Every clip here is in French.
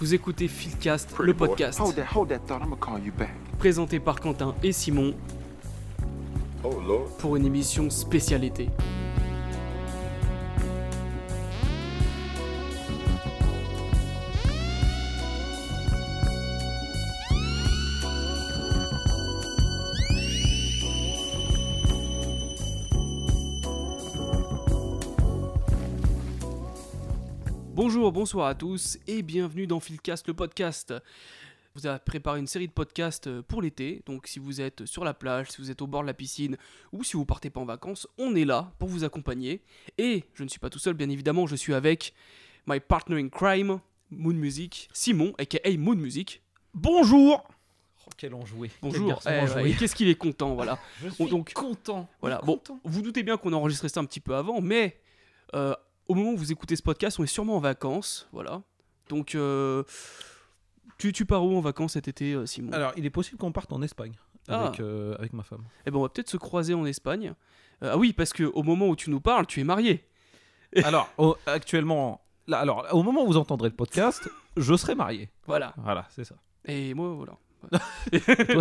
Vous écoutez Philcast, le podcast, Hold that, hold that thought. I'm gonna call you back. présenté par Quentin et Simon Oh Lord. pour une émission spécialité. Bonjour, bonsoir à tous et bienvenue dans Philcast le podcast. Vous avez préparé une série de podcasts euh, pour l'été, donc si vous êtes sur la plage, si vous êtes au bord de la piscine ou si vous partez pas en vacances, on est là pour vous accompagner. Et je ne suis pas tout seul, bien évidemment, je suis avec my partner in crime, Moon Music, Simon, aka Moon Music. Bonjour oh, Quel enjoué Bonjour. Eh, enjoué. ouais, et Qu'est-ce qu'il est content, voilà. Je suis donc content Voilà. Bon, vous doutez bien qu'on a enregistré ça un petit peu avant, mais euh, au moment où vous écoutez ce podcast, on est sûrement en vacances, voilà. Donc, euh, tu, tu pars où en vacances cet été, euh, Simon? Alors, il est possible qu'on parte en Espagne Ah. avec, euh, avec ma femme. Eh ben, on va peut-être se croiser en Espagne. Ah oui, parce que au moment où tu nous parles, tu es marié. alors, actuellement, là, alors, au moment où vous entendrez le podcast, je serai marié. Voilà. Voilà, c'est ça. Et moi, voilà. Toi,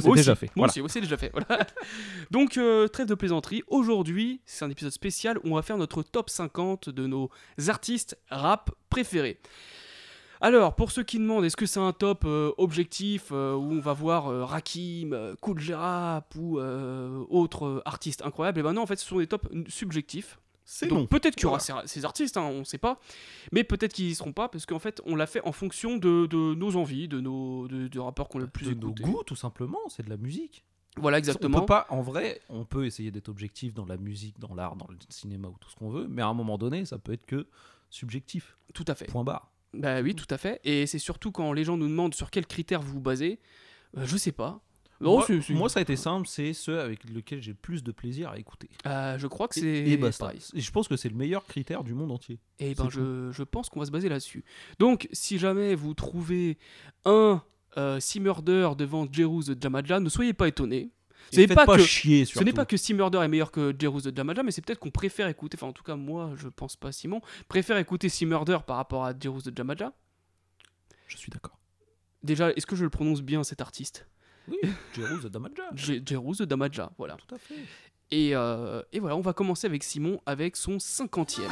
c'est déjà aussi, fait. Moi Voilà. aussi, c'est déjà fait. Voilà. Donc, euh, trêve de plaisanterie. Aujourd'hui, c'est un épisode spécial où on va faire notre top 50 de nos artistes rap préférés. Alors, pour ceux qui demandent, est-ce que c'est un top euh, objectif euh, où on va voir euh, Rakim, Kool ou autres artistes incroyables? Et ben non, en fait, ce sont des tops subjectifs. C'est Donc bon. peut-être qu'il y aura ces, ces artistes, hein, on ne sait pas, mais peut-être qu'ils y seront pas parce qu'en fait on l'a fait en fonction de, de nos envies, de nos de, de rappeurs qu'on a le plus De nos écoutés. goûts, tout simplement, c'est de la musique. Voilà On exactement. peut pas, en vrai, on peut essayer d'être objectif dans la musique, dans l'art, dans le cinéma ou tout ce qu'on veut, mais à un moment donné, ça peut être que subjectif. Tout à fait. Point barre. Bah oui, tout à fait. Et c'est surtout quand les gens nous demandent sur quels critères vous vous basez, euh, je sais pas. Non, moi, c'est- c'est- moi, ça a été simple, c'est ceux avec lesquels j'ai le plus de plaisir à écouter. euh, je crois que c'est et pareil. Et je pense que c'est le meilleur critère du monde entier. Et ben C'est je, je pense qu'on va se baser là-dessus. Donc si jamais vous trouvez un euh, Si Murder devant Jerus de Jamaja, ne soyez pas étonnés. Ce n'est faites pas, que chier Ce n'est pas que Si Murder est meilleur que Jerus de Jamaja, mais c'est peut-être qu'on préfère écouter, enfin en tout cas moi je pense pas Simon, préfère écouter Si Murder par rapport à Jerus de Jamaja. Je suis d'accord. Déjà, est-ce que je le prononce bien cet artiste? Oui, Jerus de Damaja. J- Jerus de Damaja, voilà. Tout à fait. Et, euh, et voilà, on va commencer avec Simon avec son cinquantième.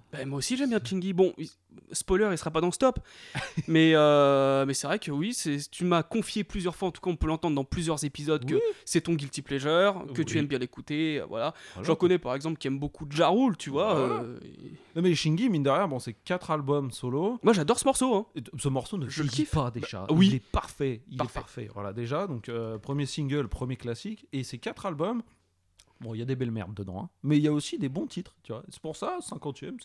bah, moi aussi j'aime bien Chingy. Bon, il- spoiler, il sera pas dans ce top. mais euh, mais c'est vrai que oui, tu m'as confié plusieurs fois, en tout cas on peut l'entendre dans plusieurs épisodes, que c'est ton guilty pleasure, que tu aimes bien l'écouter. euh, Voilà. voilà, J'en connais par exemple qui aime beaucoup Jarul, tu vois. Voilà. euh, et- Non, mais Shingy, mine de rien, bon, c'est 4 albums solo. Moi j'adore ce morceau. Hein. Et Ce morceau ne Je le kiffe. Bah, pas déjà. oui. Il est parfait. Il Parfait. est parfait. Voilà, déjà. Donc, euh, premier single, premier classique. Et ces quatre albums, bon, il y a des belles merdes dedans. hein. mais il y a aussi des bons titres. Tu vois. C'est pour ça, 50ème,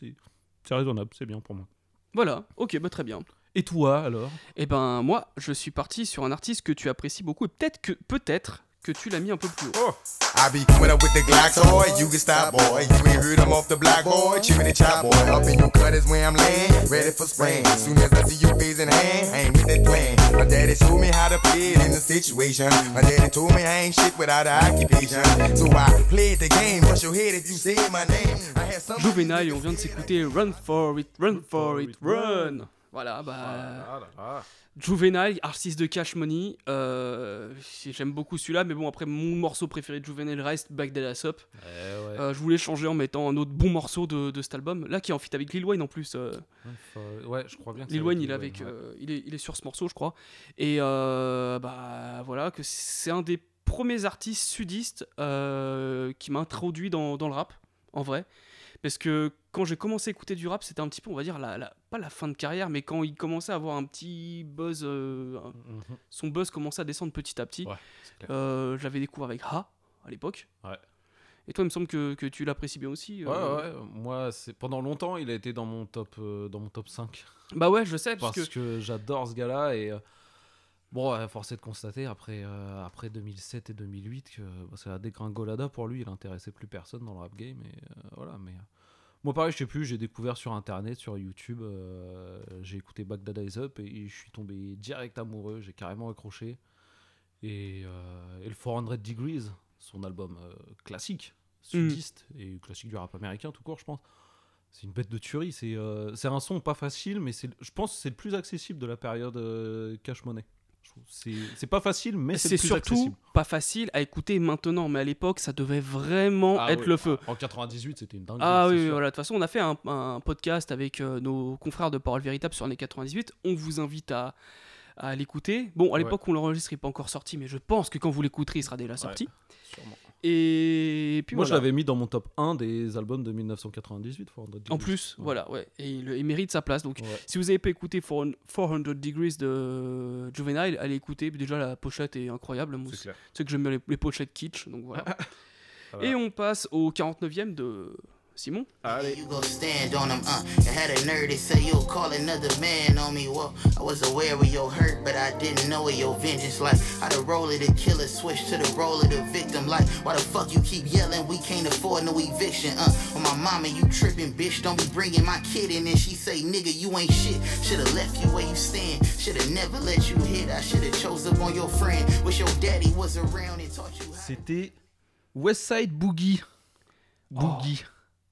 c'est raisonnable. C'est bien pour moi. Voilà, ok, bah très bien. Et toi, alors? Et ben moi, je suis parti sur un artiste que tu apprécies beaucoup et peut-être que peut-être que tu l'as mis un peu plus haut. I be coming up with the Glocks, boy. You can stop, boy. You ain't heard 'em off the block, boy. Chewing the chop, boy. Up in your cut is where I'm laying, ready for spring. Soon as I see you face in hand, I ain't with that plan. My daddy showed me how to play it in the situation. My daddy told me I ain't shit without an occupation. So I played the game. Bust your head if you say my name. I had some. Juvenile et on vient de s'écouter Run for it, Run for it, Run. Voilà, bah. Juvenile, artiste de Cash Money. euh, J'aime beaucoup celui-là, mais bon, après, mon morceau préféré de Juvenile reste Back Ass Up. Euh, je voulais changer en mettant un autre bon morceau de, de cet album. Là, qui est en feat avec Lil Wayne en plus. euh, Ouais, je crois bien que Lil Wayne, il, est Lil avec, Wayne, ouais. euh, il, est, il est sur ce morceau, je crois. Et bah voilà, que c'est un des premiers artistes sudistes qui m'a introduit dans, dans le rap, en vrai. Parce que quand j'ai commencé à écouter du rap, c'était un petit peu, on va dire, la, la- pas la fin de carrière, mais quand il commençait à avoir un petit buzz, euh, Mhm. son buzz commençait à descendre petit à petit. Ouais. Euh, je l'avais découvert avec Ha à l'époque. Ouais. Et toi, il me semble que, que tu l'apprécies bien aussi. Ouais, euh. ouais, moi, c'est pendant longtemps, il a été dans mon top, dans mon top 5. Bah ouais, je sais, parce, Parce que. que, j'adore ce gars-là et bon, ouais, force est de constater après, euh, après 2007 et 2008 que bah, c'est la dégringolada pour lui. Il intéressait plus personne dans le rap game et euh, voilà. Mais moi, pareil, je sais plus. J'ai découvert sur internet, sur YouTube, euh, j'ai écouté Bagdad Eyes Up et je suis tombé direct amoureux. J'ai carrément accroché et, euh, et le 400 Degrees, son album euh, classique, sudiste et classique du rap américain tout court, je pense. C'est une bête de tuerie. C'est euh, c'est un son pas facile, mais c'est- je pense que c'est le plus accessible de la période euh, Cash Money. C'est c'est pas facile, mais c'est surtout accessible. pas facile à écouter maintenant, mais à l'époque, ça devait vraiment Ah être oui. le feu. En 98, c'était une dingue. Ah oui, voilà. De toute façon, on a fait un, un podcast avec euh, nos confrères de Parole Véritable sur les 98. On vous invite à, à l'écouter. Bon, à Ouais. l'époque, on l'enregistre, il n'est pas encore sorti, mais je pense que quand vous l'écouterez, il sera déjà sorti. Sûrement. Et puis Moi, voilà. je l'avais mis dans mon top 1 des albums de 1998. 400 En Degrees. plus, Ouais. voilà, ouais. Et il, il mérite sa place. Donc, Ouais. si vous n'avez pas écouté 400 400 Degrees de Juvenile, allez écouter. Déjà, la pochette est incroyable. C'est clair. Tu sais que j'aime bien les, les pochettes kitsch, donc voilà. Voilà. Et on passe au 49e de Simon. Allez. You go stand on them, uh. I had a nerd that say you'll call another man on me. Well, I was aware of your hurt, but I didn't know of your vengeance. Like, how the role of the killer switch to the role of the victim. Like, why the fuck you keep yelling? We can't afford no eviction, uh. On my mama, you tripping, bitch. Don't be bringing my kid in. And she say, nigga, you ain't shit. Should've left you where you stand. Should've never let you hit. I should've chose up on your friend. Wish your daddy was around and taught you how. C'était Westside Boogie. Boogie.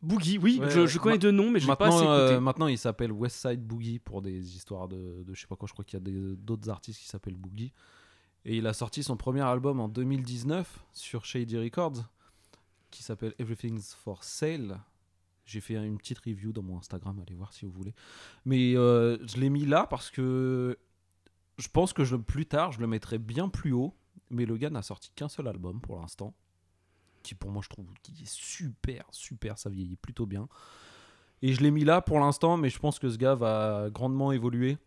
Boogie, oui, Ouais, je, connais deux noms, mais je l'ai pas assez Maintenant, écouté. euh, maintenant, il s'appelle Westside Boogie pour des histoires de, de je sais pas quoi. Je crois qu'il y a d'autres artistes qui s'appellent Boogie. Et il a sorti son premier album en 2019 sur Shady Records qui s'appelle Everything's for Sale. J'ai fait une petite review dans mon Instagram, allez voir si vous voulez. Mais euh, je l'ai mis là parce que je pense que je, plus tard, je le mettrai bien plus haut. Mais le gars n'a sorti qu'un seul album pour l'instant. Qui pour moi, je trouve qui est super, super. Ça vieillit plutôt bien. Et je l'ai mis là pour l'instant, mais je pense que ce gars va grandement évoluer,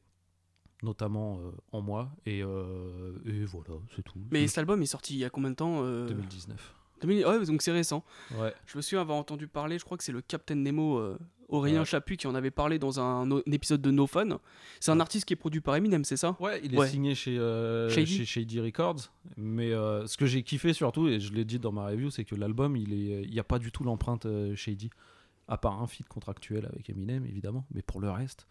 notamment euh, en moi. Et, euh, et voilà, c'est tout. Mais cet album est sorti il y a combien de temps euh, 2019. 2000 Ouais, donc c'est récent. Ouais. Je me souviens avoir entendu parler, je crois que c'est le Captain Nemo euh, Aurélien Ouais. Chaput qui en avait parlé dans un, épisode de No Fun. C'est un artiste qui est produit par Eminem, c'est ça? Ouais, il est Ouais. signé chez, euh, Shady. chez Shady Records. Mais euh, ce que j'ai kiffé surtout, et je l'ai dit dans ma review, c'est que l'album, il n'y a pas du tout l'empreinte euh, Shady. À part un feat contractuel avec Eminem, évidemment. Mais pour le reste,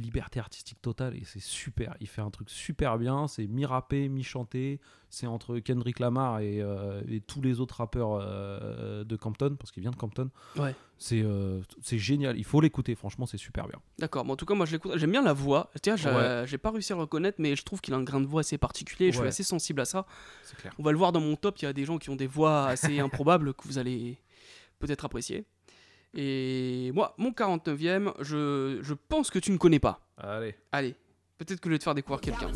liberté artistique totale. Et c'est super. Il fait un truc super bien. C'est mi-rappé, mi-chanté. C'est entre Kendrick Lamar et, euh, et tous les autres rappeurs euh, de Compton, parce qu'il vient de Compton. Ouais. C'est euh, c'est génial. Il faut l'écouter. Franchement, c'est super bien. D'accord, en tout cas, moi je l'écoute. J'aime bien la voix. Tiens, j'ai Ouais. pas réussi à le reconnaître, mais je trouve qu'il a un grain de voix assez particulier. Je suis assez sensible à ça. C'est clair. On va le voir dans mon top. Il y a des gens qui ont des voix assez improbables que vous allez peut-être apprécier. Et moi, mon 49ème, je, je pense que tu ne connais pas. Allez. Allez, peut-être que je vais te faire découvrir quelqu'un.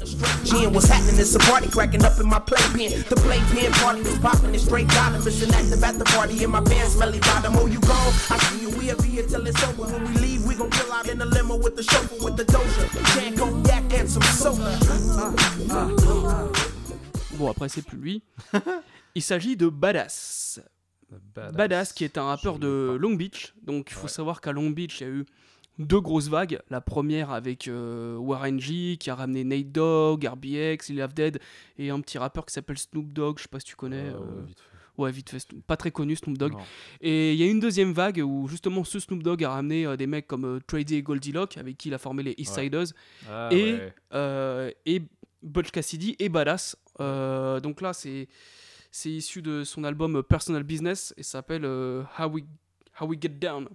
Bon, après, c'est plus lui. Il s'agit de Badass. Badass, qui est un rappeur de Long Beach. Donc, il faut Ouais. savoir qu'à Long Beach, il y a eu deux grosses vagues. La première avec euh, Warren G, qui a ramené Nate Dogg, RBX, Lil Have Dead, et un petit rappeur qui s'appelle Snoop Dogg. Je sais pas si tu connais. Euh, euh, ouais, vite fait. Ouais, vite fait. Pas très connu, Snoop Dogg. Non. Et il y a une deuxième vague où justement ce Snoop Dogg a ramené euh, des mecs comme Trady et Goldilocks, avec qui il a formé les East Ouais. Ah, et, ouais. et Butch Cassidy et Badass. Donc là, c'est c'est issu de son album Personal Business et s'appelle euh, How, We, How We Get Down.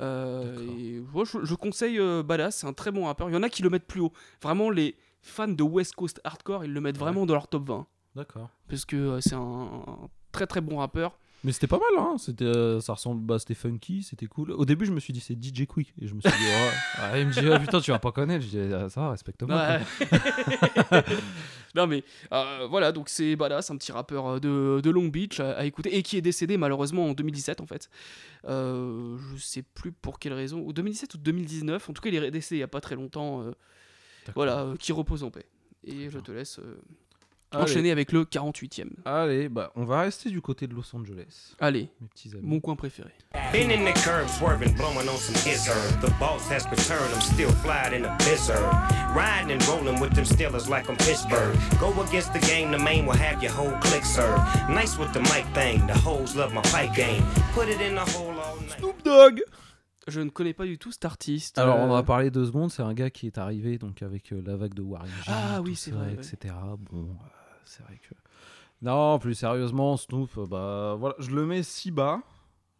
Euh, D'accord. et ouais, je, je conseille euh, Badass, c'est un très bon rappeur. Il y en a qui le mettent plus haut. Vraiment, les fans de West Coast Hardcore, ils le mettent Ouais. vraiment dans leur top 20 D'accord. parce que c'est un, un très très bon rappeur. Mais c'était pas mal, hein. C'était, euh, ça ressemble, bah, c'était funky, c'était cool. Au début, je me suis dit c'est DJ Quick et je me suis dit, oh. Ah, il me dit, ah, putain, tu vas pas connaître. Je dis, ah, ça va, respecte-moi. Ouais. non mais euh, voilà, donc c'est Badass, un petit rappeur euh, de, de Long Beach à, à écouter et qui est décédé malheureusement en 2017 en fait. Euh, je sais plus pour quelle raison, ou 2017 ou 2019. En tout cas, il est décédé il y a pas très longtemps. euh, voilà, euh, qui repose en paix. Et je te laisse euh, Allez. enchaîner avec le 48ème. Allez, bah, on va rester du côté de Los Angeles, Allez, mes petits amis. mon coin préféré. Been in the curb, swerving, blowing on some izzard. The boss has returned, I'm still flying in a blizzard. Riding and rolling with them Steelers like I'm Pittsburgh. Go against the game, the main will have your whole click serve. Nice with the mic thing, the hoes love my fight game. Put it in the hole all night. Snoop Dogg Je ne connais pas du tout cet artiste. Alors, on euh, va parler deux secondes. C'est un gars qui est arrivé donc avec euh, la vague de Warren G. Ah oui, c'est vrai, ouais. etc. Bon, euh, c'est vrai que. Non, plus sérieusement, Snoop, euh, bah voilà, je le mets si bas.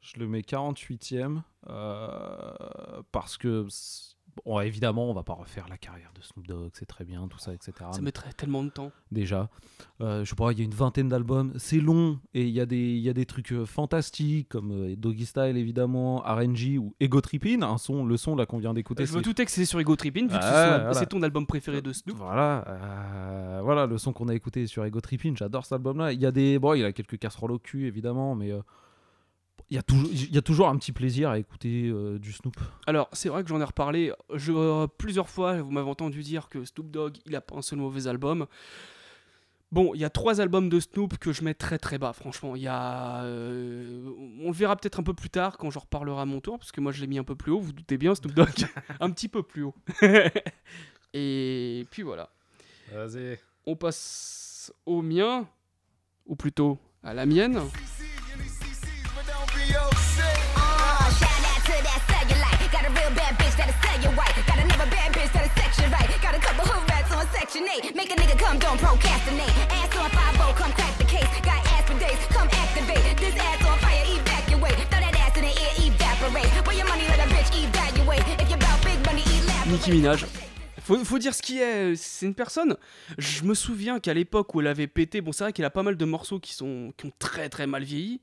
Je le mets 48ème. euh, parce que. C'est- Bon, évidemment, on va pas refaire la carrière de Snoop Dogg, c'est très bien, tout ça, etc. Ça mettrait tellement de temps. déjà. Euh, je sais pas, il y a une vingtaine d'albums. C'est long et il y, a des- il y a des trucs euh, fantastiques comme euh, Doggy Style évidemment, RNG ou Ego Trippin, un son, le son là qu'on vient d'écouter. je me c'est- doutais que c'était sur Ego Trippin, vu que Ah, c'est voilà. c'est ton album préféré de Snoop. Voilà, euh, voilà le son qu'on a écouté sur Ego Trippin. J'adore cet album-là. Il y a des, bon, il a quelques casseroles au cul évidemment, mais euh, il y a toujours, il y a toujours un petit plaisir à écouter euh, du Snoop. Alors, c'est vrai que j'en ai reparlé je, euh, plusieurs fois. Vous m'avez entendu dire que Snoop Dogg, il a pas un seul mauvais album. Bon, il y a trois albums de Snoop que je mets très très bas, franchement. Il y a. euh, on le verra peut-être un peu plus tard quand j'en reparlerai à mon tour, parce que moi je l'ai mis un peu plus haut, vous, vous doutez bien, Snoop Dogg. un petit peu plus haut. Et puis voilà. Vas-y. On passe au mien, ou plutôt à la mienne. You white. Got another bad bitch that'll section right. Got a couple hood rats on section 8. Make a nigga come, don't procrastinate. Ass on 5 come crack the case. Got ass for days, come activate. This ass on fire, evacuate. Throw that ass in the air, evaporate. Where your money, let a bitch evaluate. If you bout big money, elaborate. Nicki Minaj. Faut, faut dire ce qui est, c'est une personne. Je me souviens qu'à l'époque où elle avait pété, bon, c'est vrai qu'elle a pas mal de morceaux qui, sont, qui ont très très mal vieilli,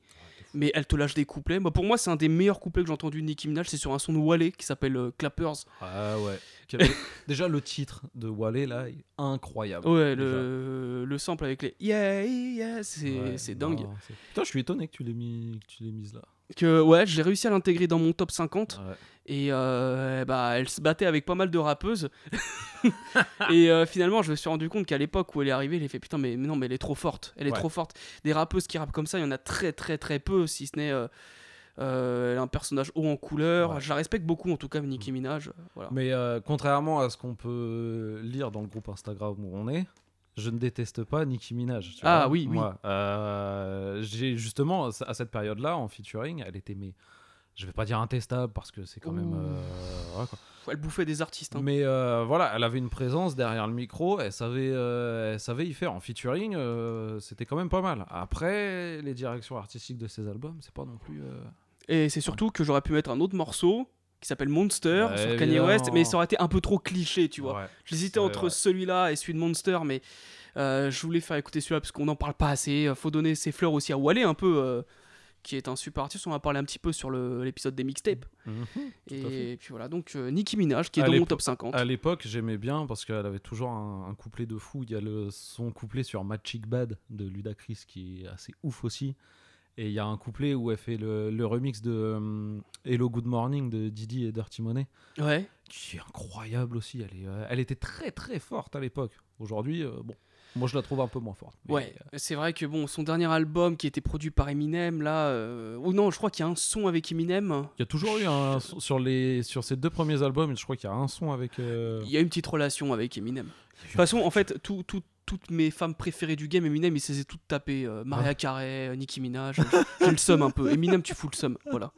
mais elle te lâche des couplets. Moi, pour moi, c'est un des meilleurs couplets que j'ai entendu de Nicki Minaj, c'est sur un son de Wale qui s'appelle euh, Clappers. Ah ouais. Déjà le titre de Wale là, est incroyable. Ouais, le, le sample avec les yeah, yeah, c'est Ouais, c'est non, dingue. Putain, je suis étonné que tu l'aies mis, que tu l'aies mise là. Que ouais, j'ai réussi à l'intégrer dans mon top 50. Ouais. Et euh, bah, elle se battait avec pas mal de rappeuses. et euh, finalement, je me suis rendu compte qu'à l'époque où elle est arrivée, elle a fait putain, mais, mais non, mais elle est trop forte. Elle est Ouais. trop forte. Des rappeuses qui rappent comme ça, il y en a très, très, très peu, si ce n'est. euh, elle a un personnage haut en couleur. Ouais. Je la respecte beaucoup, en tout cas, Nicki Minaj. euh, Voilà. Mais contrairement à ce qu'on peut lire dans le groupe Instagram où on est, je ne déteste pas Nicki Minaj. tu Ah vois. oui, oui. Moi, euh, j'ai justement à cette période-là en featuring, elle était mais je vais pas dire intestable parce que c'est quand même euh, voilà, quoi. Elle bouffait des artistes. hein. Mais euh, voilà, elle avait une présence derrière le micro, elle savait, elle savait y faire. En featuring, c'était quand même pas mal. Après, les directions artistiques de ses albums, c'est pas non plus. Et c'est surtout que j'aurais pu mettre un autre morceau qui s'appelle Monster Ouais, sur Kanye. West, mais ça aurait été un peu trop cliché, tu vois. ouais. J'hésitais entre celui-là et celui de Monster, mais euh, je voulais faire écouter celui-là parce qu'on n'en parle pas assez. Euh, Faut donner ses fleurs aussi à Wale un peu, euh, qui est un super artiste. On va parler un petit peu sur l'épisode des mixtapes. Mhm. Et puis voilà, donc euh, Nicki Minaj qui est À dans mon top 50. À l'époque, j'aimais bien parce qu'elle avait toujours un, un couplet de fou. Il y a le, son couplet sur Magic Bad de Ludacris qui est assez ouf aussi. Et il y a un couplet où elle fait le, le remix de euh, Hello Good Morning de Didi et Dirty Money Ouais. qui est incroyable aussi. Elle, est, euh, elle était très très forte à l'époque. Aujourd'hui, euh, bon, moi je la trouve un peu moins forte. Mais, Ouais, c'est vrai que bon, son dernier album qui était produit par Eminem, là, ou non, je crois qu'il y a un son avec Eminem. Il y a toujours eu un son- sur les sur ces deux premiers albums, je crois qu'il y a un son avec. Il y a une petite relation avec Eminem. De toute façon, en fait, tout- tout- toutes mes femmes préférées du game, Eminem, il se les a toutes tapées. euh, Maria Carey, euh, Nicki Minaj. J'ai le seum un peu. Eminem, tu fous le seum. Voilà.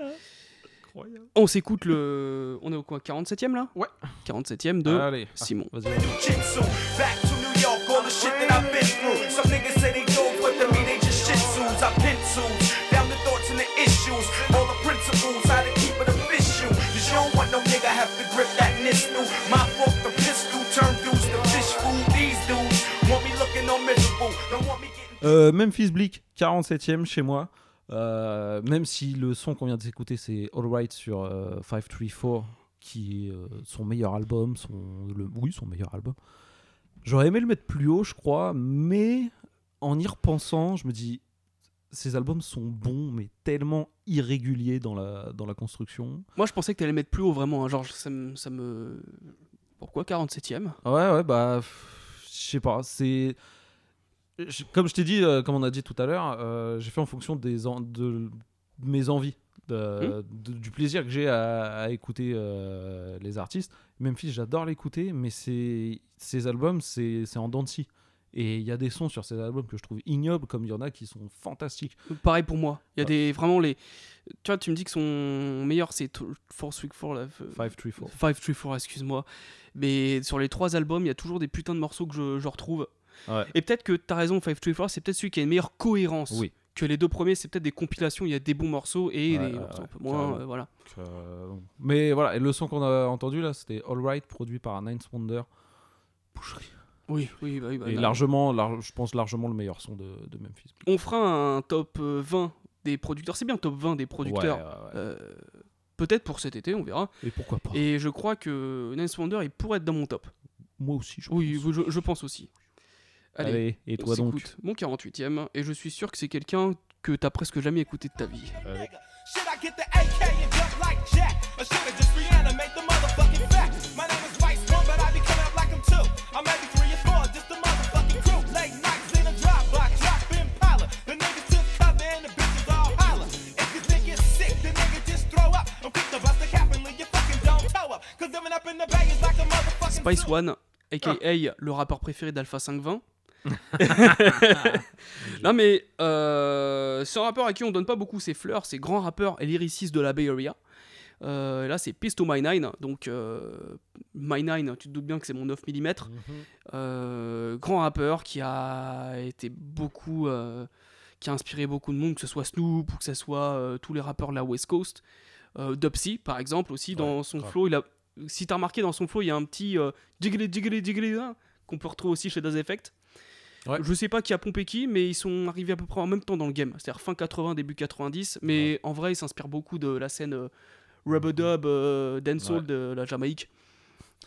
On s'écoute le. On est au quoi 47ème là? Ouais. 47ème de Allez, Simon. vas-y. Euh, Memphis Bleak, 47ème chez moi. Euh, même si le son qu'on vient d'écouter, c'est All Right sur euh, 534, qui est euh, son meilleur album, son, le, oui, son meilleur album. J'aurais aimé le mettre plus haut, je crois, mais en y repensant, je me dis, ces albums sont bons, mais tellement irréguliers dans la, dans la construction. Moi, je pensais que t'allais le mettre plus haut, vraiment. hein, Genre, ça me. ça me- Pourquoi 47ème Ouais, ouais, bah, je sais pas, c'est. Je- Comme je t'ai dit, euh, comme on a dit tout à l'heure, euh, j'ai fait en fonction des en- de mes envies, de- de- du plaisir que j'ai à, à écouter euh, les artistes. Memphis, j'adore l'écouter, mais ces albums, c'est en dents de scie. Et il y a des sons sur ces albums que je trouve ignobles, comme il y en a qui sont fantastiques. Pareil pour moi. Il y a Ouais. des. Vraiment, les. Tu vois, tu me dis que son meilleur, c'est Force Week 4, là. f- 534. 534, excuse-moi. Mais sur les trois albums, il y a toujours des putains de morceaux que je, je retrouve. Ouais. Et peut-être que t'as raison, 534, c'est peut-être celui qui a une meilleure cohérence. Oui. Que les deux premiers, c'est peut-être des compilations, il y a des bons morceaux et Ouais, des morceaux un peu moins. euh, voilà. Euh, mais voilà, et le son qu'on a entendu là, c'était All Right, produit par Ninth Wonder. Boucherie. Oui, oui, bah oui. bah, Et largement, lar- je pense largement le meilleur son de, de Memphis. On fera un top euh, 20 des producteurs. C'est bien, top 20 des producteurs. Ouais, ouais, ouais. Euh, Peut-être pour cet été, on verra. Et pourquoi pas Et je crois que Nance Wonder, il pourrait être dans mon top. Moi aussi, je pense. oui, je, je pense aussi. Allez, Allez, et toi donc. Mon 48ème, et je suis sûr que c'est quelqu'un que t'as presque jamais écouté de ta vie. Allez. Spice. One, aka le rappeur préféré d'Alpha 520. non mais euh, c'est un rappeur à qui on donne pas beaucoup ses fleurs, c'est grand rappeur et lyriciste de la Bay Area. Euh, là c'est Pisto My Nine, donc euh, My Nine, tu te doutes bien que c'est mon 9 mm. Euh, grand rappeur qui a été beaucoup, qui a inspiré beaucoup de monde, que ce soit Snoop ou que ce soit tous les rappeurs de la West Coast. Dubsy par exemple aussi dans son grave. flow, il a, si t'as remarqué dans son flow, il y a un petit jiggly jiggly jiggly là, qu'on peut retrouver aussi chez Das Effect. Ouais. Je sais pas qui a pompé qui, mais ils sont arrivés à peu près en même temps dans le game, c'est-à-dire fin 80, début 90. Mais en vrai, ils s'inspirent beaucoup de la scène euh, rub-a-dub, euh, dancehall Ouais. de la Jamaïque.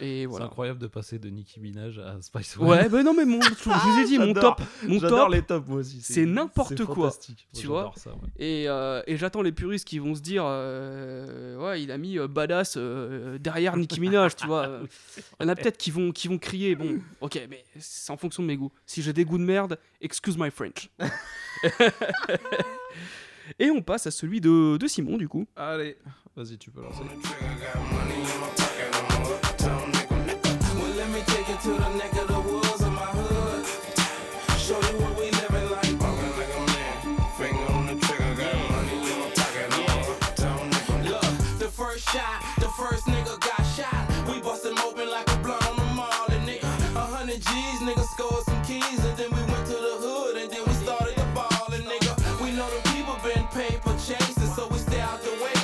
Et C'est incroyable de passer de Nicki Minaj à Spice One. Ouais, bah non, mais mon, je vous ai dit, mon top, mon J'adore top, les tops moi aussi. c'est n'importe c'est quoi. Moi, tu vois. j'adore ça, ouais. Et, euh, et j'attends les puristes qui vont se dire euh, Ouais, il a mis euh, badass euh, derrière Nicki Minaj, tu vois. Il y en a peut-être qui vont, qui vont crier. Bon, ok, mais c'est en fonction de mes goûts. Si j'ai des goûts de merde, excuse my French. et on passe à celui de, de Simon, du coup. Allez, vas-y, tu peux lancer.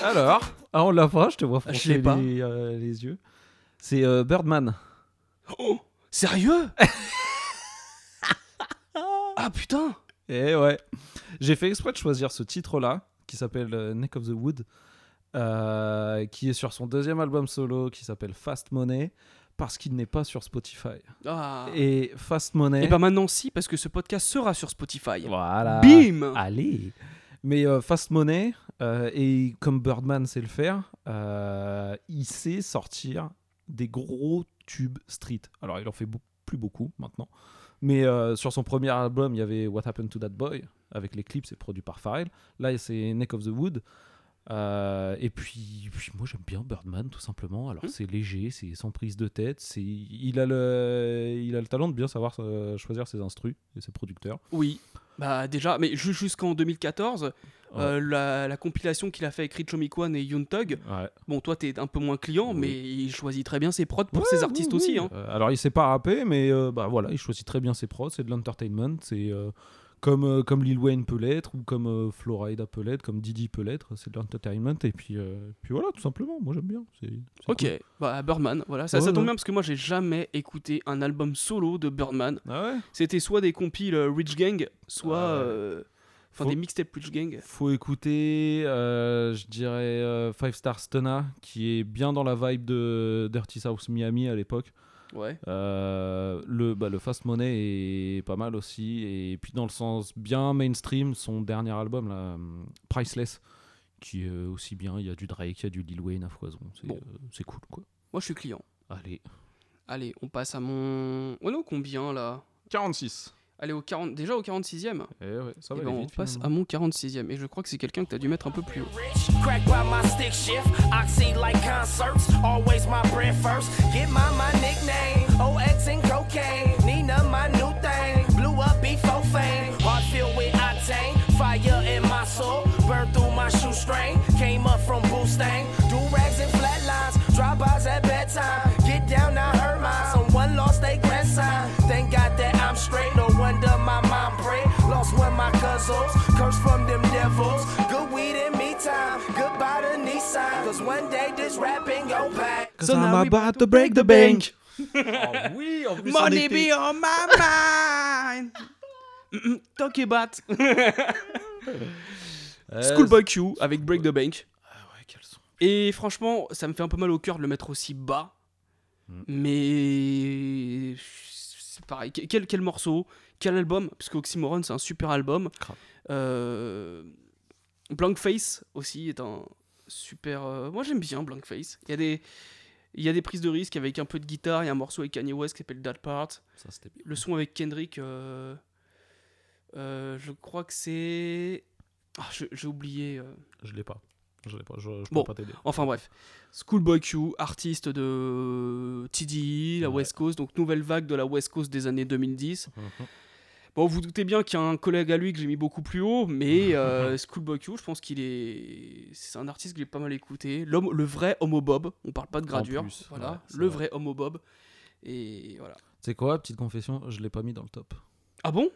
Alors, ah, on l'a pas, je te vois je froncer pas. les, euh, les yeux. C'est euh, Birdman. Oh, sérieux? Ah putain Et ouais. J'ai fait exprès de choisir ce titre-là, qui s'appelle euh, Neck of the Wood, euh, qui est sur son deuxième album solo, qui s'appelle Fast Money, parce qu'il n'est pas sur Spotify. ah. Et Fast Money. Et ben maintenant, si, parce que ce podcast sera sur Spotify. Voilà. Bim Allez Mais euh, Fast Money, euh, et comme Birdman sait le faire, euh, il sait sortir des gros tubes street. Alors, il en fait plus beaucoup maintenant. Mais euh, sur son premier album, il y avait What Happened to That Boy, avec les clips, c'est produit par Pharrell. Là, c'est Neck of the Wood. Et puis, puis moi j'aime bien Birdman tout simplement. Alors Mhm. c'est léger, c'est sans prise de tête, c'est il a le il a le talent de bien savoir choisir ses instrus et ses producteurs. Oui, bah déjà, mais ju- jusqu'en 2014, euh, la, la compilation qu'il a fait avec Rich Homie et Yoon Ouais. bon, toi t'es un peu moins client, Oui. mais il choisit très bien ses prods pour Ouais, ses artistes oui. aussi. Hein. Euh, alors il sait pas rapper, mais euh, bah voilà, il choisit très bien ses prods, c'est de l'entertainment, c'est euh, comme comme Lil Wayne peut l'être ou comme Florida peut l'être, comme Didi peut l'être, c'est de l'entertainment et puis puis voilà tout simplement, moi j'aime bien. Ok, cool. bah Birdman, voilà, ça, tombe bien parce que moi j'ai jamais écouté un album solo de Birdman. Ah. C'était soit des compiles Rich Gang, soit. Ah Enfin, Faut- des mixtapes Preach Gang. Faut écouter, euh, je dirais, euh, Five Star Stunna, qui est bien dans la vibe de Dirty South Miami à l'époque. Ouais. Euh, le, bah, le Fast Money est pas mal aussi. Et puis, dans le sens bien mainstream, son dernier album, là, Priceless, qui est aussi bien. Il y a du Drake, il y a du Lil Wayne à foison. C'est Bon. euh, c'est cool, quoi. Moi, je suis client. Allez. Allez, on passe à mon. On est au combien là? 46. Allez, au 40... déjà au 46ème Eh ouais, ça Eh va ben, aller on vite, passe finalement. à mon 46ème. Et je crois que c'est quelqu'un que tu as dû mettre un peu plus haut. Crack while my stick shift, oxy like concerts. Always my bread first. Get my my nickname. OX and cocaine. Nina my new thing. Blew up before fame. Heart filled with octane. Fire in my soul. Burn through my shoestring. Came up from Boostang. Do rags and flatlines. Drop-bys at bedtime. Get down, I heard mine. Someone lost their grandson. Cousins. Curse from them devils. Good weed in me time. Goodbye to Nissan. Cause one day this rapping go back. Cause So I'm about to break the bank. oh oui, en plus on Money était- be on my mind. Mm, mm, Talk about. Euh, Schoolboy Q avec Break the Bank. Ah ouais, quel son. Et franchement, ça me fait un peu mal au cœur de le mettre aussi bas. Mm. Mais c'est pareil. Que- Quel, quel morceau, quel album? Parce que Oxymoron, c'est un super album. Euh, Blank Face aussi est un super. euh, Moi j'aime bien Blank Face. Il y a des. Il y a des prises de risque avec un peu de guitare. Il y a un morceau avec Kanye West qui s'appelle That Part. Ça. Le son avec Kendrick, euh, euh, je crois que c'est. Ah, j'ai oublié. euh. Je l'ai pas. Je l'ai pas. Je, je Bon. peux pas t'aider. Enfin bref. Schoolboy Q, artiste de TDI, la Ouais. West Coast, donc nouvelle vague de la West Coast des années 2010. Mhm. Bon, vous doutez bien qu'il y a un collègue à lui que j'ai mis beaucoup plus haut, mais euh, Schoolboy Q, je pense qu'il est. C'est un artiste que j'ai pas mal écouté. L'homme, le vrai Homo Bob, on parle pas de gradure. plus, voilà, ouais, le vrai. vrai Homo Bob. Et voilà. C'est quoi, petite confession, je l'ai pas mis dans le top. Ah bon?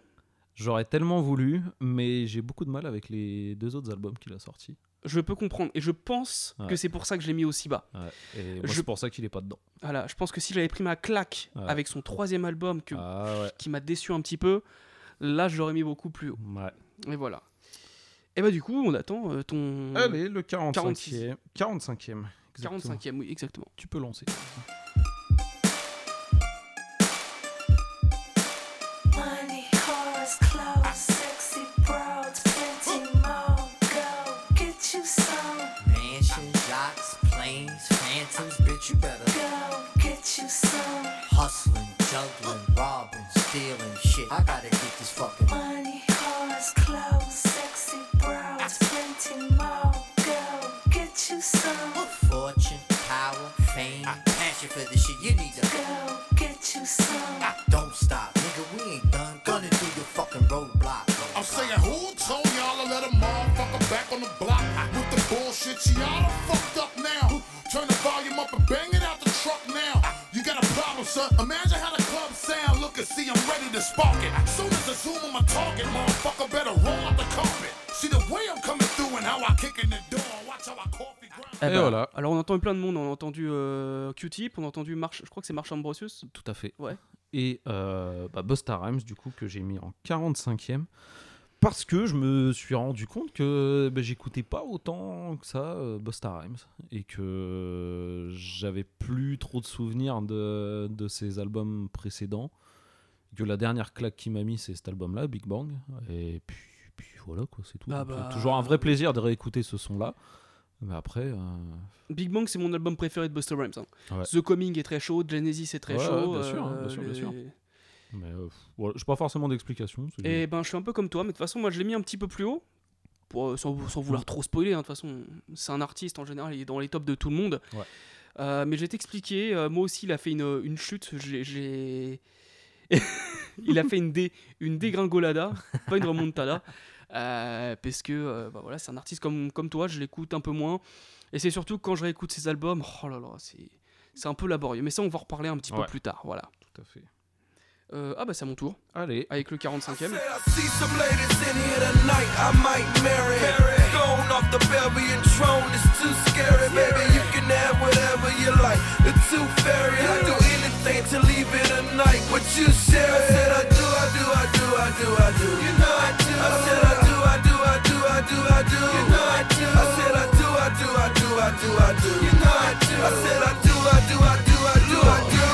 J'aurais tellement voulu, mais j'ai beaucoup de mal avec les deux autres albums qu'il a sortis. Je peux comprendre. Et je pense Ouais. que c'est pour ça que je l'ai mis aussi bas. Ouais. Et Je- c'est pour ça qu'il est pas dedans. Voilà, je pense que si j'avais pris ma claque Ouais. avec son troisième album que, Ah ouais. qui m'a déçu un petit peu, là je l'aurais mis beaucoup plus haut. Ouais. Et voilà. Et bah du coup, on attend euh, ton Allez, le 45e. 46. 45e. exactement. 45e, oui, exactement. Tu peux lancer. Soon as I zoom on my target, motherfucker better roll out the carpet. See the way I'm coming through and how I kick in the door. Watch how I coffee grind. Eh Et ben, voilà. Alors on a entendu plein de monde, on a entendu euh, Q-Tip, on a entendu March, je crois que c'est March Ambrosius. Tout à fait. Ouais. Et euh, bah, Busta Rhymes, du coup, que j'ai mis en 45e. Parce que je me suis rendu compte que bah, j'écoutais pas autant que ça euh, Busta Rhymes. Et que j'avais plus trop de souvenirs de, de ses albums précédents. Que la dernière claque qui m'a mis, c'est cet album-là, Big Bang. Et puis, puis voilà, quoi, c'est tout. Ah Donc, bah. Toujours un vrai plaisir de réécouter ce son-là. Mais après. euh, Big Bang c'est mon album préféré de Busta Rhymes. hein. Ouais. The Coming est très chaud, Genesis est très Ouais, chaud. ouais, bien sûr, hein, euh, bien sûr, bien sûr. Mais euh, voilà, j'ai pas forcément d'explication. Et ben je suis un peu comme toi, mais de toute façon moi je l'ai mis un petit peu plus haut. Pour, euh, sans, sans vouloir trop spoiler, hein, de toute façon c'est un artiste en général, il est dans les tops de tout le monde. Euh, mais je vais t'expliquer, euh, moi aussi il a fait une, une chute, j'ai... il a fait une, dé, une dégringolada, pas une remontada. euh, parce que euh, bah voilà, c'est un artiste comme, comme toi, je l'écoute un peu moins. Et c'est surtout quand je réécoute ses albums, oh là là, c'est, c'est un peu laborieux. Mais ça on va en reparler un petit peu plus tard, voilà. Tout à fait. Euh, ah bah c'est à mon tour, Allez. avec le saying to leave it a night, but you said I said I do, I do, I do, I do, I do. You know I do. I said I do, I do, I do, I do, I do. You know I do. I said I do, I do, I do, I do, I do. You know I do. I said I do, I do, I do, I do, I do.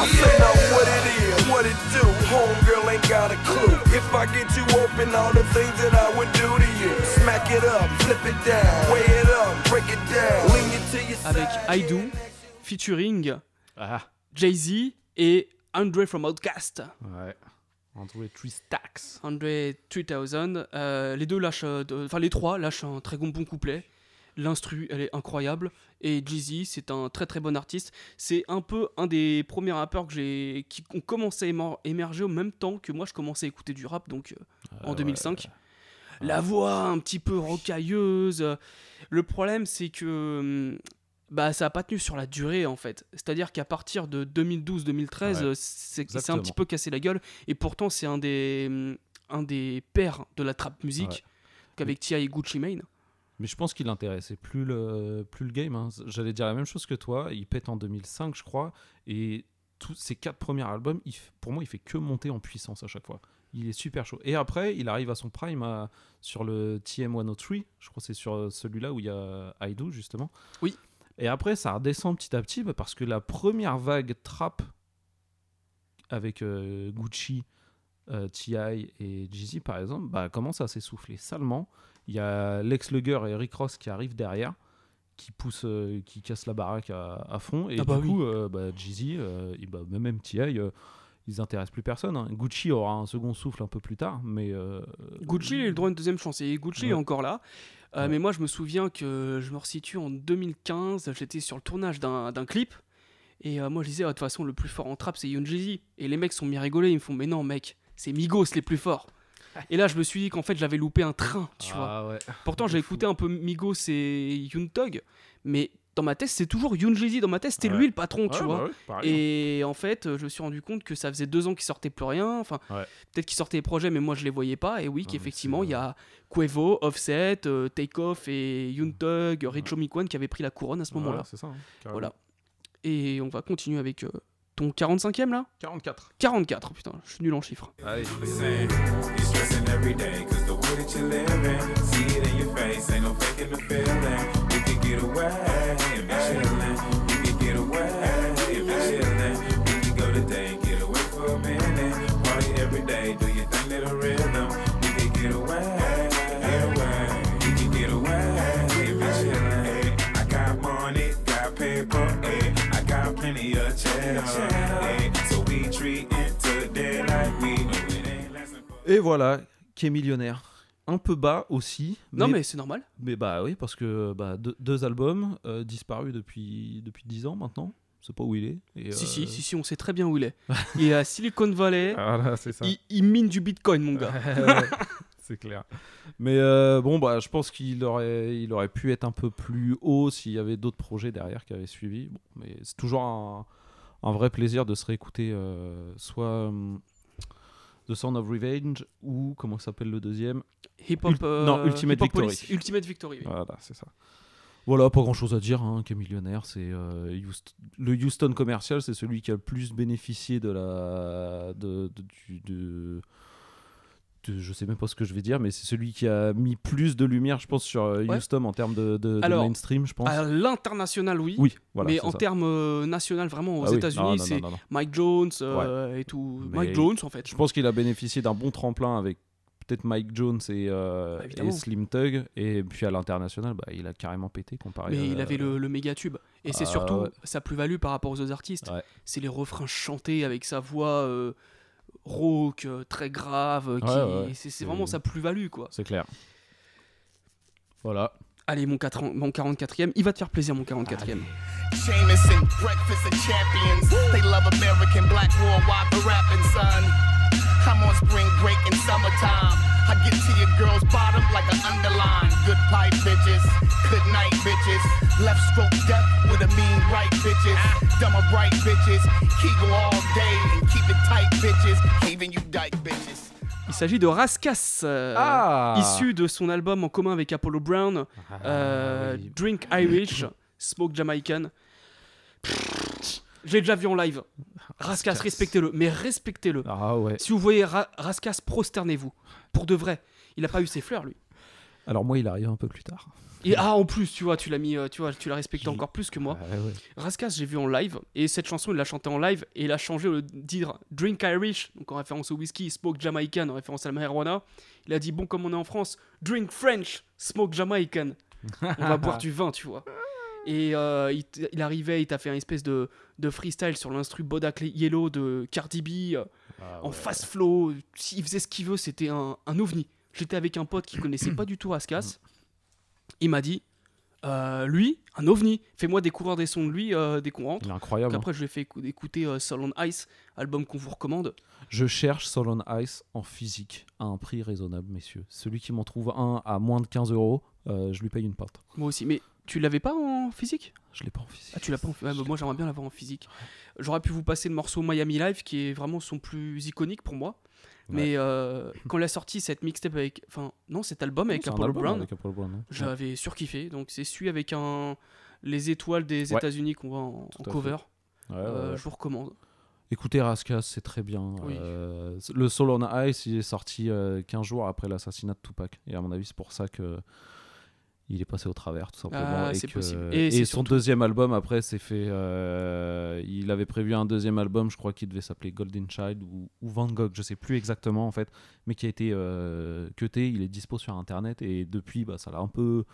I said I'm what it is, what it do. Homegirl ain't got a clue. If I get you open, all the things that I would do to you. Smack it up, flip it down, weigh it up, break it down, lean it to your side. Avec I Do, featuring. Ah. Jay-Z et Andre from Outkast. ouais. André Tristax. Andre 3000. euh, les deux lâchent, euh, enfin les trois lâchent un très bon, bon couplet. L'instru, elle est incroyable. Et Jeezy, c'est un très très bon artiste. C'est un peu un des premiers rappeurs que j'ai, qui ont commencé à émer- émerger au même temps que moi je commençais à écouter du rap, donc euh, en 2005. La voix un petit peu rocailleuse. Le problème, c'est que hum, bah, ça n'a pas tenu sur la durée en fait. C'est-à-dire qu'à partir de 2012-2013, Ouais, euh, c'est un petit peu cassé la gueule. Et pourtant, c'est un des, hum, un des pères de la trap musique Ouais. qu'avec T.I. et Gucci Mane. Mais je pense qu'il intéressait plus le, plus le game. hein. J'allais dire la même chose que toi. Il pète en 2005, je crois. Et tous ses quatre premiers albums, il pour moi, il fait que monter en puissance à chaque fois. Il est super chaud. Et après, il arrive à son prime à- sur le TM103. Je crois que c'est sur euh, celui-là où il y a Aido, justement. Oui. Et après, ça redescend petit à petit bah, parce que la première vague trap avec euh, Gucci, euh, T.I. et Jeezy, par exemple, bah, commence à s'essouffler salement. Il y a Lex Luger et Rick Ross qui arrivent derrière, qui poussent, euh, qui cassent la baraque à, à fond. Et Ah bah du oui. coup, euh, bah, Jeezy, et bah, même T.I., ils intéressent plus personne. hein. Gucci aura un second souffle un peu plus tard, mais Gucci il a le droit à une deuxième chance et Gucci est encore là. Euh, Ouais. Mais moi, je me souviens que je me resitue en 2015. J'étais sur le tournage d'un clip. Et euh, moi, je disais, Ah, de toute façon, le plus fort en trap, c'est Young Jeezy. Et les mecs sont mis à rigoler. Ils me font, mais non, mec, c'est Migos les plus forts. et là, je me suis dit qu'en fait, j'avais loupé un train, tu vois. Ah ouais. Pourtant, j'ai écouté un peu Migos et Young Thug. Mais dans ma tête, c'est toujours Young Jeezy. Dans ma tête, c'était Ouais. lui le patron, tu Ouais, vois. bah ouais, pareil, et en fait, euh, je me suis rendu compte que ça faisait deux ans qu'il sortait plus rien. Enfin, Ouais. peut-être qu'il sortait des projets, mais moi je les voyais pas. Et oui, qu'effectivement, il y a Quavo, Offset, euh, Takeoff et Young Thug, Richo Mikwan qui avaient pris la couronne à ce moment-là. Voilà, c'est ça. hein, voilà. Et on va continuer avec euh, ton 45e là? 44. 44, putain, je suis nul en chiffres. Allez. Et voilà, qui est millionnaire. Un peu bas aussi. Non, mais c'est normal. Mais bah oui, parce que bah, deux, deux albums euh, disparus depuis, depuis 10 ans maintenant. Je sais pas où il est. Et, Si, euh, si, si, si, on sait très bien où il est. il est à Silicon Valley. Voilà, ça. Il, il mine du bitcoin, mon gars. c'est clair. Mais euh, bon, bah, je pense qu'il aurait, il aurait pu être un peu plus haut s'il y avait d'autres projets derrière qui avaient suivi. Bon, mais c'est toujours un, un vrai plaisir de se réécouter euh, soit hum, The Sound of Revenge ou comment s'appelle le deuxième Hip Hop, Ult- euh, Non, Ultimate Hip Hop Victory. Police. Ultimate Victory, oui. Voilà, c'est ça. Voilà, pas grand chose à dire, hein, qui est millionnaire. C'est euh, le Houston commercial, c'est celui qui a le plus bénéficié de la. De, de- du- de- de- je sais même pas ce que je vais dire, mais c'est celui qui a mis plus de lumière, je pense, sur euh, Ouais. Houston en termes de, de- de Alors, mainstream, je pense. À l'international, oui. Oui, voilà, Mais en termes euh, national, vraiment, aux Ah États-Unis, c'est. Mike Jones euh, et tout. Mais Mike Jones, en fait. Je pense qu'il a bénéficié d'un bon tremplin avec peut-être Mike Jones et, euh, Bah, et Slim Tug. Et puis à l'international, bah, il a carrément pété comparé Mais à- il avait le, le méga tube. Et c'est Ah, surtout ouais. sa plus-value par rapport aux autres artistes. C'est les refrains chantés avec sa voix rauque, euh, très grave. euh, qui- Ouais, ouais. C'est vraiment sa plus-value, quoi. C'est clair. Voilà. Allez, mon, 4 mon 44e, il va te faire plaisir, mon 44e. Jameson, breakfast of champions. They love American black war while the rapping, son. I'm on spring break in summertime. I get to your girl's bottom like an underline. Good pipe bitches, good night bitches. Left stroke death with a mean right bitches. Dumb or bright bitches. Kegel all day and keep it tight bitches. Even you dyke bitches. Il s'agit de Raskas, euh, Ah issu de son album en commun avec Apollo Brown, euh, Drink Irish, Smoke Jamaican. J'ai déjà vu en live. Raskas, Raskas. respectez-le, mais respectez-le. Ah ouais. Si vous voyez Ra- Raskas, prosternez-vous. Pour de vrai. Il a pas eu ses fleurs, lui. Alors moi, il arrive un peu plus tard. Et ah, en plus, tu vois, tu l'as mis, euh, tu vois, tu l'as respecté encore plus que moi. Ah ouais. Raskas, j'ai vu en live, et cette chanson, il l'a chantée en live, et il a changé le dire Drink Irish, donc en référence au whisky, Smoke Jamaican, en référence à la marijuana. Il a dit bon, comme on est en France, drink French, smoke Jamaican. On va boire du vin, tu vois. Et euh, il, arrivait, il t'a fait un espèce de, de freestyle sur l'instru Bodak Yellow de Cardi B Ah en fast flow. Il faisait ce qu'il veut, c'était un, un ovni. J'étais avec un pote qui connaissait pas du tout Askas. Il m'a dit euh, lui, un ovni, fais-moi découvrir des sons de lui euh, dès qu'on rentre. Il est incroyable. Donc après, je lui ai fait écou- écouter euh, Soul on Ice, album qu'on vous recommande. Je cherche Soul on Ice en physique à un prix raisonnable, messieurs. Celui qui m'en trouve un à moins de 15 euros, euh, je lui paye une pinte. Moi aussi. Mais tu l'avais pas en physique? Je l'ai pas en physique. Ah, tu l'as pas en physique Moi, j'aimerais bien l'avoir en physique. J'aurais pu vous passer le morceau Miami Live, qui est vraiment son plus iconique pour moi. Mais euh, quand elle a sorti cette mixtape avec. Enfin, non, cet album avec Apollo album Brown, hein. j'avais surkiffé. Donc, c'est celui avec un. Les étoiles des Ouais. États-unis qu'on voit en, cover. Euh. Je vous recommande. Écoutez Raskas, c'est très bien. Oui. Euh, le Soul on Ice, il est sorti euh, 15 jours après l'assassinat de Tupac. Et à mon avis, c'est pour ça que il est passé au travers, tout simplement. Ah, et que- son surtout- deuxième album, après, s'est fait. euh, il avait prévu un deuxième album, je crois qu'il devait s'appeler Golden Child ou, ou Van Gogh, je sais plus exactement en fait, mais qui a été euh, cuté. Il est dispo sur internet et depuis, bah, ça l'a un peu.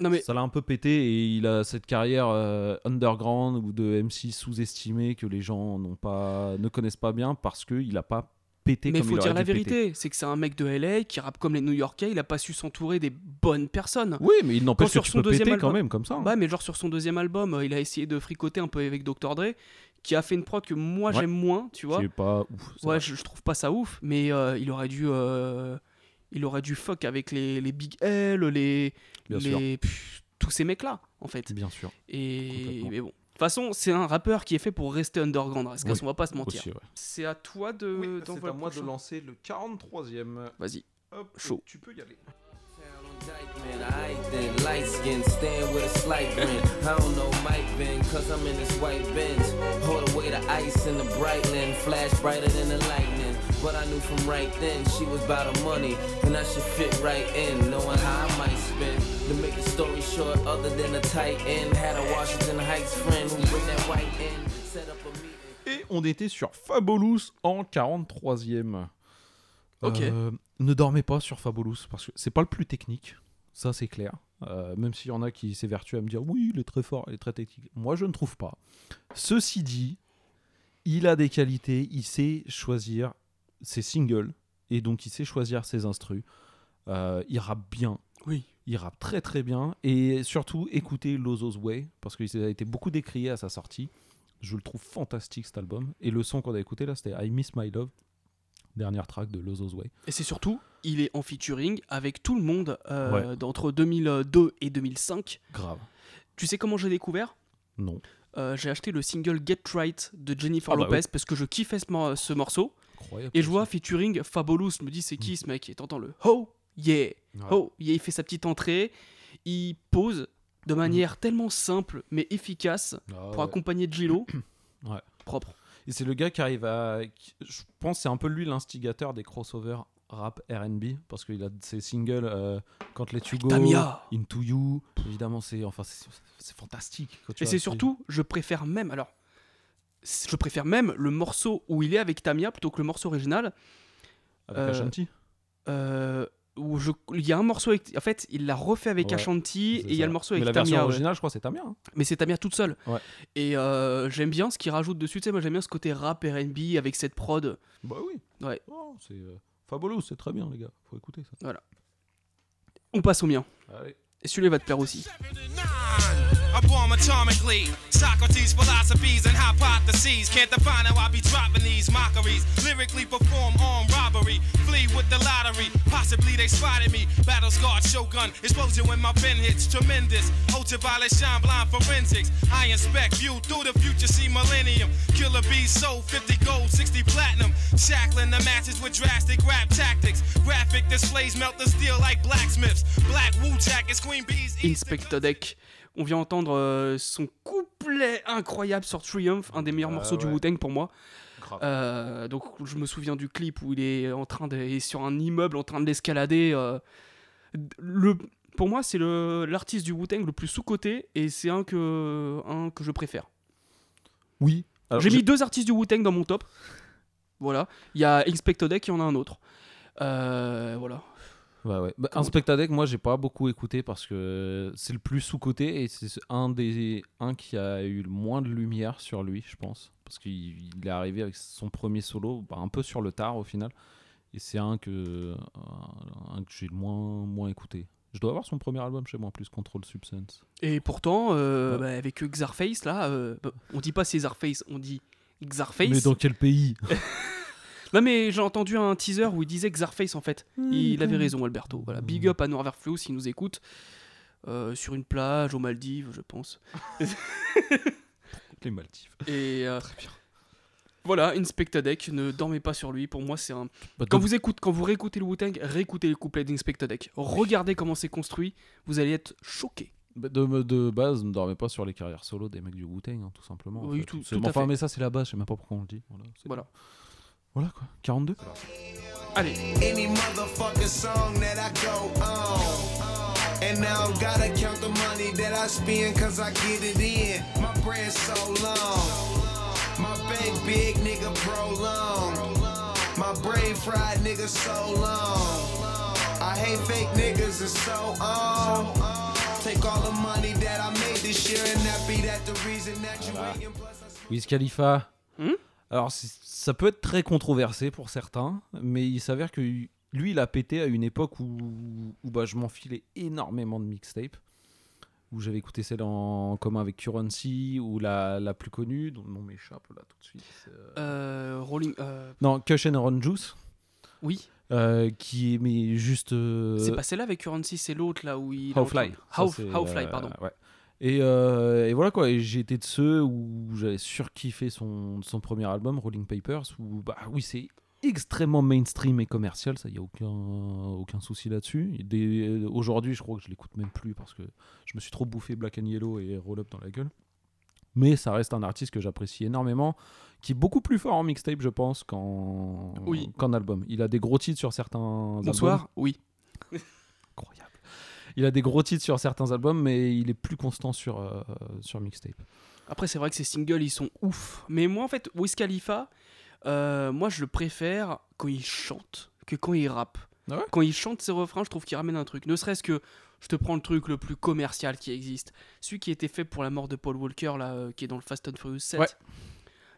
Non, mais- Ça l'a un peu pété et il a cette carrière euh, underground ou de MC sous-estimé que les gens n'ont pas, ne connaissent pas bien parce qu'il n'a pas pété Mais comme faut il dire la vérité, c'est que c'est un mec de LA qui rappe comme les New Yorkais, il a pas su s'entourer des bonnes personnes. Oui, mais il n'empêche sur que tu son peux péter quand album- même comme ça. hein. Ouais, mais genre sur son deuxième album, euh, il a essayé de fricoter un peu avec Dr. Dre, qui a fait une prod que moi Ouais. j'aime moins, tu vois. Qui est pas ouf. c'est Ouais, je, je trouve pas ça ouf, mais euh, il aurait dû. euh, il aurait dû fuck avec les, les Big L, les. Bien les pff, tous ces mecs-là, en fait. Bien sûr. Et. Mais bon. De toute façon, c'est un rappeur qui est fait pour rester underground, parce Oui, on va pas se mentir. ouais. C'est à toi de. c'est à moi de lancer le 43e. Vas-y. Hop, Chaud. Tu peux y aller. Man, I ain't then light skin, stand with a slight grin. I don't know Mike Ben, cause I'm in this white Benz. Hold away the ice in the Brightland, flash brighter than the lightning. But I knew from right then she was about her money, and I should fit right in, knowing how I might spend. To make the story short, other than a tight end, had a Washington Heights friend who bring that white in, set up a meeting. Et on était sur Fabulous en 43e. Ok. Euh, ne dormez pas sur Fabulous parce que c'est pas le plus technique, ça c'est clair. Euh, même s'il y en a qui s'évertuent à me dire oui, il est très fort, il est très technique. Moi je ne trouve pas. Ceci dit, il a des qualités, il sait choisir ses singles et donc il sait choisir ses instrus. Euh, il rappe bien. Oui. Il rappe très très bien et surtout écoutez Lozo's Way parce qu'il a été beaucoup décrié à sa sortie. Je le trouve fantastique cet album et le son qu'on a écouté là c'était I Miss My Love, dernière track de Lozo's Way. Et c'est surtout, il est en featuring avec tout le monde euh, Ouais. d'entre 2002 et 2005. Grave. Tu sais comment j'ai découvert? Non. Euh, J'ai acheté le single Get Right de Jennifer Ah bah Lopez oui. parce que je kiffais ce, mor- ce morceau. Incroyable, Et je vois featuring Fabulous. Je me dis, c'est qui ce mec? Et t'entends le Oh yeah Ouais. Oh yeah Il fait sa petite entrée. Il pose de manière tellement simple mais efficace Ah pour ouais. accompagner Gillo. Ouais. Propre. Et c'est le gars qui arrive à. Je pense que c'est un peu lui l'instigateur des crossovers rap RB parce qu'il a ses singles euh, Can't Let You Go, Tamia. Into You. Évidemment, c'est enfin, c'est fantastique. quand tu Et c'est surtout, je préfère même, alors, je préfère même le morceau où il est avec Tamia plutôt que le morceau original. Avec Euh, Ashanti euh, où je, il y a un morceau avec, en fait, il l'a refait avec Ouais, Ashanti et il y a le morceau Mais avec la version Tamia. ouais. originale, je crois, c'est Tamia. hein. Mais c'est Tamia toute seule. Ouais. Et euh, j'aime bien ce qu'il rajoute dessus. Tu sais, moi j'aime bien ce côté rap R&B avec cette prod. Bah oui. Ouais. Oh, c'est euh, Fabulous, c'est très bien, les gars. Faut écouter ça. Voilà. On passe au mien. Allez. Et celui-là va te plaire aussi. Atomically. Socrates' philosophies and hypotheses can't define how I be dropping these mockeries. Lyrically perform armed robbery, flee with the lottery. Possibly they spotted me. Explosion when my pen hits. Tremendous, ultraviolet shine blind forensics. I inspect, view through the future, see millennium. Killer bees sold 50 gold, 60 platinum. Shackling the masses with drastic rap tactics. Graphic displays melt the steel like blacksmiths. Black Wu. Inspector Deck. On vient entendre euh, son couplet incroyable sur Triumph, un des meilleurs Ah morceaux du. Wu-Tang pour moi. Euh, donc je me souviens du clip où il est en train de, il est sur un immeuble en train de l'escalader. euh. le, pour moi, c'est l'artiste du Wu-Tang le plus sous-coté et c'est un que, un que je préfère. Oui. J'ai j'ai- mis deux artistes du Wu-Tang dans mon top. Voilà. Il y a Inspector Deck et il y en a un autre. Euh, voilà. Ouais, ouais. Bah, Inspectadec, moi, j'ai pas beaucoup écouté parce que c'est le plus sous-coté et c'est un des un qui a eu le moins de lumière sur lui, je pense. Parce qu'il il est arrivé avec son premier solo bah, un peu sur le tard au final. Et c'est un que, un, que j'ai le moins, moins écouté. Je dois avoir son premier album chez moi en plus, Control Substance. Et pourtant, euh, Ouais. bah, avec Xarface, là, euh, bah, on dit pas c'est Xarface, on dit Xarface. Mais dans quel pays? Non, mais j'ai entendu un teaser où il disait Xarface en fait. Il avait raison, Alberto. Voilà, big up à Norbert Flo s'il nous écoute. Euh, sur une plage aux Maldives, je pense. Les Maldives. Et euh, Voilà, Inspectadec, ne dormez pas sur lui. Pour moi, c'est un. Bah, quand vous écoutez, quand vous réécoutez le Wu-Tang, réécoutez les couplets d'Inspectadec. Regardez comment c'est construit, vous allez être choqué. Bah, De, de base, ne dormez pas sur les carrières solo des mecs du Wu-Tang, hein, tout simplement. en Oui, fait. tout- tout à enfin, fait. mais ça, c'est la base, je sais même pas pourquoi on le dit. Voilà. Voilà quoi, 42. Allez. Any motherfucking song that I go on. And now gotta count the money that I spend cause I get it in. My brand so long. My bank big nigga prolong. My brain fried nigga so long. I hate fake niggas it's so on. Take all the money that I made this year and that be that the reason that you I Wiz Khalifa. Hmm? Alors, ça peut être très controversé pour certains, mais il s'avère que lui, il a pété à une époque où, où bah, je m'enfilais énormément de mixtapes. Où j'avais écouté celle en commun avec Currency, ou la, la plus connue, dont le nom m'échappe là tout de suite. euh, Euh, Rolling. euh, Non, Kush and Run Juice. Oui. Euh, qui est mais juste. euh, C'est pas celle-là avec Currency, c'est l'autre là où il. est How en train- Fly. Ça, How, c'est, How Fly, euh, pardon. ouais. Et, euh, et voilà quoi, et j'ai été de ceux où j'avais surkiffé son, son premier album, Rolling Papers, où bah oui, c'est extrêmement mainstream et commercial, ça y a aucun, aucun souci là-dessus. Des- Aujourd'hui, je crois que je l'écoute même plus parce que je me suis trop bouffé Black and Yellow et Roll Up dans la gueule. Mais ça reste un artiste que j'apprécie énormément, qui est beaucoup plus fort en mixtape, je pense, qu'en Oui. album. Il a des gros titres sur certains Bonsoir, albums. oui. Incroyable. Il a des gros titres sur certains albums, mais il est plus constant sur, euh, sur mixtape. Après, c'est vrai que ces singles, ils sont ouf. Mais moi, en fait, Wiz Khalifa, euh, moi, je le préfère quand il chante que quand il rappe. Ah quand il chante ses refrains, je trouve qu'il ramène un truc. Ne serait-ce que, je te prends le truc le plus commercial qui existe. Celui qui a été fait pour la mort de Paul Walker, là, euh, qui est dans le Fast and Furious 7. Ouais.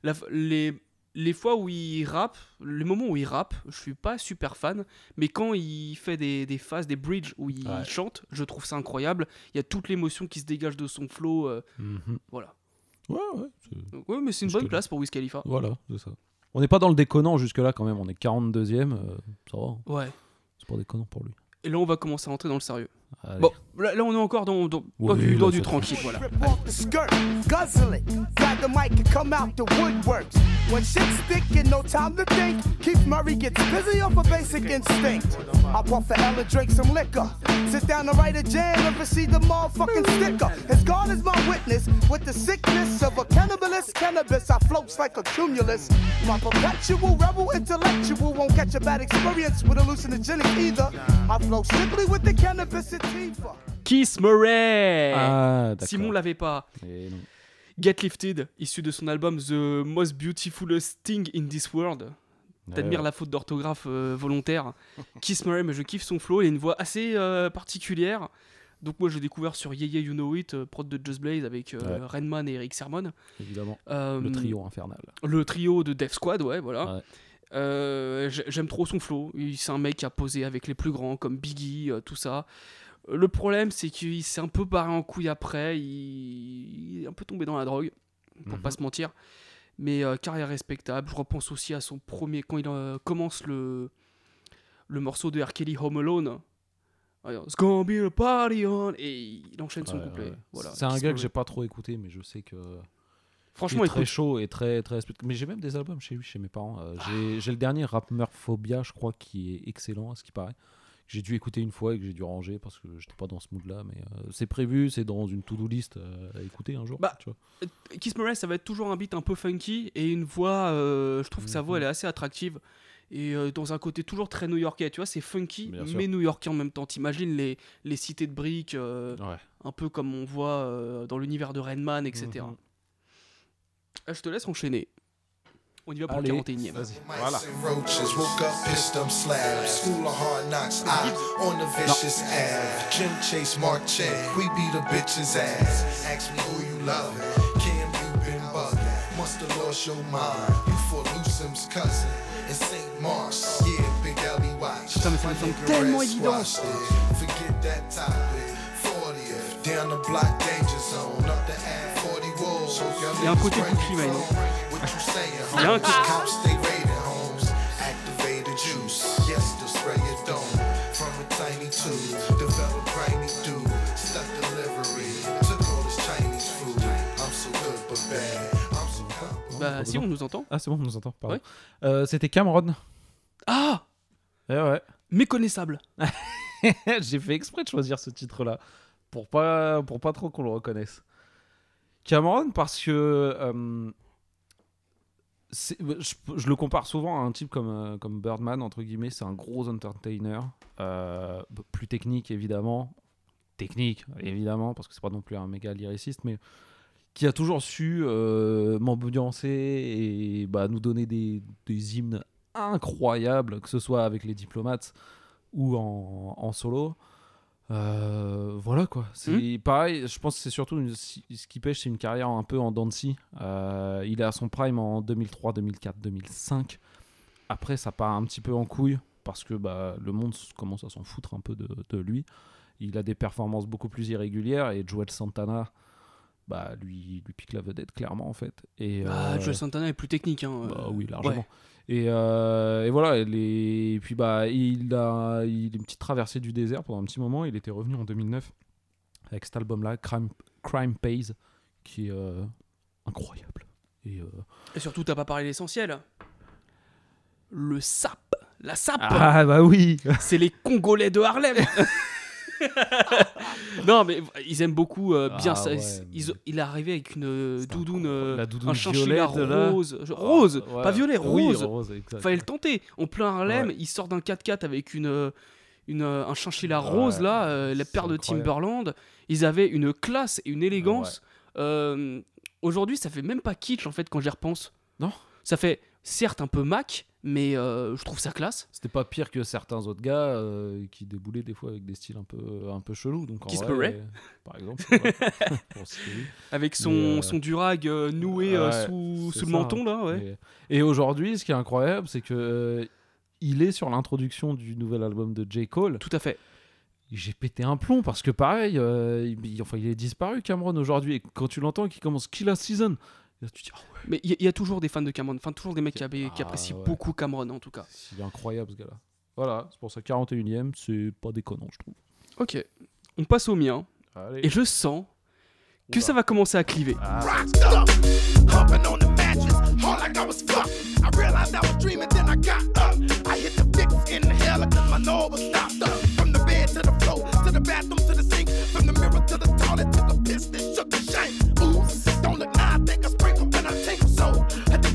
La les, les fois où il rappe, les moments où il rappe, je suis pas super fan, mais quand il fait des, des phases, des bridges où il Ouais. chante, je trouve ça incroyable. Il y a toute l'émotion qui se dégage de son flow. euh, Mhm. Voilà. Ouais, ouais. Donc, ouais, mais c'est une bonne place pour Wiz Khalifa. Voilà, c'est ça. On n'est pas dans le déconnant jusque-là quand même, on est 42ème, euh, ça va. Ouais. C'est pas déconnant pour lui. Et là, on va commencer à rentrer dans le sérieux. Allez. Bon, là, là, on est encore dans, dans, Oui, dans du, dans du tranquille, voilà. The skirt, guzzle it. Grab the mic and come out the woodworks. When shit's thick and no time to think, Keith Murray gets busy off a basic instinct. I puff a hell and drink some liquor. Sit down to write a jam and receive the motherfucking sticker. As God is my witness, with the sickness of a cannibalist cannabis, I floats like a cumulus. My perpetual rebel intellectual won't catch a bad experience with hallucinogenic either. I flow strictly with the cannabis sativa. Kiss Murray Ah. Simon l'avait pas. Et non. Get Lifted, issu de son album The Most Beautifulest Thing in This World. T'admires Ouais. la faute d'orthographe euh, volontaire. Kiss Murray, mais je kiffe son flow. Il a une voix assez euh, particulière. Donc moi, j'ai découvert sur Yeah Yeah You Know It, euh, prod de Just Blaze avec Ouais. Redman et Eric Sermon. Évidemment. Le trio infernal. Le trio de Def Squad, ouais, voilà. Ouais. Euh, J'aime trop son flow. C'est un mec qui a posé avec les plus grands, comme Biggie, euh, tout ça. Le problème, c'est qu'il s'est un peu barré en couille après. Il, il est un peu tombé dans la drogue, pour Mhm. pas se mentir. Mais euh, carrière respectable. Je repense aussi à son premier. Quand il euh, commence le, le morceau de R. Kelly Home Alone. It's gonna be a party on. Et il enchaîne son Ouais, couplet. ouais. Voilà, c'est un gars que j'ai pas trop écouté, mais je sais que. Franchement, il est très écoute. chaud et très très. Mais j'ai même des albums chez lui, chez mes parents. Euh, j'ai- le dernier Rapmerphobia, je crois, qui est excellent, à ce qui paraît. J'ai dû écouter une fois et que j'ai dû ranger parce que j'étais pas dans ce mood-là. Mais euh, c'est prévu, c'est dans une to-do list euh, à écouter un jour. Bah, tu vois. Euh, Kiss Murray, ça va être toujours un beat un peu funky et une voix. euh, je trouve que sa Mhm. voix elle est assez attractive et dans un côté toujours très new-yorkais. Tu vois, c'est funky mais new-yorkais en même temps. T'imagines les, les cités de briques, Ouais. un peu comme on voit dans l'univers de Redman, etc. Mhm. Euh, Je te laisse enchaîner. On y va pour Allez, le 41ème. vas-y. Voilà. roaches woke up, pissed them slabs. School of hard knocks, I on the vicious Ave. Jim Chase Marchand, we beat a bitch's ass. Ask me who you love, Kim, you been bugging. Must have lost your mind. You for Lusim's cousin in St. Mars. Yeah, Big Ellie watch. Putain, mais ça me semble tellement évident. Forget that topic. 40th, down the block, danger zone. Up the Ave, 40 wolves. Il y a un côté Gucci Cops stay raiding homes. Activate the juice. Yes, to spray your dome. From a tiny tube. Develop grimy dude. Stuff delivery. Took all this Chinese food. I'm so good but bad. I'm so comfortable. Bah, si, on nous entend. Ah, c'est bon, on nous entend. Pardon. Ouais. Euh, C'était Cameron. Ah Eh ouais. Méconnaissable. J'ai fait exprès de choisir ce titre-là pour pas, pour pas trop qu'on le reconnaisse. Cameron, parce que euh, je, le compare souvent à un type comme, euh, comme Birdman, entre guillemets. C'est un gros entertainer, euh, plus technique évidemment. Technique évidemment, parce que c'est pas non plus un méga lyriciste, mais qui a toujours su euh, m'ambiancer et bah, nous donner des, des hymnes incroyables, que ce soit avec les diplomates ou en solo. Euh, voilà quoi. C'est pareil, je pense que c'est surtout une- ce qui pêche, c'est une carrière un peu en dents. Euh, il est à son prime en 2003, 2004, 2005. Après, ça part un petit peu en couille parce que bah, le monde commence à s'en foutre un peu de, de lui. Il a des performances beaucoup plus irrégulières et Joel Santana, bah, lui, lui pique la vedette clairement en fait. Et, Ah, euh, Joel Santana est plus technique. Hein. bah euh, oui, largement. ouais. Et, euh, et voilà, et les- et puis bah, il a il a une petite traversée du désert pendant un petit moment. Il était revenu en 2009 avec cet album-là, Crime, Crime Pays, qui est euh, incroyable. Et, euh, Et surtout, t'as pas parlé l'essentiel. Le SAP. La SAP. Ah, bah oui. C'est les Congolais de Harlem. non, mais ils aiment beaucoup euh, bien Ah, ça. ouais, Ils- il est arrivé avec une euh, doudoune, euh, La doudoune un chinchilla là. rose. Ah, Rose, ouais. pas violet, Oui, rose. rose, exact. Fallait le tenter. En plein Harlem, Ouais. il sort d'un 4x4 avec une, une, un chinchilla Ouais, rose, là, euh, la paire de. Timberland. Ils avaient une classe et une élégance. Euh, Aujourd'hui, ça fait même pas kitsch, en fait, quand j'y repense. Non. Ça fait, certes, un peu Mac, mais euh, je trouve ça classe. C'était pas pire que certains autres gars euh, qui déboulaient des fois avec des styles un peu, un peu chelous. Donc Kiss vrai, euh, par exemple. ouais. Avec son, Mais, euh, son durag euh, noué euh, Ouais, sous, sous le ça. menton, là, ouais. Et, et aujourd'hui, ce qui est incroyable, c'est que euh, il est sur l'introduction du nouvel album de J. Cole. Tout à fait. J'ai pété un plomb parce que pareil, euh, il, enfin, il est disparu Cameron aujourd'hui. Et quand tu l'entends qui commence Killer Season, là, tu te dis, ah ouais, Mais il y, a- il y a toujours des fans de Cameron, enfin toujours des mecs qui, qui Ah, apprécient ouais. beaucoup Cameron en tout cas. il est incroyable ce gars-là. Voilà, c'est pour ça 41ème, c'est pas déconnant, je trouve. Ok, on passe au mien. Allez. Et je sens que ça va commencer à cliver.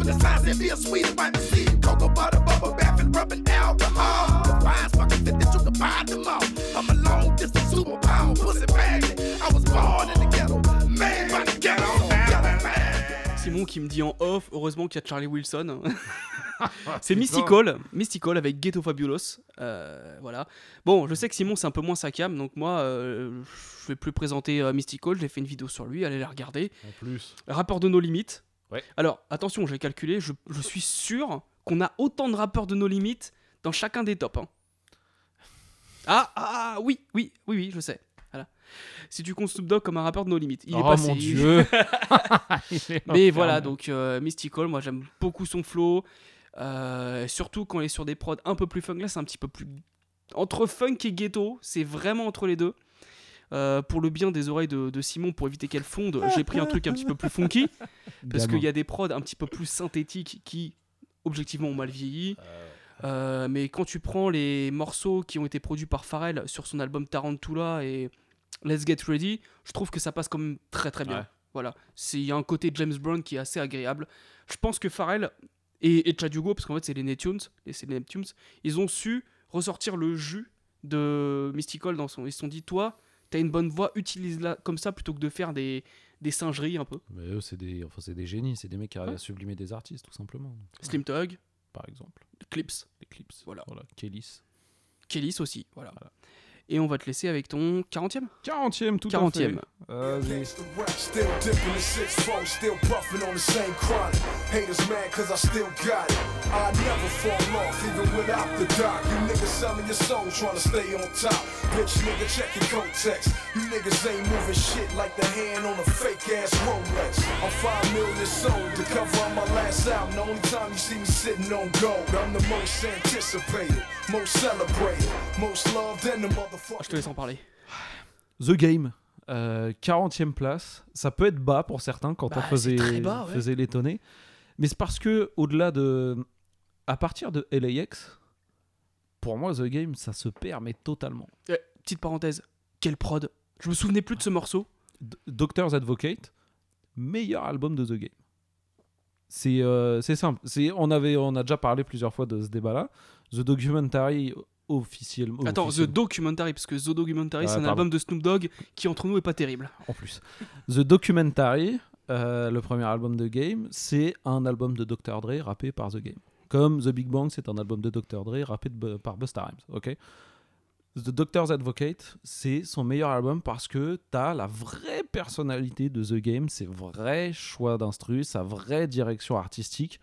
I dip in the signs and be a sweet vitamin C, cocoa butter, bubble bath, and rubbing alcohol. The finest fucking fit that you can buy them all. I'm a long distance super pound pussy magnet. I was born in the ghetto, made by the ghetto, ghetto man. Simon qui me dit en off, heureusement qu'il y a Charlie Wilson. c'est. Mystical, Mystical avec Ghetto Fabulous. Euh, voilà. Bon, je sais que Simon c'est un peu moins sa cam, donc moi euh, je vais plus présenter euh, Mystical. J'ai fait une vidéo sur lui, allez la regarder. En plus. Rappeur de nos limites. Ouais. Alors attention, j'ai calculé, je, je suis sûr qu'on a autant de rappeurs de nos limites dans chacun des tops. hein. Ah, ah, oui, oui, oui, oui, je sais. Voilà. Si tu comptes Snoop Dogg comme un rappeur de nos limites, il est Oh, passé. mon Dieu. Est Mais voilà, donc euh, Mystical, moi j'aime beaucoup son flow. euh, surtout quand il est sur des prods un peu plus funk, là c'est un petit peu plus. Entre funk et ghetto, c'est vraiment entre les deux. Euh, pour le bien des oreilles de, de Simon, pour éviter qu'elle fonde, j'ai pris un truc un petit peu plus funky. Parce qu'il y a des prods un petit peu plus synthétiques qui, objectivement, ont mal vieilli. Euh, mais quand tu prends les morceaux qui ont été produits par Pharrell sur son album Tarantula et Let's Get Ready, je trouve que ça passe quand même très très bien. Ouais. Voilà, il y a un côté James Brown qui est assez agréable. Je pense que Pharrell et, et Chad Hugo, parce qu'en fait c'est les Neptunes, et c'est les Neptunes, ils ont su ressortir le jus de Mystical dans son. Ils se sont dit, toi, t'as une bonne voix, utilise-la comme ça plutôt que de faire des, des singeries un peu. Mais eux, c'est des, enfin, c'est des génies, c'est des mecs qui arrivent à sublimer des artistes, tout simplement. Slim Tug, Par exemple. Clips, Les clips. Voilà. Voilà. Kellis. Kellis aussi, voilà. Et on va te laisser avec ton 40e 40e, tout 40e. à fait. Vas-y. Ah, Je te laisse en parler. The Game, euh, 40e place. Ça peut être bas pour certains quand Bah, on faisait, bas, ouais. faisait l'étonner. Mais c'est parce que, au-delà de. À partir de LAX, pour moi, The Game, ça se perd, mais totalement. Eh, petite parenthèse, quelle prod Je me souvenais plus de ce morceau. D- Doctor's Advocate, meilleur album de The Game. C'est euh, simple. On, avait, on a déjà parlé plusieurs fois de ce débat-là. The Documentary, officiellement. Attends, The Documentary, parce que The Documentary, Ah, c'est un pardon. album de Snoop Dogg qui, entre nous, est pas terrible. en plus. The Documentary, euh, le premier album de Game, c'est un album de Dr. Dre rappé par The Game. Comme The Big Bang, c'est un album de Dr. Dre rappé de par Busta Rhymes. ok? The Doctor's Advocate, c'est son meilleur album parce que t'as la vraie personnalité de The Game, ses vrais choix d'instru, sa vraie direction artistique,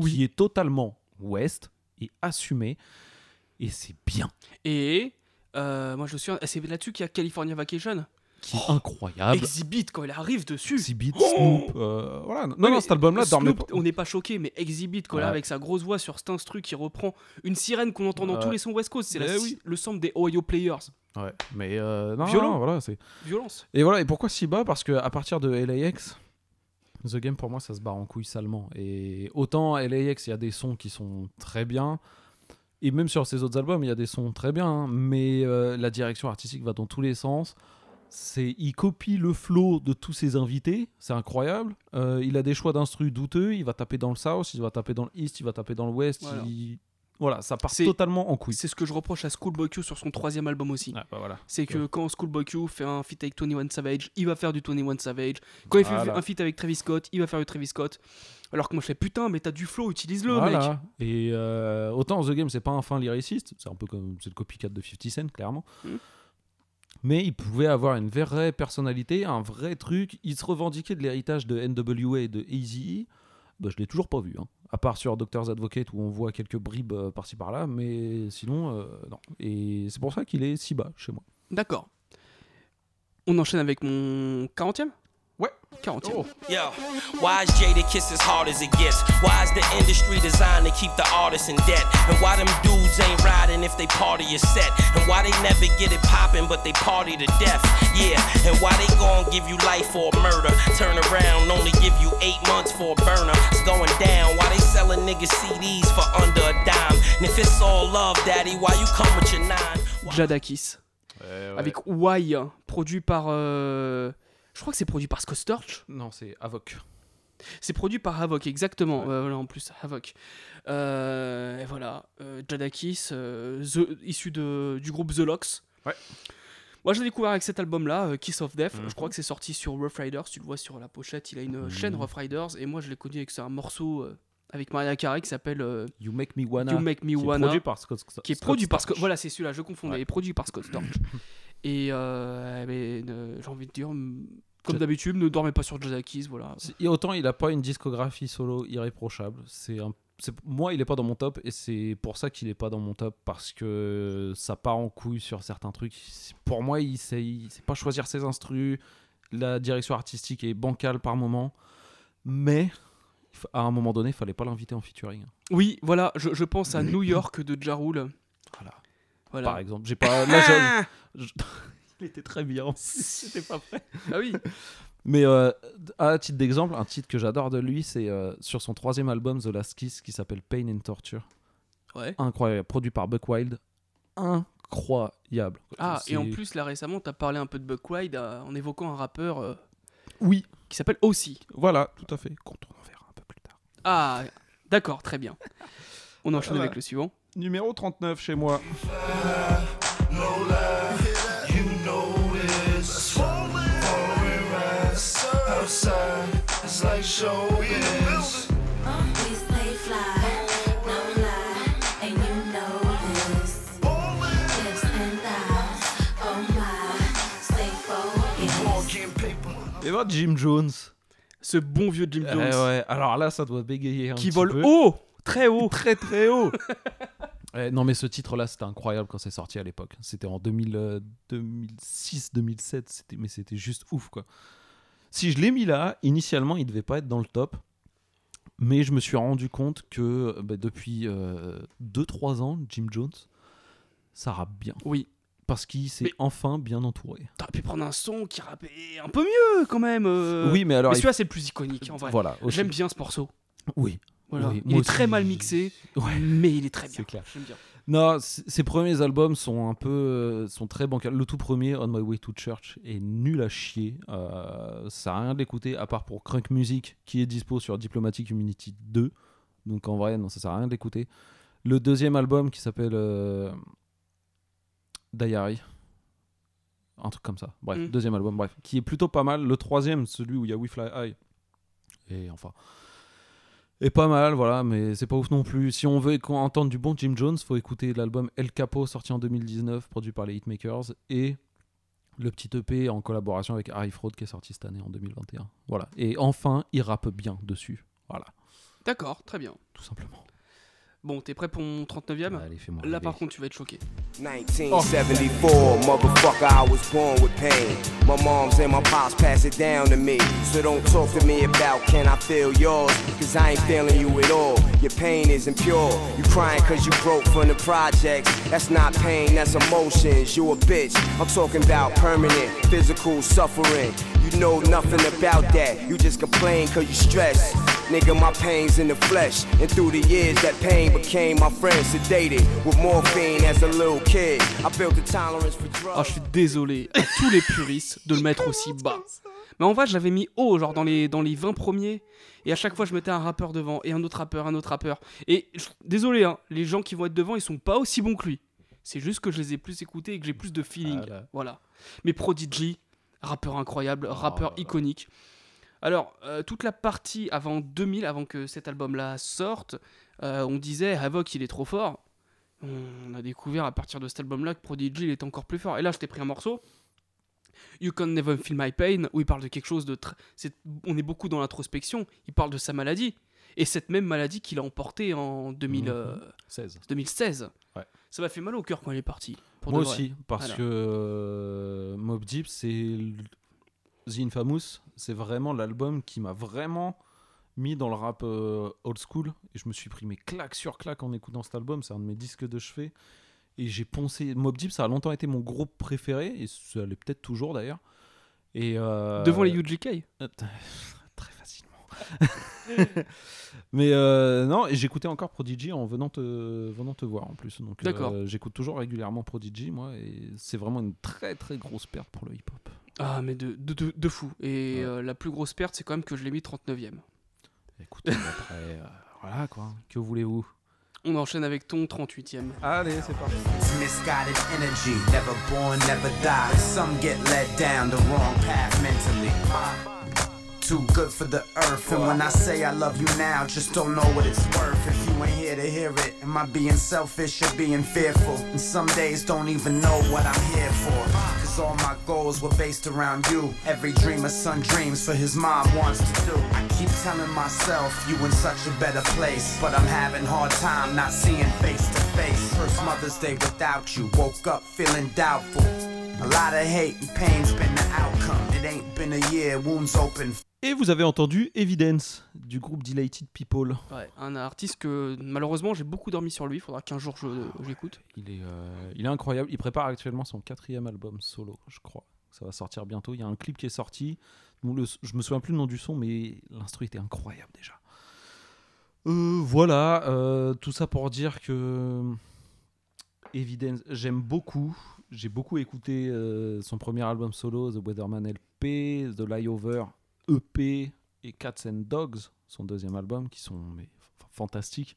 qui est totalement West et assumée, et c'est bien. Et euh, moi, je suis. C'est là-dessus qu'il y a California Vacation. Qui est incroyable. Exhibit, quand il arrive dessus. Exhibit, Oh Snoop, euh, voilà. Non, Ouais, non, cet album-là, on n'est pas choqué, mais Exhibit, quand Ouais. avec sa grosse voix sur cet instru qui reprend une sirène qu'on entend dans Ouais. tous les sons West Coast, c'est oui. le sample des Ohio Players. Ouais, mais euh, non, Violent. non, voilà, c'est. Violence. Et voilà, et pourquoi si bas? Parce que à partir de LAX, The Game pour moi ça se barre en couille salement. Et autant LAX, il y a des sons qui sont très bien. Et même sur ses autres albums, il y a des sons très bien. hein, mais euh, la direction artistique va dans tous les sens. C'est, il copie le flow de tous ses invités, c'est incroyable. Euh, il a des choix d'instru douteux, il va taper dans le South, il va taper dans le East, il va taper dans le West. Voilà. il- Voilà, ça part totalement en couille. C'est ce que je reproche à Schoolboy Q sur son troisième album aussi. bah voilà. C'est que quand Schoolboy Q fait un feat avec 21 Savage, il va faire du 21 Savage. Quand il fait un feat avec Travis Scott, il va faire du Travis Scott. Alors que moi je fais putain, mais t'as du flow, utilise-le, Voilà. mec. Et euh, autant The Game, c'est pas un fin lyriciste, c'est un peu comme c'est le copycat de 50 Cent, clairement. Mhm. Mais il pouvait avoir une vraie personnalité, un vrai truc. Il se revendiquait de l'héritage de NWA et de Eazy. Bah, je l'ai toujours pas vu, hein. à part sur Doctor's Advocate où on voit quelques bribes euh, par-ci par-là, mais sinon, euh, non. Et c'est pour ça qu'il est si bas chez moi. D'accord. On enchaîne avec mon 40ème Ouais. 40ème. Yo, why is Jada Kiss as hard as it gets? Why is the industry designed to keep the artists in debt? And why them dudes ain't riding if they party is set? And why they never get it poppin' but they party to death? Yeah, and why they gon' give you life for a murder? Turn around, only give you eight months for a burner. It's going down. Why they selling niggas CDs for under a dime? And if it's all love, daddy, why you come with your nine? Jadakis. Eh Avec Why, produit par. euh, Je crois que c'est produit par Scott Storch. Non, c'est Avoc. C'est produit par Havoc, exactement. Euh, voilà, en plus, Havoc. Euh, et voilà, euh, Jadakis, euh, The- issu de, du groupe The Locks. Ouais. Moi, je l'ai découvert avec cet album-là, euh, Kiss of Death. Mhm. Je crois que c'est sorti sur Rough Riders. Tu le vois sur la pochette, il a une chaîne Rough Riders. Et moi, je l'ai connu avec un morceau euh, avec Maria Carey qui s'appelle euh, You Make Me Wanna. You Make Me qui est Wanna. produit par Scott- Qui est Scott produit par Storch. Scott. Voilà, c'est celui-là, je confondais. Ouais. est produit par Scott Storch. et euh, j'ai envie de dire, mm, comme d'habitude, ne dormez pas sur Jadakis. Voilà. Et autant il a pas une discographie solo irréprochable. C'est un, moi il est pas dans mon top et c'est pour ça qu'il est pas dans mon top parce que ça part en couille sur certains trucs. Pour moi il sait, il sait pas choisir ses instrus. La direction artistique est bancale par moment, mais à un moment donné il fallait pas l'inviter en featuring. Oui, voilà, je, je pense à New York de Ja Rule. Voilà. Voilà. Par exemple, j'ai pas. Là, je- je- il était très bien. C'était pas prêt. Ah oui. Mais euh, à titre d'exemple, un titre que j'adore de lui, c'est euh, sur son troisième album, The Last Kiss, qui s'appelle Pain and Torture. Ouais. Incroyable, produit par Buck Wild. Incroyable. Ah, et en plus, là récemment, t'as parlé un peu de Buck Wild euh, en évoquant un rappeur. euh, Oui. Qui s'appelle aussi. Voilà, tout à fait. Qu'on on verra un peu plus tard. Ah, d'accord, très bien. On enchaîne avec le suivant. Numéro 39 chez moi. Et voir Jim Jones. Ce bon vieux Jim Jones. Eh ouais, alors là, ça doit bégayer un Qui petit vole peu. haut, très haut. Très très haut. Non mais ce titre-là, c'était incroyable quand c'est sorti à l'époque. C'était en 2000, 2006, 2007, c'était, mais c'était juste ouf quoi. Si je l'ai mis là, initialement, il devait pas être dans le top. Mais je me suis rendu compte que bah, depuis 2-3 ans, Jim Jones, ça rappe bien. Oui. Parce qu'il s'est enfin bien entouré. T'aurais pu prendre un son qui rappait un peu mieux quand même. euh. Oui, mais alors, Mais il- celui-là, c'est le plus iconique en vrai. Voilà, aussi. J'aime bien ce morceau. Oui. Voilà. Oui, il est très mal mixé, mais il est très bien. C'est clair. Bien. Non, ses premiers albums sont un peu euh, sont très bancals. Le tout premier, On My Way to Church, est nul à chier. Euh, ça a rien d'écouter à part pour Crunk Music qui est dispo sur Diplomatic Humanity 2. Donc en vrai, non, ça sert à rien d'écouter. Le deuxième album qui s'appelle euh, Diary. Un truc comme ça. Bref, Mm. deuxième album, bref. Qui est plutôt pas mal. Le troisième, celui où il y a We Fly High. Et enfin. Et pas mal, voilà, mais c'est pas ouf non plus. Si on veut entendre du bon Jim Jones, faut écouter l'album El Capo sorti en 2019, produit par les Hitmakers, et le petit EP en collaboration avec Harry Fraud qui est sorti cette année en 2021. Voilà. Et enfin, il rappe bien dessus. Voilà. D'accord, très bien. Tout simplement. Bon, t'es prêt pour mon 39ème Allez, fais-moi Là, rêver. par contre, tu vas être choqué. 1974, motherfucker, I was born with pain. My mom's and my pops pass it down to me. So don't talk to me about can I feel yours, cause I ain't feeling you at all. Your pain isn't pure. You crying cause you broke from the projects. That's not pain, that's emotions. You a bitch. I'm talking about permanent physical suffering. You know nothing about that. You just complain cause you stressed. Nigga, my pain's in the flesh. And through the years, that pain became my friend, sedated with morphine as a little kid. I built a tolerance for drugs. Ah, je suis désolé à tous les puristes de le mettre aussi bas. Mais en vrai, je l'avais mis haut, genre dans les, dans les 20 premiers. Et à chaque fois, je mettais un rappeur devant, et un autre rappeur, un autre rappeur. Et je- désolé, hein, les gens qui vont être devant, ils sont pas aussi bons que lui. C'est juste que je les ai plus écoutés et que j'ai plus de feeling. Voilà. Voilà. Mais Prodigy, rappeur incroyable, rappeur iconique. Alors, euh, toute la partie avant 2000, avant que cet album-là sorte, euh, on disait Havoc, il est trop fort. On a découvert à partir de cet album-là que Prodigy il est encore plus fort. Et là, je t'ai pris un morceau. You Can Never Feel My Pain, où il parle de quelque chose de très. c'est- On est beaucoup dans l'introspection. Il parle de sa maladie. Et cette même maladie qu'il a emportée en 2000, euh, 16. 2016. Ouais. Ça m'a fait mal au cœur quand il est parti. Moi aussi, parce que euh, Mob Deep, c'est The Infamous, c'est vraiment l'album qui m'a vraiment mis dans le rap euh, old school. Et je me suis pris mes claques sur claques en écoutant cet album. C'est un de mes disques de chevet. Et j'ai poncé. Mob Deep, ça a longtemps été mon groupe préféré. Et ça l'est peut-être toujours d'ailleurs. Et euh, Devant les UGK euh, Très facilement. Mais non, et j'écoutais encore Prodigy en venant te, venant te voir en plus. Donc D'accord. j'écoute toujours régulièrement Prodigy, moi, et c'est vraiment une très très grosse perte pour le hip-hop. Ah, mais de, de, de, de fou. Et euh, la plus grosse perte, c'est quand même que je l'ai mis 39ème. Écoute, après, euh, voilà quoi. Que voulez-vous? On enchaîne avec ton 38ème. Allez, c'est parti. Misguided energy, never born, never die. Some get led down the wrong path mentally. Too good for the earth, and when I say I love you now, just don't know what it's worth. If you ain't here to hear it, am I being selfish or being fearful? And some days don't even know what I'm here for. Cause all my goals were based around you. Every dreamer's son dreams for his mom wants to do. I keep telling myself you in such a better place, but I'm having hard time not seeing face to face. First Mother's Day without you, woke up feeling doubtful. A lot of hate and pain's been the outcome. It ain't been a year, wounds open. Et vous avez entendu Evidence du groupe Delighted People. Ouais, un artiste que malheureusement j'ai beaucoup dormi sur lui. Il faudra qu'un jour je j'écoute. Il est, euh, il est incroyable. Il prépare actuellement son quatrième album solo, je crois. Ça va sortir bientôt. Il y a un clip qui est sorti. Bon, le- je me souviens plus le nom du son, mais l'instru était incroyable déjà. Euh, voilà, euh, tout ça pour dire que Evidence, j'aime beaucoup. J'ai beaucoup écouté euh, son premier album solo, The Weatherman LP, The Lyover EP et Cats and Dogs, son deuxième album, qui sont fantastiques.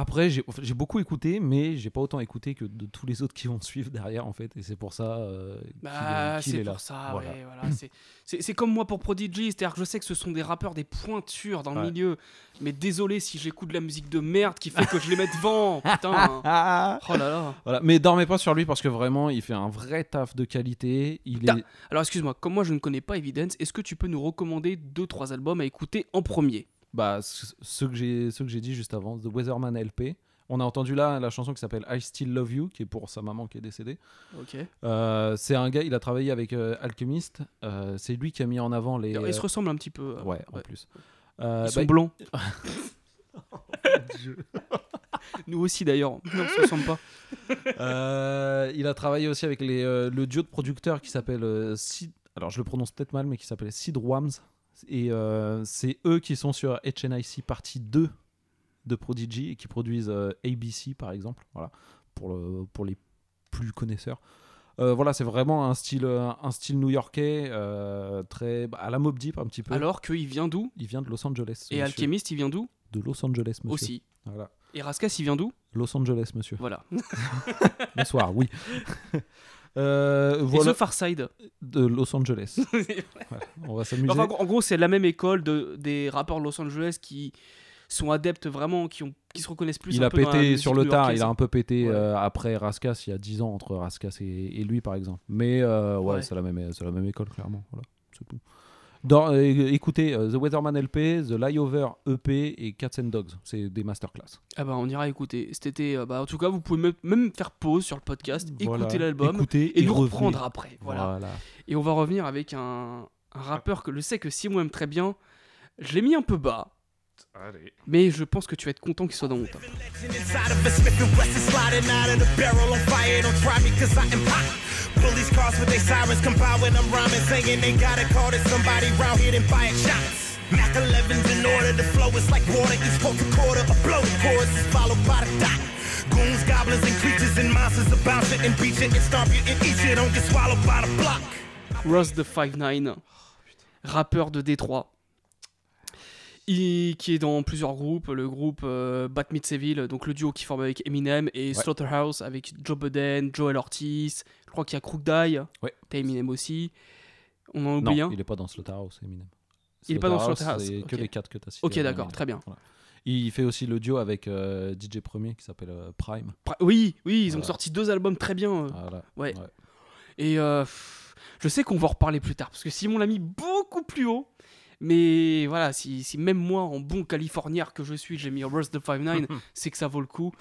Après, j'ai beaucoup écouté, mais j'ai pas autant écouté que de tous les autres qui vont suivre derrière, en fait. Et c'est pour ça euh, qu'il Bah, est- qu'il c'est est pour ça, Voilà. ouais, voilà. c'est- C'est c'est comme moi pour Prodigy, c'est-à-dire que je sais que ce sont des rappeurs, des pointures dans le Ouais. milieu, mais désolé si j'écoute de la musique de merde qui fait que je les mette devant, putain. oh là là. Voilà. Mais dormez pas sur lui parce que vraiment, il fait un vrai taf de qualité. Il Ta- est. Alors excuse-moi, comme moi je ne connais pas Evidence, est-ce que tu peux nous recommander deux trois albums à écouter en premier? Bah, ce ce que j'ai ce que j'ai dit juste avant, The Weatherman LP. On a entendu là la chanson qui s'appelle I Still Love You, qui est pour sa maman qui est décédée. Ok. Euh, c'est un gars, il a travaillé avec euh, Alchemist. Euh, c'est lui qui a mis en avant les. Ils se ressemblent un petit peu. Ouais, en plus. Ils sont bah, blancs. Nous aussi d'ailleurs. On se ressemble pas. Euh, il a travaillé aussi avec les, euh, le duo de producteurs qui s'appelle euh, Sid. Alors je le prononce peut-être mal, mais qui s'appelle Sid Wams. Et euh, c'est eux qui sont sur HNIC partie 2 de Prodigy et qui produisent euh, ABC par exemple. Voilà, pour, le, pour les plus connaisseurs. Euh, voilà, c'est vraiment un style, un style new-yorkais, très bah, à la Mob Deep un petit peu. Alors qu'il vient d'où? Il vient de Los Angeles. Et monsieur. Alchemist, il vient d'où? De Los Angeles, monsieur. Aussi. Voilà. Et Raskas, il vient d'où? Los Angeles, monsieur. Voilà. Bonsoir, oui. Euh, Et. The Far Side De Los Angeles. Voilà, on va s'amuser. Enfin, en gros- c'est la même école de, des rappeurs de Los Angeles qui sont adeptes vraiment, qui, ont, qui se reconnaissent plus il un a peu dans la pété sur le tard, il a un peu pété Ouais. euh, après Raskas il y a 10 ans entre Raskas et, et lui par exemple. Mais euh, ouais, Ouais. c'est la même c'est la même école clairement, voilà, c'est tout. Dans, euh, écoutez, euh, The Weatherman LP, The Lyover EP et Cats and Dogs, c'est des masterclass. Ah bah on ira écouter. Cet été, euh, bah en tout cas, vous pouvez même- faire pause sur le podcast, Voilà. écouter l'album et, et nous revenez. reprendre après. Voilà. Voilà. Et on va revenir avec un, un rappeur que je sais que Simon aime très bien. Je l'ai mis un peu bas. Mais je pense que tu vas être content qu'il soit dans mon top. Police cars with their sirens compile when I'm rhyming, saying they got a call to somebody round here, then buying shots. Mac 11's in order, the flow is like water, each quote a quarter. A blow chorus is followed by the dot. Goons, goblins, and creatures and monsters are bouncing and beaching and stomp you and eat you. Don't get swallowed by the block. Ross the 5-9, rappeur de Détroit. Il- qui est dans plusieurs groupes, le groupe euh, Bat Seville, donc le duo qui forme avec Eminem, et Ouais. Slaughterhouse avec Joe Budden, Joel Ortiz, je crois qu'il y a Crook Die, Ouais. t'as Eminem aussi. On en oublie Non, un il est pas dans Slaughterhouse, Eminem. Il est pas dans Slaughterhouse, C'est que les quatre que tu as cités. Ok, d'accord, très bien. Voilà. Il fait aussi le duo avec euh, DJ Premier qui s'appelle euh, Prime. Oui, oui, ils ont sorti deux albums très bien. euh. Voilà, Ouais. ouais. Et je sais qu'on va en reparler plus tard, parce que Simon l'a mis beaucoup plus haut. Mais voilà, si, si même moi, en bon californiard que je suis, j'ai mis Rush the 5-9, c'est que ça vaut le coup.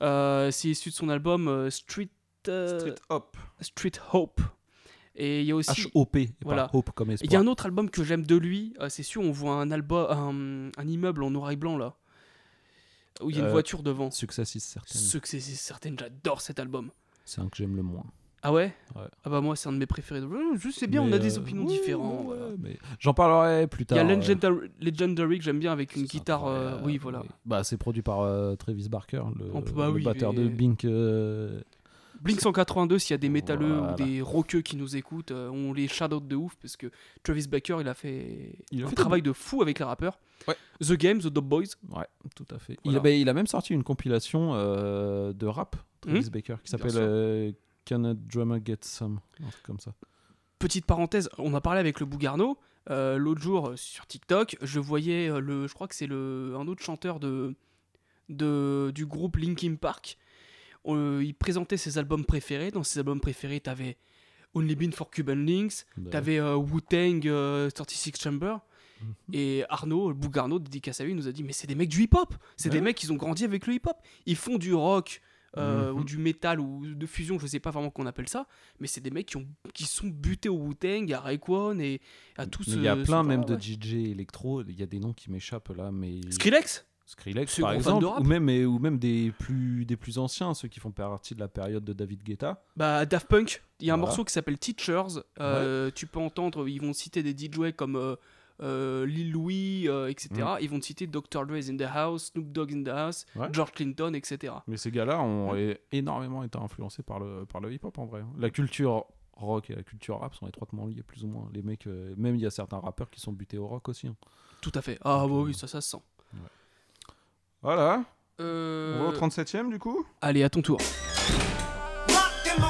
C'est issu de son album Street, euh, Street Hope. Street Hope. Et il y a aussi. H.O.P., Voilà. Hope comme Et Il y a espoir. un autre album que j'aime de lui, euh, c'est sûr, on voit un, album, un, un immeuble en noir et blanc là. Où il y a une Euh, voiture devant. Success is certain. Success is certain, j'adore cet album. C'est un que j'aime le moins. Ah ouais? Ouais. Ah bah moi c'est un de mes préférés. Je sais bien, on a des euh, opinions différentes. ouais, voilà. mais J'en parlerai plus Il y tard. a euh, Legendary, Legendary que j'aime bien avec une guitare. euh, oui, voilà. Bah, c'est produit par euh, Travis Barker, le, bah le oui, batteur de Blink. Blink 182, s'il y a des métalleux Voilà. ou des rockeux qui nous écoutent, euh, on les shout de ouf parce que Travis Barker il a fait Il a un fait travail de fou avec les rappeurs. The Game, The Dope Boys. Ouais, tout à fait. Voilà. Il, a, bah, il a même sorti une compilation euh, de rap, Travis Mhm. Baker, qui s'appelle euh, Can a Drummer Get Some Un truc comme ça. Petite parenthèse, on a parlé avec le Bougarno euh, l'autre jour sur TikTok. Je voyais le, je crois que c'est le un autre chanteur de, de du groupe Linkin Park. Euh, il présentait ses albums préférés. Dans ses albums préférés, t'avais Only Been for Cuban Links, Bah t'avais euh, Wu-Tang euh, 36 Chamber. Mhm. Et Arnaud, le Bougarno, dédicace à lui, nous a dit Mais c'est des mecs du hip-hop C'est des mecs qui ont grandi avec le hip-hop. Ils font du rock euh, Mhm. ou du métal ou de fusion, je sais pas vraiment qu'on appelle ça, mais c'est des mecs qui, ont, qui sont butés au Wu-Tang, à Raekwon et à tous il y a plein même de. DJ électro, il y a des noms qui m'échappent là, mais... Skrillex? Skrillex par exemple, ou même, ou même des, plus, des plus anciens, ceux qui font partie de la période de David Guetta. Bah, Daft Punk, il y a un Voilà. morceau qui s'appelle Teachers. euh, Tu peux entendre, ils vont citer des DJ comme euh, euh, Lil Louis, etc. Mm. Ils vont te citer Dr. Dre is in the house, Snoop Dogg in the house, Ouais. George Clinton, etc. Mais ces gars-là ont énormément été influencés par le, par le hip-hop en vrai. hein. La culture rock et la culture rap sont étroitement liées plus ou moins. Les mecs, même il y a certains rappeurs qui sont butés au rock aussi. hein. Tout à fait. Ah, bah oui, ça, ça se sent. Voilà. Euh... On va au 37ème du coup? Allez, à ton tour. Locked in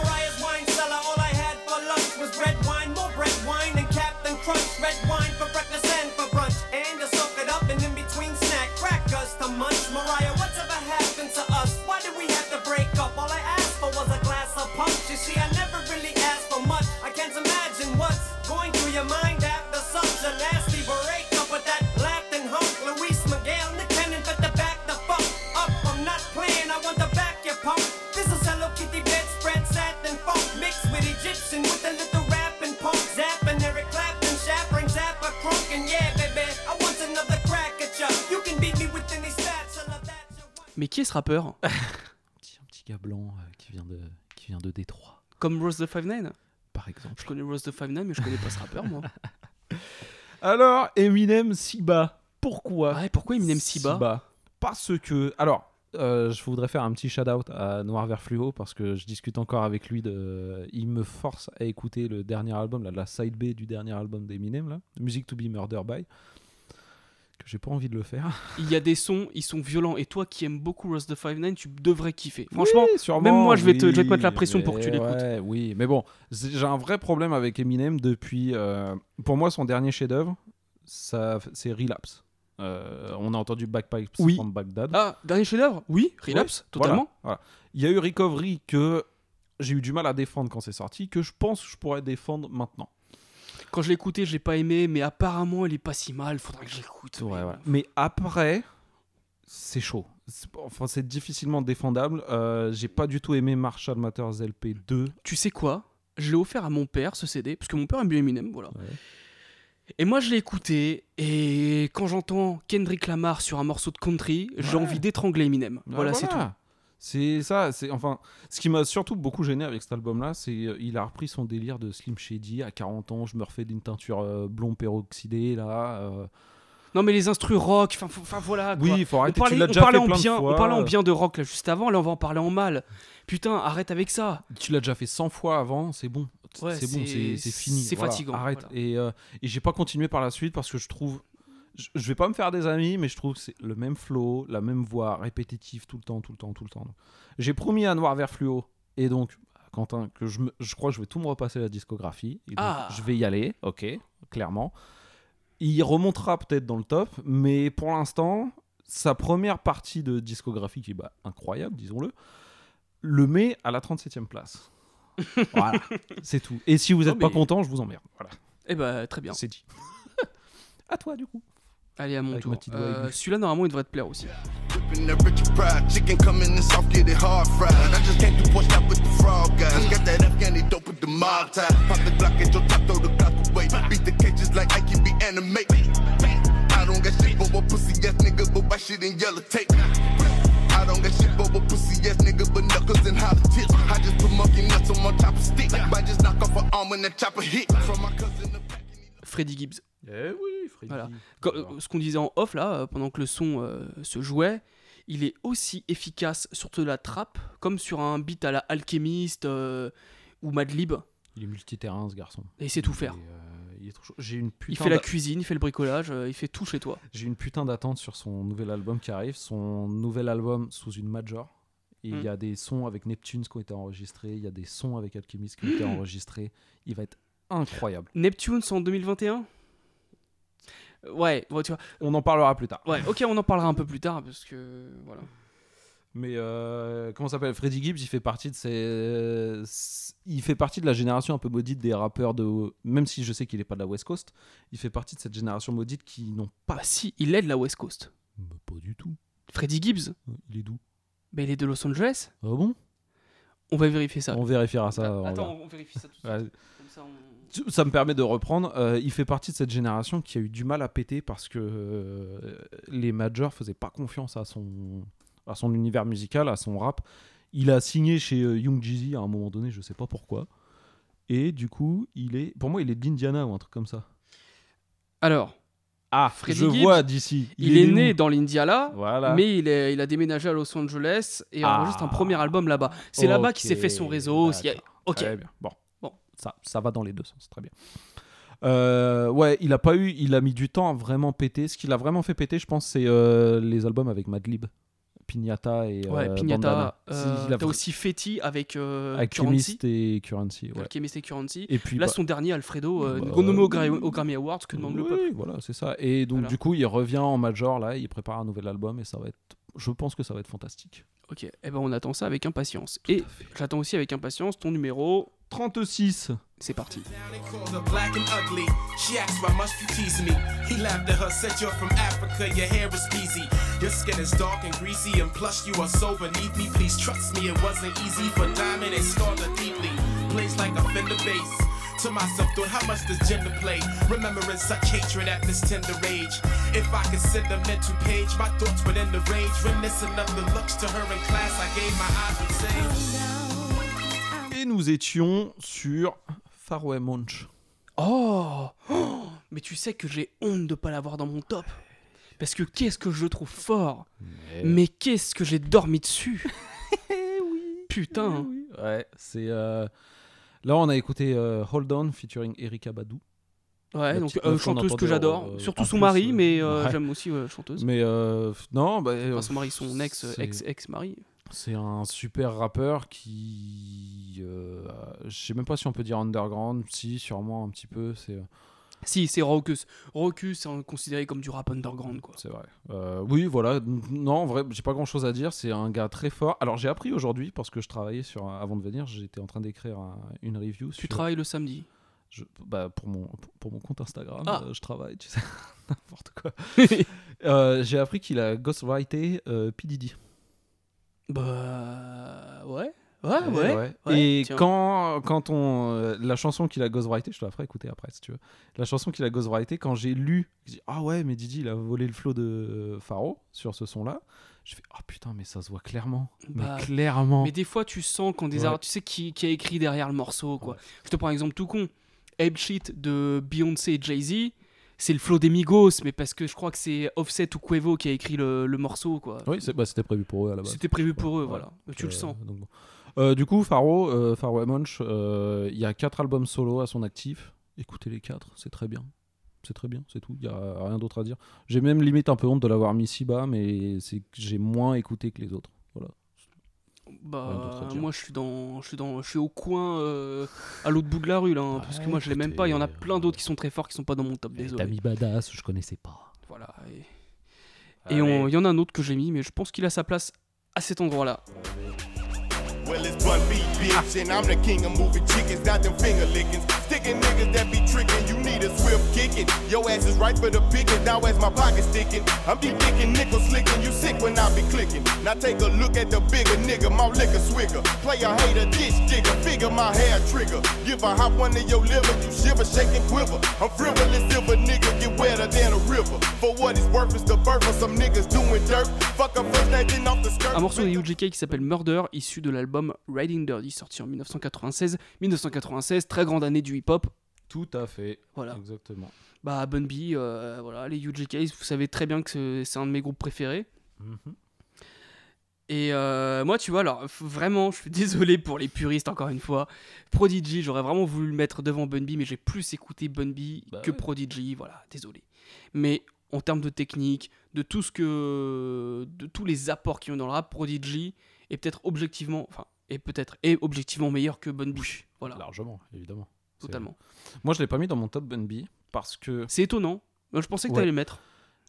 Mais qui est ce rappeur petit, Un petit gars blanc euh, qui vient de qui vient de Détroit. Comme Rose the Five Nine? Par exemple. Je connais Rose the Five Nine, mais je connais pas ce rappeur, moi. Alors, Eminem si bas. Pourquoi Ouais, pourquoi Eminem si bas Parce que. Alors, euh, je voudrais faire un petit shout-out à Noir Vert Fluo parce que je discute encore avec lui. De... Il me force à écouter le dernier album, là, la side B du dernier album d'Eminem, là, Music to be Murder by. Que j'ai pas envie de le faire. Il y a des sons, ils sont violents. Et toi qui aimes beaucoup Rose the Five Nine, tu devrais kiffer. Franchement, Oui, sûrement, même moi, je vais, te, je vais te oui, mettre la pression pour que tu l'écoutes. ouais, oui, mais bon, j'ai un vrai problème avec Eminem depuis. euh, pour moi, son dernier chef-d'œuvre, c'est Relapse. Euh, on a entendu Backpipes Oui. from Baghdad. Ah, dernier chef-d'œuvre? Oui, Relapse, Ouais, totalement. voilà, voilà. Il y a eu Recovery que j'ai eu du mal à défendre quand c'est sorti, que je pense que je pourrais défendre maintenant. Quand je l'ai écouté, je l'ai pas aimé, mais apparemment, il est pas si mal. Faudra que j'écoute. Ouais. Mais après, c'est chaud. C'est- Enfin, c'est difficilement défendable. Euh, j'ai pas du tout aimé Marshall Matters LP 2. Tu sais quoi? Je l'ai offert à mon père, ce CD, parce que mon père aime bien Eminem, voilà. Et moi, je l'ai écouté, et quand j'entends Kendrick Lamar sur un morceau de country, j'ai envie d'étrangler Eminem. Ouais, voilà, c'est tout. C'est ça, c'est enfin ce qui m'a surtout beaucoup gêné avec cet album-là, c'est euh, il a repris son délire de Slim Shady à 40 ans, je me refais d'une teinture euh, blond peroxydée là. euh, Non, mais les instrus rock, enfin voilà. Oui, quoi. il faut arrêter, On parlait, tu on déjà parlait fait en plein de bien, fois. on parlait en bien de rock là juste avant, là on va en parler en mal. Putain, arrête avec ça. Tu l'as déjà fait 100 fois avant, c'est bon. Ouais, c'est bon, c'est- fini. c'est voilà, fatigant, Arrête. voilà. Et, euh, et j'ai pas continué par la suite parce que je trouve. Je, vais pas me faire des amis, mais je trouve que c'est le même flow, la même voix, répétitive tout le temps, tout le temps, tout le temps. J'ai promis à Noir Vert Fluo et donc Quentin que je, me- je crois que je vais tout me repasser la discographie. Et donc, Ah. Je vais y aller, ok, clairement. Il remontera peut-être dans le top, mais pour l'instant, sa première partie de discographie qui est bah, incroyable, disons-le, le met à la 37e place. voilà, c'est tout. Et si vous n'êtes pas content, je vous emmerde. Voilà. Eh bah, très bien. C'est dit. à toi, du coup. Allez, à mon Avec tour. Euh. Celui-là, normalement, il devrait te plaire aussi. I just came to push out with the frog guys. Got that Afghani dope with the mob tie. Pop the Glock at your top, throw the Glock away. Beat the cages like I can be animated. I don't got shit for a pussy ass nigga, but my shit in yellow tape? I don't got shit for a pussy ass nigga, but knuckles and hollow tips. I just put monkey nuts on my top of stick. Might just knock off an arm when that chopper hit. From my cousin to Freddie Gibbs. Eh oui, Freddie. Voilà. Quand- euh, ce qu'on disait en off là, euh, pendant que le son euh, se jouait, il est aussi efficace sur de la trappe comme sur un beat à la Alchemist euh, ou Madlib. Il est multiterrain, ce garçon. Et il sait tout faire. Et, euh, il est trop chaud. J'ai une putain Il fait la cuisine, il fait le bricolage, il fait tout chez toi. J'ai une putain d'attente sur son nouvel album qui arrive. Son nouvel album sous une major. Il y Mm. a des sons avec Neptunes qui ont été enregistrés. Il y a des sons avec Alchemist qui ont été enregistrés. Il va être incroyable. Neptunes en 2021 Euh, Ouais, ouais, tu vois. On en parlera plus tard. Ouais, ok, on en parlera un peu plus tard parce que voilà. Mais euh, comment s'appelle? Freddie Gibbs, il fait partie de ces, il fait partie de la génération un peu maudite des rappeurs de, même si je sais qu'il est pas de la West Coast, il fait partie de cette génération maudite qui n'ont pas. Bah si, il est de la West Coast. pas du tout. Freddie Gibbs Il est d'où? Bah il est de Los Angeles. Ah bon? On va vérifier ça. On vérifiera ça. on Attends, verra. on vérifie ça tout de suite. Comme ça, on- Ça me permet de reprendre. euh, il fait partie de cette génération qui a eu du mal à péter parce que euh, les majors faisaient pas confiance à son, à son univers musical, à son rap. Il a signé chez euh, Young Jeezy à un moment donné, je sais pas pourquoi. Et du coup, il est, pour moi, il est d'Indiana ou un truc comme ça. Alors, Ah, Freddie je Gibbs, vois d'ici. Il, est, né dans l'Indiana, Voilà. mais il, est, il a déménagé à Los Angeles et Ah. enregistre un premier album là-bas. C'est là-bas qu'il s'est fait son réseau. Ok. Très bien. Bon. Ça, ça va dans les deux sens, très bien. Euh, ouais, il a pas eu, il a mis du temps à vraiment péter. Ce qu'il a vraiment fait péter, je pense, c'est euh, les albums avec Madlib, Pignata et Ouais, euh, Pignata. T'as vra- aussi Fetty avec avec Currency. Et Currency. Ouais. Alchemist et Currency. Et puis Là, bah- son dernier, Alfredo, Bah, renommé au, Gra- au Grammy Awards, que demande le Oui, peuple. voilà, c'est ça. Et donc Voilà. du coup, il revient en major là, il prépare un nouvel album et ça va être. Je pense que ça va être fantastique. Ok, et ben on attend ça avec impatience. Et j'attends aussi avec impatience ton numéro 36. C'est parti. called her black and ugly. She asked why must you tease me? He laughed at her, said you're from Africa, your hair is easy. Your skin is dark and greasy, and plus you are so beneath me. Please trust me, it wasn't easy for Diamond, it scarred her deeply. Plays like a fender bass. To myself, thought how much does gender play? Remembering such hatred at this tender age. If I could send a mental page, my thoughts would end the rage. Of the looks to her in class, I gave my eyes would say. Et nous étions sur Faroe Munch. Oh, Oh Mais tu sais que j'ai honte de pas l'avoir dans mon top. Parce que qu'est-ce que je le trouve fort? Mais, qu'est-ce que j'ai dormi dessus? Putain. Ouais, c'est. euh, Là, on a écouté euh, Hold On featuring Erika Badou. Ouais, donc euh, chanteuse que j'adore. euh, Surtout son mari, mais ouais. j'aime aussi chanteuse. Mais non, bah, Enfin, son mari, son ex, c'est- ex, ex-mari. C'est un super rappeur qui. je sais même pas si on peut dire underground, si, sûrement un petit peu. C'est. Si, c'est Raucus. Raucus, c'est considéré comme du rap underground, quoi. C'est vrai. Euh, oui, voilà. Non, en vrai, j'ai pas grand chose à dire. C'est un gars très fort. Alors, j'ai appris aujourd'hui, parce que je travaillais sur. un- Avant de venir, j'étais en train d'écrire un- une review. Tu travailles le samedi je, bah, pour, mon, pour mon compte Instagram, Ah. euh, je travaille, tu sais. N'importe quoi. Euh, j'ai appris qu'il a ghostwrité euh, P. Diddy. Bah. Ouais. Ouais, ouais. ouais, Et tiens. quand, quand on. euh, la chanson qu'il a ghostwrité, je te la ferai écouter après si tu veux. La chanson qu'il a ghostwrité, quand j'ai lu, j'ai dit Ah ouais, mais Didi, il a volé le flow de Faro sur ce son-là. Je fais Ah putain, mais ça se voit clairement. Bah, mais clairement. Mais des fois, tu sens quand des artistes, tu sais qui, qui a écrit derrière le morceau, quoi. Je te prends un exemple tout con. Ape Shit de Beyoncé et Jay-Z, c'est le flow des Migos, mais parce que je crois que c'est Offset ou Quavo qui a écrit le, le morceau, quoi. Oui, bah, c'était prévu pour eux à la base. C'était prévu pour eux, Ouais, voilà. Tu le euh, sens. donc bon. Euh, du coup, Faro, euh, Faro Munch, euh, il y a quatre albums solo à son actif. Écoutez les quatre, c'est très bien. C'est très bien, c'est tout. Il y a rien d'autre à dire. J'ai même limite un peu honte de l'avoir mis si bas, mais c'est que j'ai moins écouté que les autres. Voilà. Bah, moi, je suis dans, je suis dans, je suis au coin, euh, à l'autre bout de la rue, là, hein, parce que moi, je l'ai même pas. Il y en a plein d'autres qui sont très forts, qui sont pas dans mon top, désolé. T'as mis Badass, je connaissais pas. Voilà. Et, il y en a un autre que j'ai mis, mais je pense qu'il a sa place à cet endroit-là. Well, it's Bun B, bitch, and I'm the king of moving chickens, not them finger lickings. Sticking niggas that be need a swift kicking. Your ass is right for the picking, now as my pocket sticking. I'm be kicking nickel slicking, you sick when I be clicking. Now take a look at the bigger nigga, my liquor swigger. Player hater, ditch digger, figure my hair trigger. Give a hop one to your liver, you shiver, shake and quiver. I'm frivolous, silver nigga, get wetter than a river. For what it's worth, it's the birth of some niggas doing dirt. Fuck a first name, off the skirt. Un morceau de UGK qui s'appelle Murder, issu de l'album Riding Dirty, sorti en 1996. 1996, très grande année du hip-hop. Tout à fait. Voilà. Exactement. Bah, Bun B, euh, voilà, les UGK, vous savez très bien que c'est- un de mes groupes préférés. Mhm. Et euh, moi, tu vois, alors vraiment, je suis désolé pour les puristes encore une fois. Prodigy, j'aurais vraiment voulu le mettre devant Bun B, mais j'ai plus écouté Bun B Bah que Prodigy, voilà, désolé. Mais en termes de technique, de tout ce que, de tous les apports qui ont dans le rap, Prodigy est peut-être objectivement, enfin, est peut-être est objectivement meilleur que Bun B. Voilà. Largement, évidemment. Totalement. Moi, je l'ai pas mis dans mon top Bun B parce que. C'est étonnant. Je pensais que Ouais. t'allais le mettre.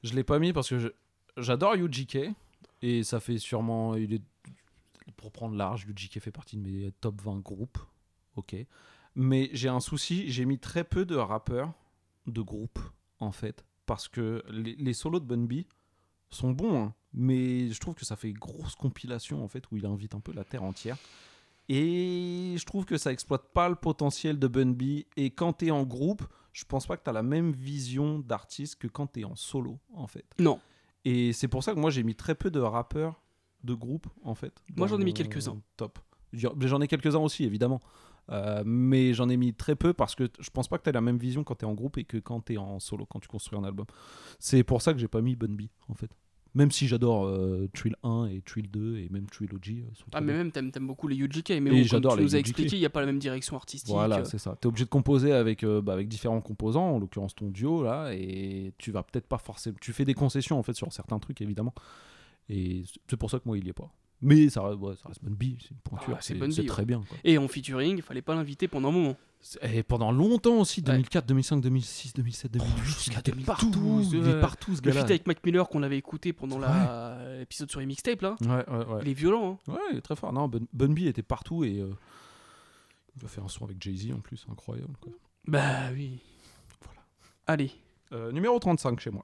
Je l'ai pas mis parce que je- j'adore UGK et ça fait sûrement. Il est, pour prendre large, UGK fait partie de mes top 20 groupes. Ok. Mais j'ai un souci, j'ai mis très peu de rappeurs de groupes en fait. Parce que les, les solos de Bun B sont bons, hein, mais je trouve que ça fait grosse compilation en fait où il invite un peu la terre entière. Et je trouve que ça exploite pas le potentiel de Bun B. Et quand t'es en groupe, je pense pas que t'as la même vision d'artiste que quand t'es en solo, en fait. Non. Et c'est pour ça que moi j'ai mis très peu de rappeurs de groupe, en fait. Moi, j'en ai mis quelques-uns. Top. J'en j'en ai quelques-uns aussi, évidemment. Euh, mais j'en ai mis très peu parce que je pense pas que t'as la même vision quand t'es en groupe et que quand t'es en solo, quand tu construis un album. C'est pour ça que j'ai pas mis Bun B, en fait. Même si j'adore euh, Trill 1 et Trill 2 et même Trilogy. euh, sont Ah, mais bien. même, t'aimes t'aimes beaucoup les UGK, mais bon, comme tu nous as expliqué, il n'y a pas la même direction artistique. Voilà, euh. c'est ça. Tu es obligé de composer avec, euh, bah, avec différents composants, en l'occurrence ton duo, là, et tu vas peut-être pas forcément. Tu fais des concessions, en fait, sur certains trucs, évidemment. Et c'est pour ça que moi, il y est pas. Mais ça, reste- ouais, ça reste bonne bille, c'est une pointure, Ah, c'est très bien. quoi. Et en featuring, il fallait pas l'inviter pendant un moment. Et pendant longtemps aussi, 2004, 2005, 2006, 2007, 2008, Jusqu'à il était partout, 2012. il est partout ce Le gars-là. feat avec Mac Miller qu'on avait écouté pendant l'épisode sur les mixtapes là. Ouais, ouais, ouais. Il est violent. Hein. Ouais, il est très fort. Non, Bun, Bun B était partout et euh, il va faire un son avec Jay-Z en plus, incroyable. Quoi. Bah oui. Allez. Euh, numéro 35 chez moi.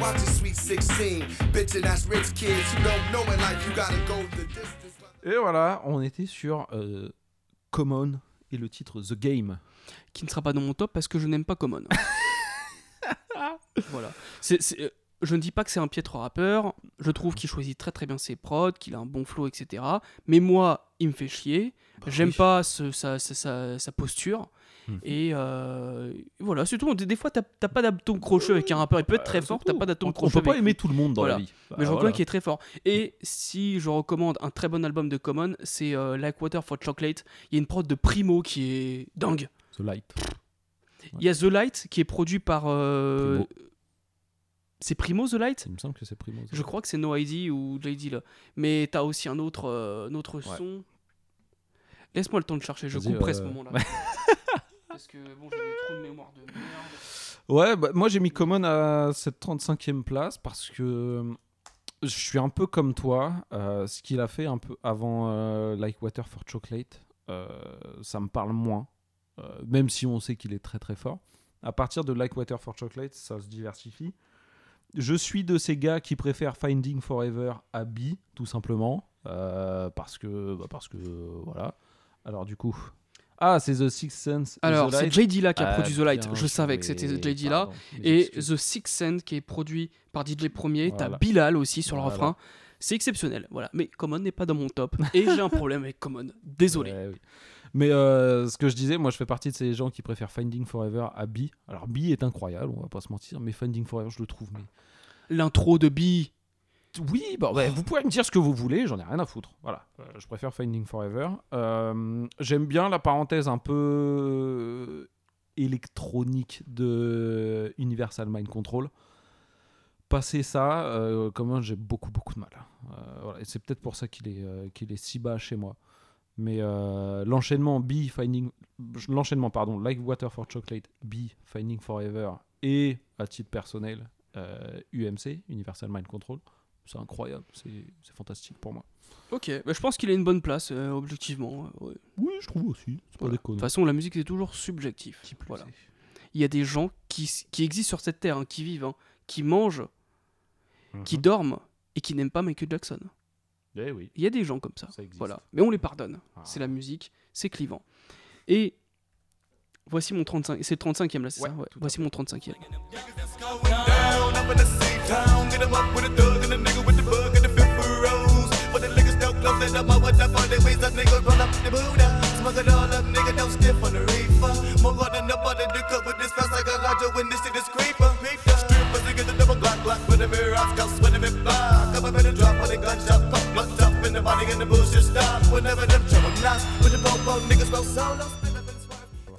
Watch it, sweet 16. Bitchin' that's rich kids who don't know in life you gotta go the distance. Et voilà, on était sur euh, Common et le titre The Game. Qui ne sera pas dans mon top parce que je n'aime pas Common. voilà. C'est- c'est- euh, je ne dis pas que c'est un piètre rappeur. Je trouve qu'il choisit très très bien ses prods, qu'il a un bon flow, etc. Mais moi, il me fait chier. J'aime oui. pas ce- sa, sa- sa- sa posture. Mhm. Et euh, voilà, c'est tout. Des, des fois, t'as pas d'atome crocheux avec un rappeur. Il peut être très fort, t'as pas d'atome On- on crocheux. peut pas avec aimer tout le monde dans la vie. Bah, Mais je reconnais voilà. qu'il est très fort. Et si je recommande un très bon album de Common, c'est euh, Like Water for Chocolate. Il y a une prod de Primo qui est dingue. The Light. Il y a The Light qui est produit par. euh. C'est Primo The Light? Il me semble que c'est Primo. The Je crois que c'est No ID ou JD là. Mais t'as aussi un autre, euh, un autre son. Laisse-moi le temps de chercher, je couperai euh, ce moment-là. Parce que bon, j'ai des trous de mémoire de merde. Ouais, bah, moi j'ai mis Common à cette 35e place parce que euh, je suis un peu comme toi. euh, ce qu'il a fait un peu avant euh, Like Water for Chocolate, euh, ça me parle moins. même si on sait qu'il est très très fort. À partir de Like Water for Chocolate, ça se diversifie. Je suis de ces gars qui préfèrent Finding Forever à B, tout simplement. parce que, bah, parce que voilà. Alors du coup. Ah, c'est The Sixth Sense. Alors, c'est. JD là qui a Ah, produit The Light. bien Je savais que c'était JD là. pardon, mes Et. The Six Sense qui est produit par DJ Premier. T'as. Bilal aussi sur le Voilà. refrain. C'est exceptionnel. Voilà. Mais Common n'est pas dans mon top. Et j'ai un problème avec Common. Désolé. Ouais, oui. Mais euh, ce que je disais, moi je fais partie de ces gens qui préfèrent Finding Forever à B. Alors B est incroyable, on va pas se mentir, mais Finding Forever, je le trouve. Mais... L'intro de B. Oui, bah, ouais, vous pouvez me dire ce que vous voulez, j'en ai rien à foutre. Voilà, Euh, je préfère Finding Forever. Euh, J'aime bien la parenthèse un peu euh, électronique de Universal Mind Control. Passer ça, euh, comment j'ai beaucoup beaucoup de mal. Voilà, et c'est peut-être pour ça qu'il est, qu'il est si bas chez moi. Mais l'enchaînement B Finding, l'enchaînement pardon, Like Water for Chocolate, B Finding Forever et à titre personnel UMC Universal Mind Control, c'est incroyable, c'est fantastique pour moi. Ok, bah, je pense qu'il a une bonne place, euh, objectivement. ouais. Oui, je trouve aussi. C'est pas Voilà. De déconnant. toute façon, la musique c'est toujours subjectif. Voilà. Il y a des gens qui, s- qui existent sur cette terre, hein, qui vivent, hein, qui mangent, qui Mhm. dorment et qui n'aiment pas Michael Jackson. Eh oui. Il y a des gens comme ça. Ça existe. Ah. Voilà. Mais on les pardonne. C'est la musique, c'est clivant. Et voici mon 35. C'est le 35e là, c'est ça? Ouais. Voici mon 35e. down up in the C-town. Get 'em up with a thug and a nigga with the it up, what up on the ways that nigga run up the Buddha. It all up, nigga, don't stiff on the reefer. More running up under the cup with this fast like a Roger when this shit is creeper. Strippers, get the double glock glock with the mirror out, scouts with the big block. Up in the drop when the gunshot pop, blood top in the body and the bullshit stop. Whenever them trouble knocks with the popo, niggas roll solo.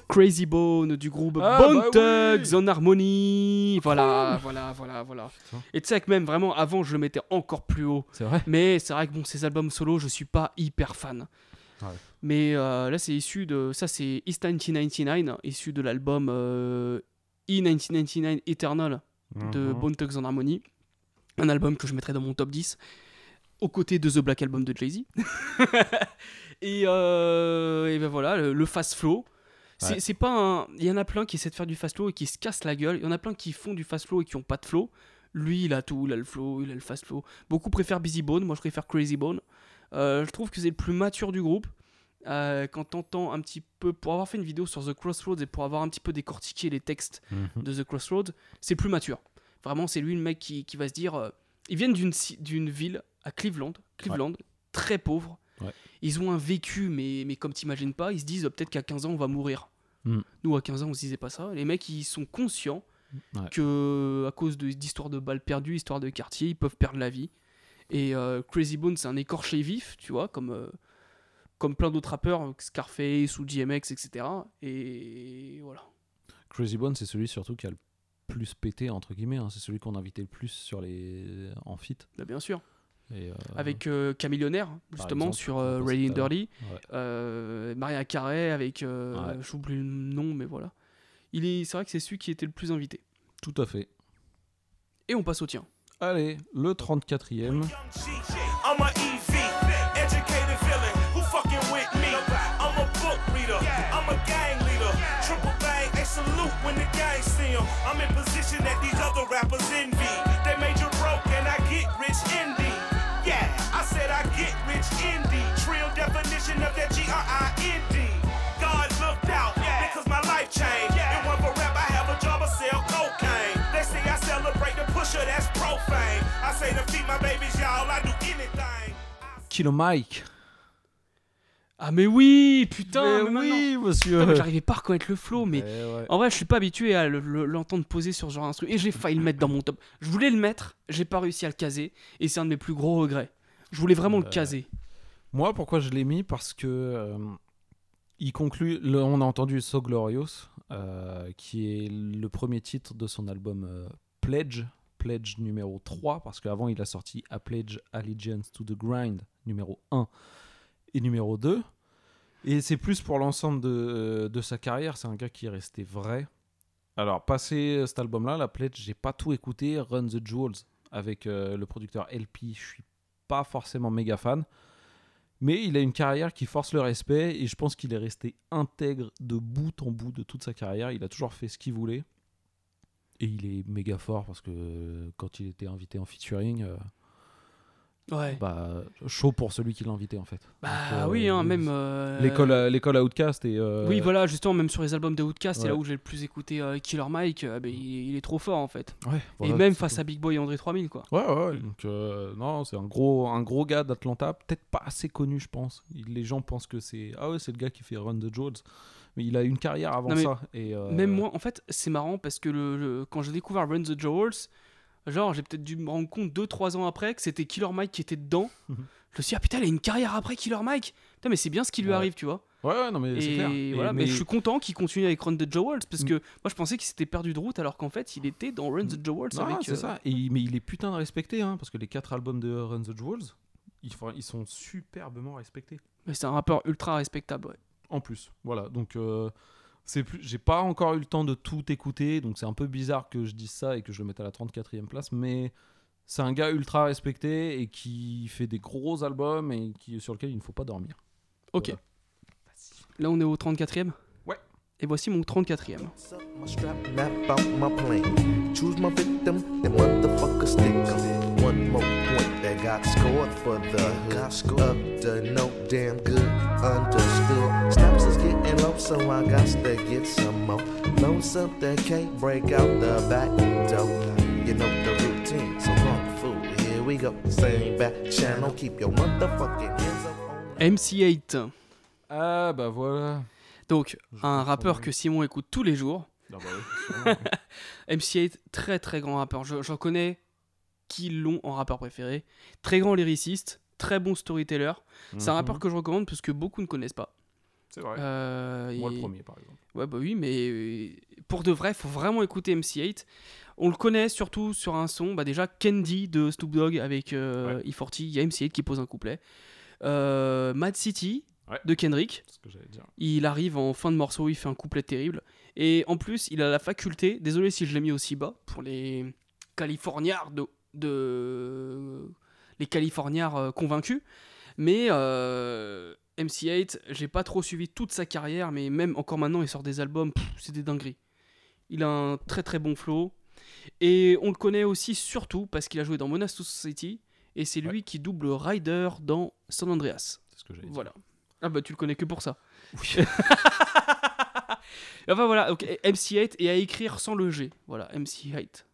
Crazy Bone du groupe Ah, Bone bah Thugs en harmonie. Voilà, voilà, voilà, voilà. Et tu sais que même vraiment avant, je le mettais encore plus haut. C'est vrai. Mais c'est vrai que bon, ces albums solo, je suis pas hyper fan. Ouais. Mais euh, là, c'est issu de. Ça, c'est East 1999, issu de l'album euh, E1999 Eternal de Mhm. Bone Thugs en harmonie. Un album que je mettrais dans mon top 10. Aux côtés de The Black Album de Jay-Z. et, euh, et ben voilà, le, le fast flow. C'est Ouais. c'est pas un. Il y en a plein qui essaient de faire du fast flow et qui se cassent la gueule. Il y en a plein qui font du fast flow et qui ont pas de flow. Lui, il a tout. Il a le flow, il a le fast flow. Beaucoup préfèrent Busy Bone. Moi, je préfère Crazy Bone. Euh, je trouve que c'est le plus mature du groupe. Euh, quand t'entends un petit peu, pour avoir fait une vidéo sur The Crossroads et pour avoir un petit peu décortiqué les textes Mhm. de The Crossroads, c'est plus mature. Vraiment, c'est lui le mec qui, qui va se dire. euh, ils viennent d'une ville à Cleveland. Cleveland, très pauvre. Ouais. Ils ont un vécu, mais, mais comme t'imagines pas, ils se disent euh, peut-être qu'à 15 ans, on va mourir. Mm. Nous, à 15 ans, on se disait pas ça. Les mecs, ils sont conscients Ouais. que, à cause de- d'histoires de balles perdues, histoires de quartier, ils peuvent perdre la vie. Et euh, Crazy Bone, c'est un écorché vif, tu vois, comme, euh, comme plein d'autres rappeurs, Scarface ou DMX, etc. Et voilà. Crazy Bone, c'est celui surtout qui a le plus pété, entre guillemets. hein. C'est celui qu'on invitait le plus sur les... en fit. Bah, bien sûr. Et, euh, avec euh, Camillionnaire, par justement, exemple, sur on euh, Ready and. Dirty. Ouais. Euh, Maria Carey avec. euh, Ouais. J'oublie le nom, mais voilà. Il est, c'est vrai que c'est celui qui était le plus invité. Tout à fait. Et on passe au tien. Allez, le 34e. I'm a EV, educated villain. Who fucking with me? I'm a book reader. I'm a gang leader. Triple bang, they salute when the gang see 'em. I'm in position that these other rappers envy. They made you broke and I get rich indie. Yeah, I said I get rich indie. Trill definition of that G-R-I-N-D. God looked out because my life changed. It wasn't for rap, I have a job, I sell cocaine. They say I celebrate the pusher, that's profane. I say to feed my babies, y'all, I do anything. Kilo Mike. Ah, mais oui, putain, Mais mais oui, maintenant- monsieur. Putain, J'arrivais pas à reconnaître le flow, mais Eh ouais. en vrai, je suis pas habitué à le- le- l'entendre poser sur ce genre d'instru. Et j'ai failli le mettre dans mon top. Je voulais le mettre, j'ai pas réussi à le caser, et c'est un de mes plus gros regrets. Je voulais vraiment le caser. Moi, pourquoi je l'ai mis? Parce que euh, il conclut. le- on a entendu So Glorious, euh, qui est le premier titre de son album euh, Pledge. Pledge numéro 3, parce qu'avant il a sorti A Pledge Allegiance to the Grind numéro 1 et numéro 2. Et c'est plus pour l'ensemble de, de sa carrière, c'est un gars qui est resté vrai. Alors, passé cet album-là, La Pledge, j'ai pas tout écouté. Run the Jewels avec euh, le producteur LP, je suis pas forcément méga fan. Mais il a une carrière qui force le respect et je pense qu'il est resté intègre de bout en bout de toute sa carrière. Il a toujours fait ce qu'il voulait. Et il est méga fort parce que euh, quand il était invité en featuring, euh, Ouais. bah, chaud pour celui qui l'a invité en fait. Bah Donc, oui, euh, hein, même. euh, L'école à- l'école Outcast et. euh, Oui, voilà, justement, même sur les albums de Outcast, c'est Ouais. là où j'ai le plus écouté euh, Killer Mike. euh, ben, il, il est trop fort en fait. Ouais, voilà, et même c'est face à Big Boy et André 3000, quoi. Ouais, ouais. Donc, euh, non, c'est un gros, un gros gars d'Atlanta. Peut-être pas assez connu, je pense. Les gens pensent que c'est. Ah ouais, c'est le gars qui fait Run the Jewels. Mais il a une carrière avant Non, ça. Et, euh, Même moi, en fait, c'est marrant parce que le, le- quand j'ai découvert Run the Jewels, genre, j'ai peut-être dû me rendre compte 2-3 ans après que c'était Killer Mike qui était dedans. Mhm. Je me suis dit, ah putain, il a une carrière après Killer Mike. Putain, mais c'est bien ce qui lui Ouais. arrive, tu vois. Ouais, ouais, non, mais c'est clair. Et voilà, mais... mais- je suis content qu'il continue avec Run the Jewels parce Mm. que moi je pensais qu'il s'était perdu de route alors qu'en fait il était dans Run the Jewels Non, avec. c'est euh, ça. Et, mais il est putain de respecté, hein, parce que les quatre albums de Run the Jewels, ils, ils sont superbement respectés. mais C'est un rappeur ultra respectable, ouais. En plus, voilà. Donc, euh, c'est plus. J'ai pas encore eu le temps de tout écouter, donc c'est un peu bizarre que je dise ça et que je le mette à la 34e place, mais c'est un gars ultra respecté et qui fait des gros albums et qui, sur lequel il ne faut pas dormir. Ok. Voilà. Là on est au 34e Ouais. Et voici mon 34e. My strap, map out my plane. Choose my victim, then motherfucker stick 'em. One more point that got scored for the hood. Up to no damn good, understood. Snaps is getting low, so I got to get some more. Lonesome that can't break out the back door. You know the routine, so long fool. Here we go, same back channel. Keep your motherfucking hands up. MC8. Ah bah voilà. Donc, un rappeur que Simon écoute tous les jours. Ah bah oui, sûrement, MC8, très très grand rappeur. Je- J'en connais qui l'ont en rappeur préféré. Très grand lyriciste, très bon storyteller. C'est un Mhm. rappeur que je recommande parce que beaucoup ne connaissent pas. C'est vrai. Euh, Moi, le premier, par exemple. Ouais, bah oui, mais euh, pour de vrai, faut vraiment écouter MC8. On le connaît surtout sur un son, bah déjà Candy de Snoop Dogg avec euh, E40, il y a MC8 qui pose un couplet. Euh, Mad City Ouais. de Kendrick. C'est ce que j'allais dire. Il arrive en fin de morceau, il fait un couplet terrible. Et en plus, il a la faculté, désolé si je l'ai mis aussi bas, pour les Californiards de, de- les Californiards euh, convaincus. Mais euh, MC8, j'ai pas trop suivi toute sa carrière, mais même encore maintenant, il sort des albums, c'est des dingueries. Il a un très très bon flow. Et on le connaît aussi surtout parce qu'il a joué dans to Society. Et c'est lui qui double Ryder dans San Andreas. C'est ce que dire. Voilà. Ah bah tu le connais que pour ça. enfin voilà, ok, MC8 et à écrire sans le G. Voilà, MC8.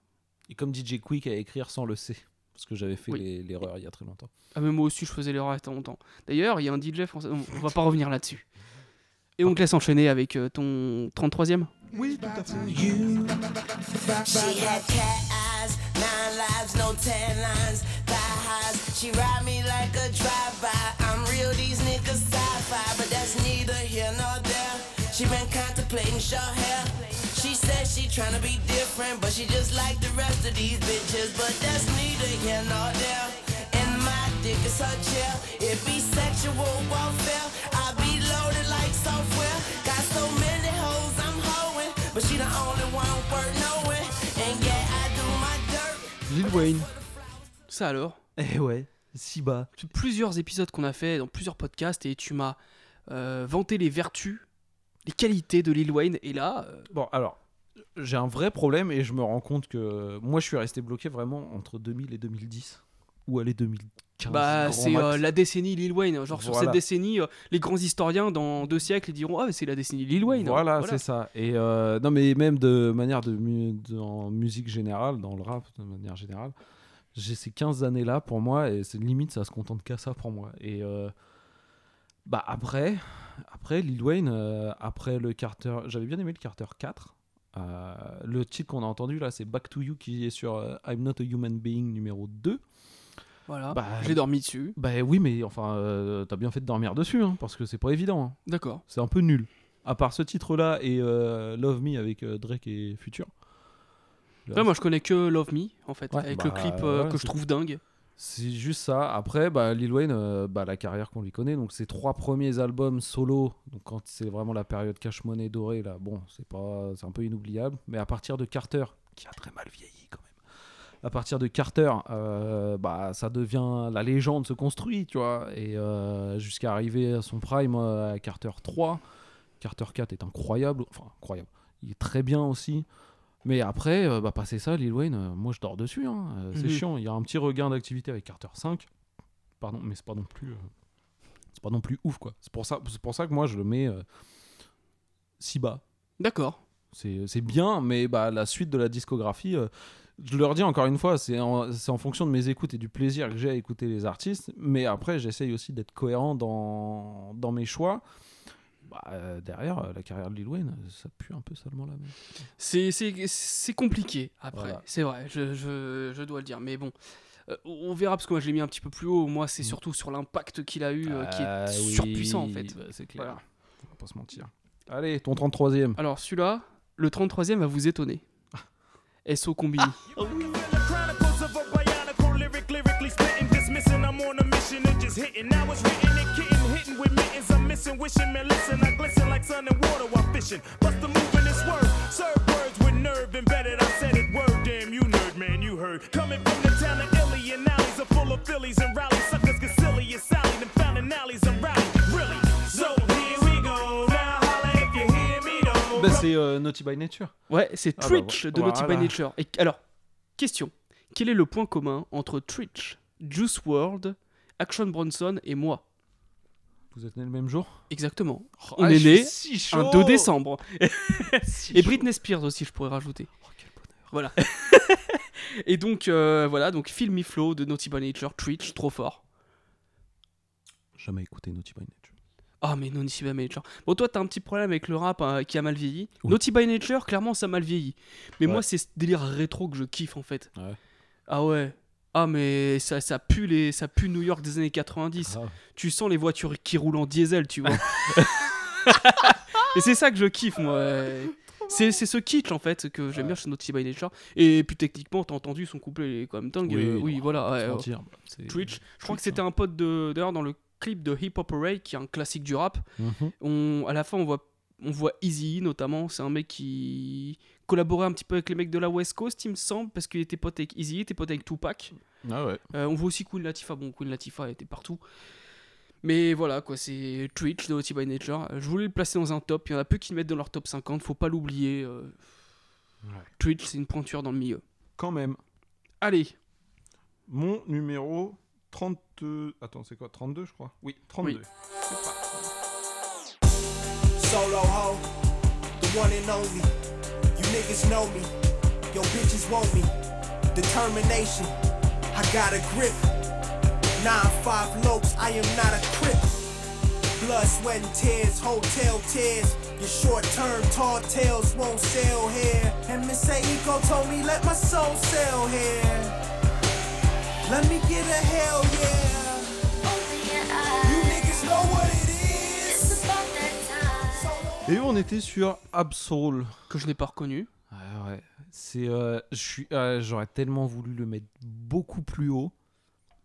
Et comme DJ Quick à écrire sans le C. Parce que j'avais fait Oui. l'erreur il y a très longtemps. Ah, mais moi aussi, je faisais l'erreur il y a très longtemps. D'ailleurs, il y a un DJ français. On on va pas revenir là-dessus. Et on te laisse enchaîner avec euh, ton 33e Oui, tout à fait. But that's neither here nor there. She been contemplating short hair. She said she tryna be different, but she just like the rest of these bitches. But that's neither here nor there. And my dick is her chair. It be sexual warfare. I be loaded like software. Got so many hoes I'm hoeing, but she the only one worth knowing. And yeah, I do my dirt. Lil Wayne. Ça alors? Eh ouais, si bas. Plusieurs épisodes qu'on a fait dans plusieurs podcasts et tu m'as euh, vanté les vertus, les qualités de Lil Wayne. Et là, euh, Bon, alors, j'ai un vrai problème et je me rends compte que moi, je suis resté bloqué vraiment entre 2000 et 2010. Ou allez, 2015. bah, c'est euh, la décennie Lil Wayne. Genre sur cette décennie, euh, les grands historiens dans deux siècles ils diront Ah, c'est la décennie Lil Wayne. Voilà, c'est ça. Et euh, non, mais même de manière de, mu- en musique générale, dans le rap de manière générale, j'ai ces 15 années-là pour moi et c'est limite, ça se contente qu'à ça pour moi. Et bah après, après Lil Wayne, euh, après le Carter, j'avais bien aimé le Carter 4. Euh, le titre qu'on a entendu là, c'est Back to You qui est sur euh, I'm Not a Human Being numéro 2. Voilà. Bah, J'ai dormi dessus. Bah oui, mais enfin, t'as bien fait de dormir dessus, hein, parce que c'est pas évident. hein. D'accord. C'est un peu nul. À part ce titre-là et Love Me avec Drake et Future. Là, moi je connais que Love Me en fait, Ouais, avec bah, le clip euh, ouais, que je trouve dingue. C'est juste ça. Après, bah, Lil Wayne, euh, bah, la carrière qu'on lui connaît, donc ses trois premiers albums solo, donc quand c'est vraiment la période cash money dorée, là, bon, c'est pas, un peu inoubliable. Mais à partir de Carter, qui a très mal vieilli quand même. À partir de Carter, euh, bah, ça devient la légende se construit, tu vois, et euh, jusqu'à arriver à son prime à Carter 3. Carter 4 est incroyable, enfin incroyable. Il est très bien aussi. Mais après, euh, bah, passer ça, Lil Wayne, euh, moi je dors dessus. hein. Euh, c'est Mhm. chiant. Il y a un petit regain d'activité avec Carter 5. Pardon, mais c'est pas non plus. c'est pas non plus ouf quoi. C'est pour ça, pour ça que moi je le mets si bas. D'accord. C'est bien, mais bah, la suite de la discographie, je leur dis encore une fois, c'est en, en fonction de mes écoutes et du plaisir que j'ai à écouter les artistes. Mais après, j'essaye aussi d'être cohérent dans, dans mes choix. Bah, euh, derrière, euh, la carrière de Lil Wayne, euh, ça pue un peu seulement la même. C'est- compliqué après, Voilà. c'est vrai, je, je- je dois le dire. Mais bon, euh, on verra parce que moi je l'ai mis un petit peu plus haut. Moi, c'est surtout sur l'impact qu'il a eu euh, qui est Mm. Ah oui, surpuissant en fait. bah, c'est clair. Voilà. On va pas se mentir. Allez, ton 33ème. Alors celui-là, le 33ème va vous étonner. SO Combini. Chronicles of a hitting with mittens. I'm missing, wishing, man, listen. I glisten like sun and water while fishing. Bust the move in this word, serve words with nerve embedded. I said it word, damn you nerd, man, you heard. Coming from the town of Illy and alleys are full of Phillies and rallies. Suckers get silly and Sally, them found in alleys and rallies. Really? So here we go. Now holla if you hear me though. Bah, c'est euh, Naughty by Nature. Ouais, c'est Ah bah, Twitch de Naughty by. Nature. Et, alors, question. Quel est le point commun entre Twitch, Juice World, Action Bronson et moi? Vous êtes nés le même jour Exactement. Oh, On ah, est né si un chaud 2 décembre. Si et chaud. Britney Spears aussi, je pourrais rajouter. Voilà. et donc, euh, voilà, donc Film Me Flow de Naughty by Nature, Twitch, trop fort. Jamais écouté Naughty by Nature. Ah, mais Naughty by Nature. Bon, toi, t'as un petit problème avec le rap hein, qui a mal vieilli. Naughty by Nature, clairement, ça a mal vieilli. Mais Ouais. moi, c'est ce délire rétro que je kiffe en fait. Ouais. Ah ouais. Ah, mais ça, ça, pue les, ça pue New York des années 90. Grave. Tu sens les voitures qui roulent en diesel, tu vois. Et c'est ça que je kiffe, moi. C'est c'est ce kitsch en fait que j'aime bien chez Naughty by Nature. Et puis techniquement, t'as entendu son couplet, il est quand même dingue. Oui, Euh, oui voilà. ouais, mentir, c'est- Twitch. Je crois que Twitch, c'était un pote de d'ailleurs dans le clip de Hip Hop Array, qui est un classique du rap. Mhm. On, à la fin, on voit, on voit Easy notamment. C'est un mec qui collaborait un petit peu avec les mecs de la West Coast, il me semble, parce qu'il était pote avec Easy, il était pote avec Tupac. Ah ouais. Euh, on voit aussi Queen Latifah. Bon, Queen Latifah était partout. Mais voilà, quoi, c'est Twitch de Naughty by Nature. Euh, Je voulais le placer dans un top. Il y en a peu qui le mettent dans leur top 50. Faut pas l'oublier. euh. Twitch, c'est une pointure dans le milieu. Quand même. Allez. Mon numéro 30. Attends, c'est quoi 32, je crois? Oui, 32. Solo ho, the one and only. You niggas know me, your bitches want me. Determination, I got a grip. Nine five lokes, I am not a crip. Blood, sweat, and tears, hotel tears. Your short term tall tales won't sell here. And Miss Aiko told me let my soul sell here. Let me get a hell yeah. Et on était sur Absol. Que je n'ai pas reconnu. Ouais, ouais. C'est, euh, euh, j'aurais tellement voulu le mettre beaucoup plus haut,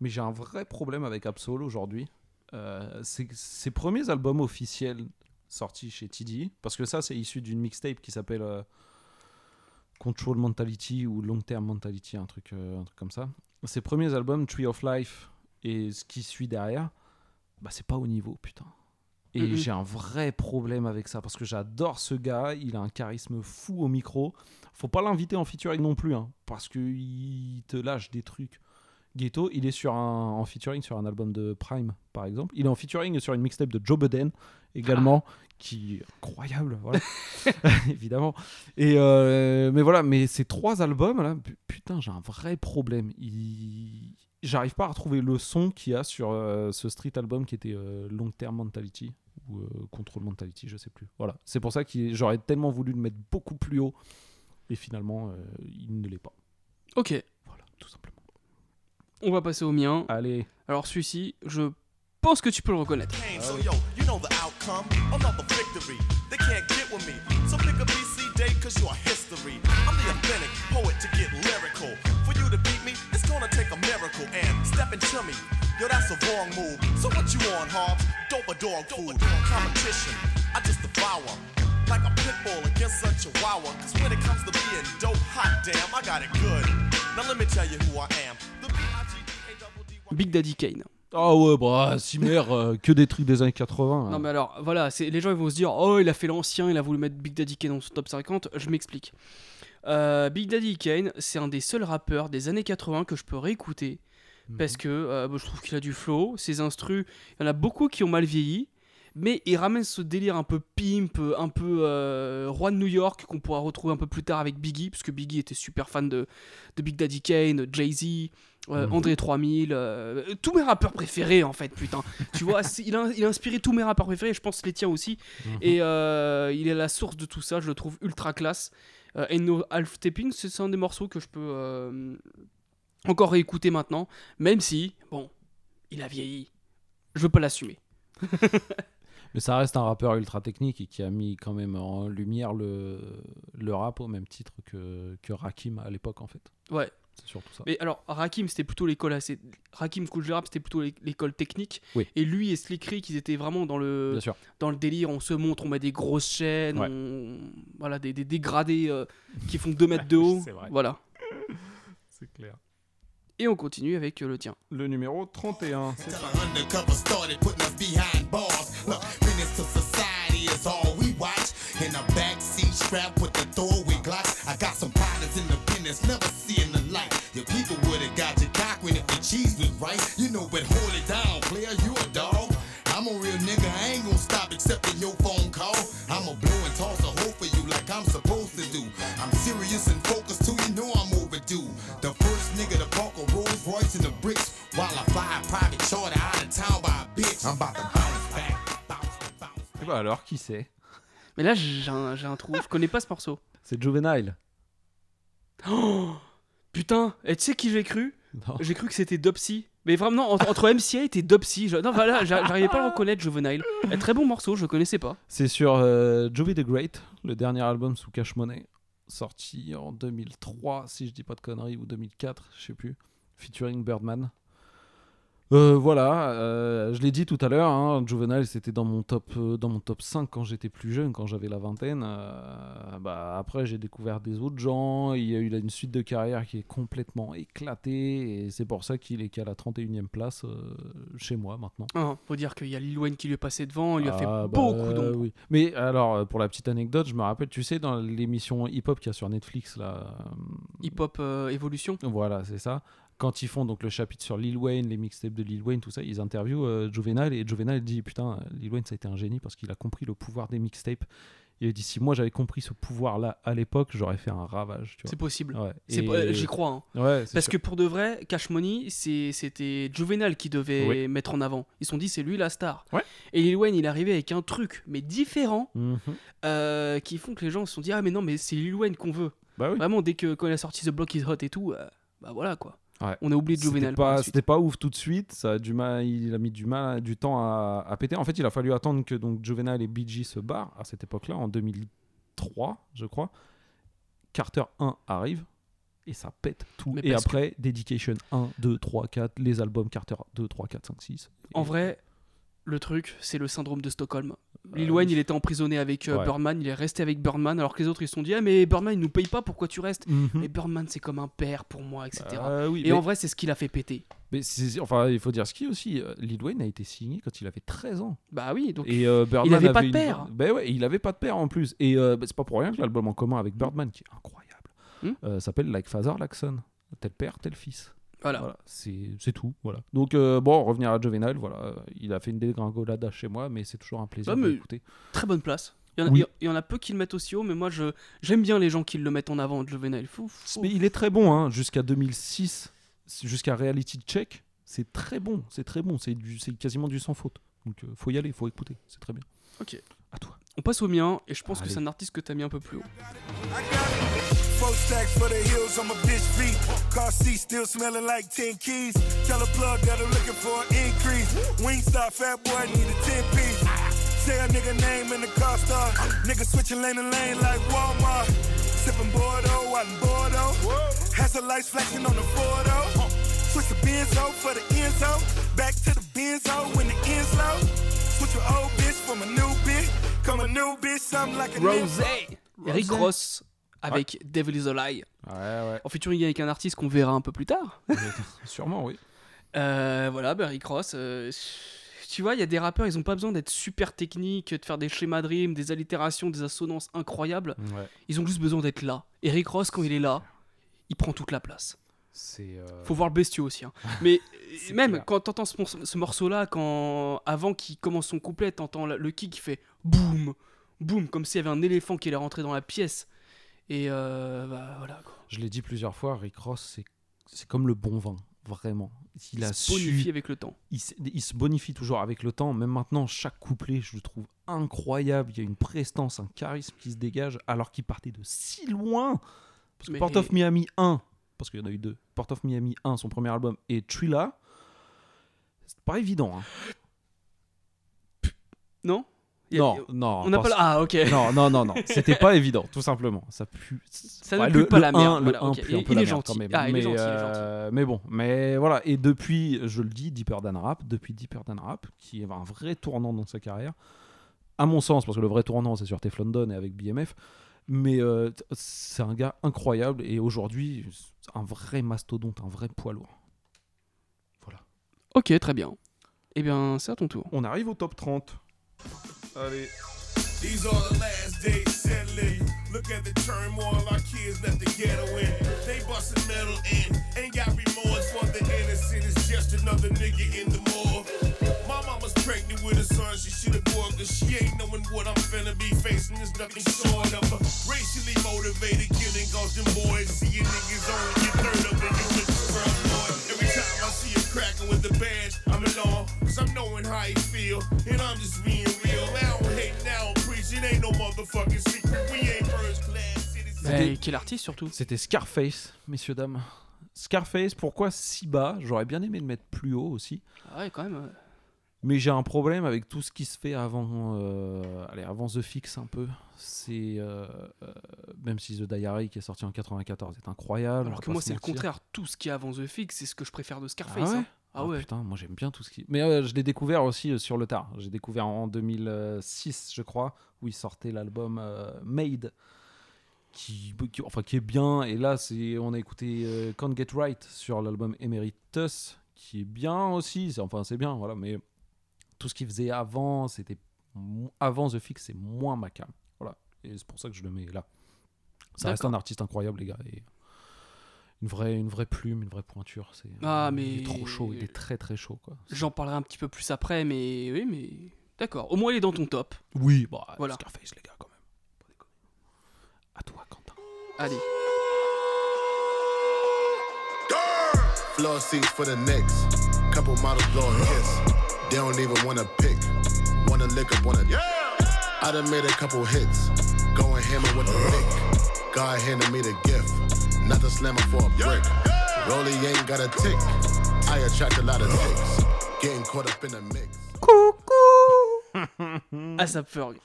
mais j'ai un vrai problème avec Absol aujourd'hui. Euh, ses premiers albums officiels sortis chez TD, parce que ça c'est issu d'une mixtape qui s'appelle euh, Control Mentality ou Long Term Mentality, un truc, euh, un truc comme ça. Ses premiers albums, Tree of Life et ce qui suit derrière, bah c'est pas au niveau, putain. Et Mhm. j'ai un vrai problème avec ça parce que j'adore ce gars, il a un charisme fou au micro. Faut pas l'inviter en featuring non plus, hein, parce qu'il te lâche des trucs. Ghetto, il est sur un, en featuring sur un album de Prime, par exemple. Il est en featuring sur une mixtape de Joe Budden également, qui est incroyable, voilà. évidemment. Et euh, mais voilà, mais ces trois albums là, pu- putain, j'ai un vrai problème. Il- J'arrive pas à retrouver le son qu'il y a sur euh, ce street album qui était euh, Long Term Mentality ou euh, Control Mentality, je sais plus. Voilà, c'est pour ça que j'aurais tellement voulu le mettre beaucoup plus haut et finalement euh, il ne l'est pas. Ok. Voilà, tout simplement. On va passer au mien. Allez. Alors celui-ci, je pense que tu peux le reconnaître. Cause you're history. I'm the authentic poet to get lyrical. For you to beat me, it's gonna take a miracle. And step into me, yo, that's a wrong move. So what you on, Hobbs? Dope a dog food. Competition, I just devour. Like a pit bull against a chihuahua. Cause when it comes to being dope, hot damn, I got it good. Now let me tell you who I am. The B.I.G.D.A.W.D. Big Daddy Kane. Ah ouais, bah Simer, euh, que des trucs des années 80. hein. Non mais alors voilà, c'est les gens ils vont se dire oh il a fait l'ancien, il a voulu mettre Big Daddy Kane dans son top 50. Je m'explique. Euh, Big Daddy Kane, c'est un des seuls rappeurs des années 80 que je peux réécouter parce que euh, bah, je trouve qu'il a du flow, ses instrus, il y en a beaucoup qui ont mal vieilli. Mais il ramène ce délire un peu pimp, un peu euh, roi de New York qu'on pourra retrouver un peu plus tard avec Biggie, parce que Biggie était super fan de, de Big Daddy Kane, Jay-Z, euh, Mhm. André 3000, euh, tous mes rappeurs préférés en fait, putain. tu vois, il a, il a inspiré tous mes rappeurs préférés, je pense les tiens aussi. Mhm. Et euh, il est la source de tout ça, je le trouve ultra classe. Et No Half Tapping, c'est un des morceaux que je peux encore réécouter maintenant, même si, bon, il a vieilli. Je veux pas l'assumer. Mais ça reste un rappeur ultra technique et qui a mis quand même en lumière le, le rap au même titre que, que Rakim à l'époque en fait. Ouais. C'est surtout ça. Mais alors, Rakim, c'était plutôt l'école assez. Rakim Rap, c'était plutôt l'é- l'école technique. Oui. Et lui et Slick Rick, ils étaient vraiment dans le, Bien sûr. dans le délire. On se montre, on met des grosses chaînes, Ouais. on- voilà, des, des dégradés euh, qui font 2 mètres de haut. C'est vrai. Voilà. C'est clair. Et on continue avec euh, le tien. Le numéro 31. c'est ça. Your people would have got your cock when if the cheese was right. You know, but hold it down, player, you a dog. I'm a real nigga, I ain't gonna stop accepting your phone call. I'ma blow and toss a hole for you like I'm supposed to do. I'm serious and focused too, you know I'm overdue. The first nigga to park a Rolls Royce in the bricks while I fly a private charter out of town by a bitch. I'm about to bounce back. Et bah alors, qui c'est? Mais là, j'ai un, un trou. Je connais pas ce morceau. C'est Juvenile. Oh Putain, et tu sais qui j'ai cru? J'ai cru que c'était Dopsy. Mais vraiment, entre, entre MCA et Dopsy. je- Non, voilà, j'a- j'arrivais pas à le reconnaître, Juvenile. Un très bon morceau, je connaissais pas. C'est sur euh, Joey the Great, le dernier album sous Cash Money, sorti en 2003, si je dis pas de conneries, ou 2004, je sais plus, featuring Birdman. Euh, voilà, euh, je l'ai dit tout à l'heure, hein, Juvenile c'était dans mon top euh, dans mon top 5 quand j'étais plus jeune, quand j'avais la vingtaine. Bah, après j'ai découvert des autres gens, il, y a eu là, une suite de carrière qui est complètement éclatée et c'est pour ça qu'il est qu'à la 31e place chez moi maintenant. Ah, faut dire qu'il y a Lil Wayne qui lui est passé devant, il lui a fait Ah, bah, beaucoup d'ombre. oui. Mais alors, pour la petite anecdote, je me rappelle, tu sais, dans l'émission Hip Hop qu'il y a sur Netflix, là. Hip Hop euh, Evolution? Voilà, c'est ça. Quand ils font donc le chapitre sur Lil Wayne, les mixtapes de Lil Wayne, tout ça, ils interviewent euh, Juvenile et Juvenile dit Putain, Lil Wayne, ça a été un génie parce qu'il a compris le pouvoir des mixtapes. Il avait dit si moi j'avais compris ce pouvoir-là à l'époque, j'aurais fait un ravage. C'est possible. Ouais. Et- euh, J'y crois. hein. Ouais, Parce sûr. que pour de vrai, Cash Money, c'était Juvenal qui devait Oui. mettre en avant. Ils se sont dit, c'est lui la star. Ouais. Et Lil Wayne, il est arrivé avec un truc, mais différent, Mhm. euh, qui font que les gens se sont dit, ah, mais non, mais c'est Lil Wayne qu'on veut. Bah oui. Vraiment, dès que quand il a sorti The Block is Hot et tout, euh, bah voilà quoi. Ouais. On a oublié de C'était Juvenal. Pas, c'était pas ouf tout de suite. Ça a du mal, il a mis du mal, du temps à, à péter. En fait, il a fallu attendre que donc Juvenal et BG se barrent à cette époque-là, en 2003, je crois. Carter 1 arrive et ça pète tout. Mais et que- après, Dedication 1, 2, 3, 4, les albums Carter 2, 3, 4, 5, 6. En vrai, le truc, c'est le syndrome de Stockholm. Lil Euh, Wayne, oui. il était emprisonné avec euh, Ouais. Birdman, il est resté avec Birdman, alors que les autres, ils se sont dit, ah, mais Birdman, il nous paye pas, pourquoi tu restes? Mhm. Mais Birdman, c'est comme un père pour moi, etc. Euh, oui, et mais- en vrai, c'est ce qu'il a fait péter. Mais c'est- enfin, il faut dire ce qui aussi. euh, Lil Wayne a été signé quand il avait 13 ans. Bah oui, donc Et euh, Birdman il avait pas de une- père. Ben ouais, il avait pas de père en plus. Et euh, bah, c'est pas pour rien que l'album en commun avec Birdman, qui est incroyable, Hmm. euh, s'appelle Like Father, Like Son. Tel père, tel fils. Voilà. c'est c'est tout. Voilà. Donc, euh, bon, revenir à Juvenile, voilà. Il a fait une dégringolade chez moi, mais c'est toujours un plaisir Ouais, d'écouter. Très bonne place. Il y, en a, Oui. il y en a peu qui le mettent aussi haut, mais moi je j'aime bien les gens qui le mettent en avant, Juvenile. Fou, fou. Mais il est très bon, hein, jusqu'à 2006, jusqu'à Reality Check. C'est très bon, c'est très bon. C'est du- c'est quasiment du sans faute. Donc, euh, faut y aller, faut écouter. C'est très bien. Ok. À toi. On passe au mien, et je pense que c'est un artiste que t'as mis un peu plus haut. Four stacks for the hills on my bitch feet. Car seat still smelling like 10 keys. Tell a plug that I'm looking for an increase. Wingstop, fat boy, need a 10 piece. Say a nigga name in the car star. Nigga switching lane to lane like Walmart. Sipping Bordeaux out in Bordeaux. Has the lights flashing on the Bordeaux. Switch the Benzo for the Enzo. Back to the Benzo when the end's low. Switch your old bitch from a new bitch. Come a new bitch, something like a Rosé Eric Rosé. Ross avec Devil is a Lie. Ouais, ouais. En featuring avec un artiste qu'on verra un peu plus tard. Sûrement, oui. Euh, voilà, bah, Rick Ross. euh, tu vois, il y a des rappeurs, ils ont pas besoin d'être super techniques, de faire des schémas de rimes, des allitérations, des assonances incroyables. Ouais. Ils ont juste besoin d'être là. Et Rick Ross, quand il est là, il prend toute la place. C'est. euh, Faut voir le bestiau aussi. hein. Mais même clair. quand t'entends ce, ce morceau-là, quand avant qu'il commence son couplet, t'entends le kick qui fait boum, boum, comme s'il y avait un éléphant qui allait rentrer dans la pièce. Et euh, bah voilà quoi. Je l'ai dit plusieurs fois, Rick Ross, c'est- comme le bon vin, vraiment. Il, Il a se bonifie su- avec le temps. Il, se bonifie toujours avec le temps. Même maintenant, chaque couplet, je le trouve incroyable. Il y a une prestance, un charisme qui se dégage, alors qu'il partait de si loin. Parce que Mais- Port of Miami 1, parce qu'il y en a eu deux, Port of Miami 1, son premier album, et Trilla, c'est pas évident. hein. Non? Y a- Non, non. On n'a pas parce- le- Ah, ok. Non, non, non, non. C'était pas évident, tout simplement. Ça pue. Ça ne Ouais, pue le- pas le la 1, merde, Le voilà, 1 ok. pue Il- un peu il la est merde gentil. quand même. Ah, il est mais, gentil, il est euh, mais bon, mais voilà. Et depuis, je le dis, Deeper Than Rap, depuis Deeper Than Rap, qui est un vrai tournant dans sa carrière, à mon sens, parce que le vrai tournant, c'est sur Teflon Don et avec BMF. Mais euh, t- c'est un gars incroyable et aujourd'hui, c'est un vrai mastodonte, un vrai poids lourd. Ok, très bien. Eh bien, c'est à ton tour. On arrive au top 30. These are the last days settling. Look at the turmoil our kids left the ghetto in. They bustin' metal in. Ain't got remorse for the innocent. It's just another nigga in the morgue. My mama's pregnant with a son. She should have bought cause she ain't knowing what I'm finna be facing. There's nothing short of a racially motivated killing. Cause them boys see you niggas only get third of the human time I see a crackin' with the badge, I'm alone. Cause I'm knowing how he feel. And I'm just being real. I don't hate, now preach. It ain't no motherfucking secret. We ain't first class. Bah, quel artiste surtout? C'était Scarface, messieurs, dames. Scarface, pourquoi si bas? J'aurais bien aimé le mettre plus haut aussi. Ah ouais, quand même. Mais j'ai un problème avec tout ce qui se fait avant, euh, allez, avant The Fix un peu. C'est euh, euh, même si The Diary qui est sorti en 94 est incroyable. Alors que moi, c'est le contraire. Tout ce qui est avant The Fix, c'est ce que je préfère de Ah Scarface. ouais, hein. Ah ouais. Putain, moi j'aime bien tout ce qui. Mais je l'ai découvert aussi sur le tard. J'ai découvert en 2006, je crois, où il sortait l'album Made. Qui, qui- enfin, qui est bien. Et là, c'est, on a écouté euh, Can't Get Right sur l'album Emeritus, qui est bien aussi. C'est- Enfin, c'est bien, voilà. Mais tout ce qu'il faisait avant, c'était avant The Fix, c'est moins ma cam. Voilà. Et c'est pour ça que je le mets là. Ça reste un artiste incroyable, les gars. Et une vraie, une vraie plume, une vraie pointure. C'est, Ah, il mais- est trop chaud. Il est très très chaud, quoi. J'en parlerai un petit peu plus après, mais oui, mais d'accord. Au moins, il est dans ton top. Oui, bah, Voilà. Scarface, les gars, quand même. À toi, Quentin. Allez. Floor seats for the Knicks. Couple models blowing kiss. They don't even wanna pick. Wanna lick up, wanna. I done made a couple hits. Going hammer with the lick. God handed me the gift. Not the slammer for a brick. Rolly ain't got a tick. I attract a lot of ticks. Getting caught up in the mix. ASAP Ferg.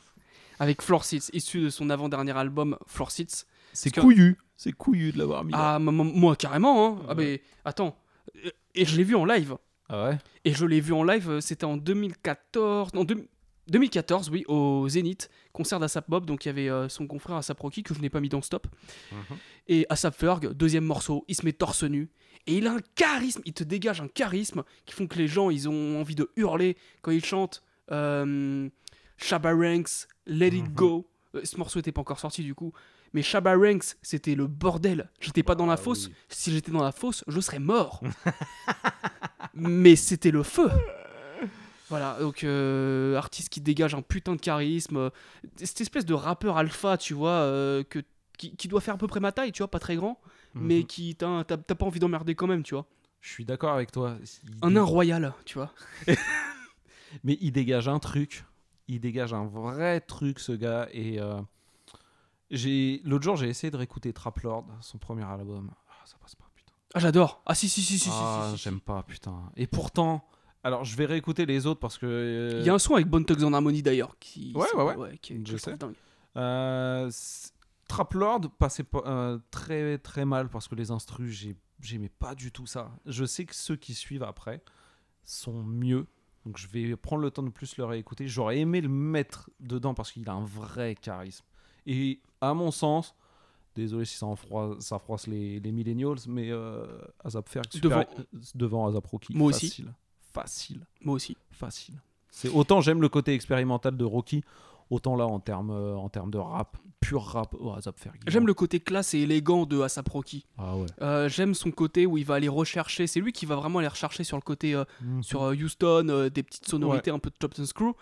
Avec Floor Seats, issu de son avant-dernier album Floor Seats. C'est couillu. C'est couillu de l'avoir mis. là. Ah, moi, carrément. Hein. Ah, mais attends. Euh, Et je l'ai vu en live. Ah ouais? Et je l'ai vu en live, euh, c'était en 2014. Non, deux- 2014, oui, au Zénith, concert d'Asap Bob. Donc il y avait euh, son confrère Asap Rocky que je n'ai pas mis dans stop. Et Asap Ferg, deuxième morceau, il se met torse nu. Et il a un charisme, il te dégage un charisme qui font que les gens, ils ont envie de hurler quand il chante euh, Shabba Ranks, Let It Go. Euh, Ce morceau n'était pas encore sorti du coup. Mais Shabba Ranks, c'était le bordel. J'étais pas dans la fosse. Si j'étais dans la fosse, je serais mort. Mais c'était le feu. Voilà, donc euh, artiste qui dégage un putain de charisme. euh, Cette espèce de rappeur alpha, tu vois, euh, que, qui, qui doit faire à peu près ma taille, tu vois, pas très grand, mais Mhm. qui t'as pas envie d'emmerder quand même, tu vois. Je suis d'accord avec toi. Il Un nain royal, tu vois. Mais il dégage un truc. Il dégage un vrai truc, ce gars. Et j'ai l'autre jour, j'ai essayé de réécouter Trap Lord, son premier album. Ah, ça passe pas. Ah, j'adore. Ah, si, si, si, si, Ah, si, si. j'aime pas, putain. Et pourtant, alors je vais réécouter les autres parce que. euh, Il y a un son avec Bone Thugs en harmonie d'ailleurs. Qui, Ouais, ouais, ouais. qui, que Je sais. dingue. Euh, c- Trap Lord passait pas, euh, très très mal parce que les instrus, j'ai- j'aimais pas du tout ça. Je sais que ceux qui suivent après sont mieux. Donc je vais prendre le temps de plus le réécouter. J'aurais aimé le mettre dedans parce qu'il a un vrai charisme. Et à mon sens, désolé si ça, en froisse, ça froisse les, les millennials, mais euh, Azap Ferg Devant- euh, devant Azap Rocky. Moi aussi. facile. Facile. Moi aussi. Facile. C'est autant j'aime le côté expérimental de Rocky, autant là en termes euh, en termes de rap, pur rap, oh, Azap Ferg. J'aime le côté classe et élégant de Asap Rocky. Ah ouais. Euh, J'aime son côté où il va aller rechercher. C'est lui qui va vraiment aller rechercher sur le côté Mhm. sur Houston, des petites sonorités, un peu de Chops and Screw.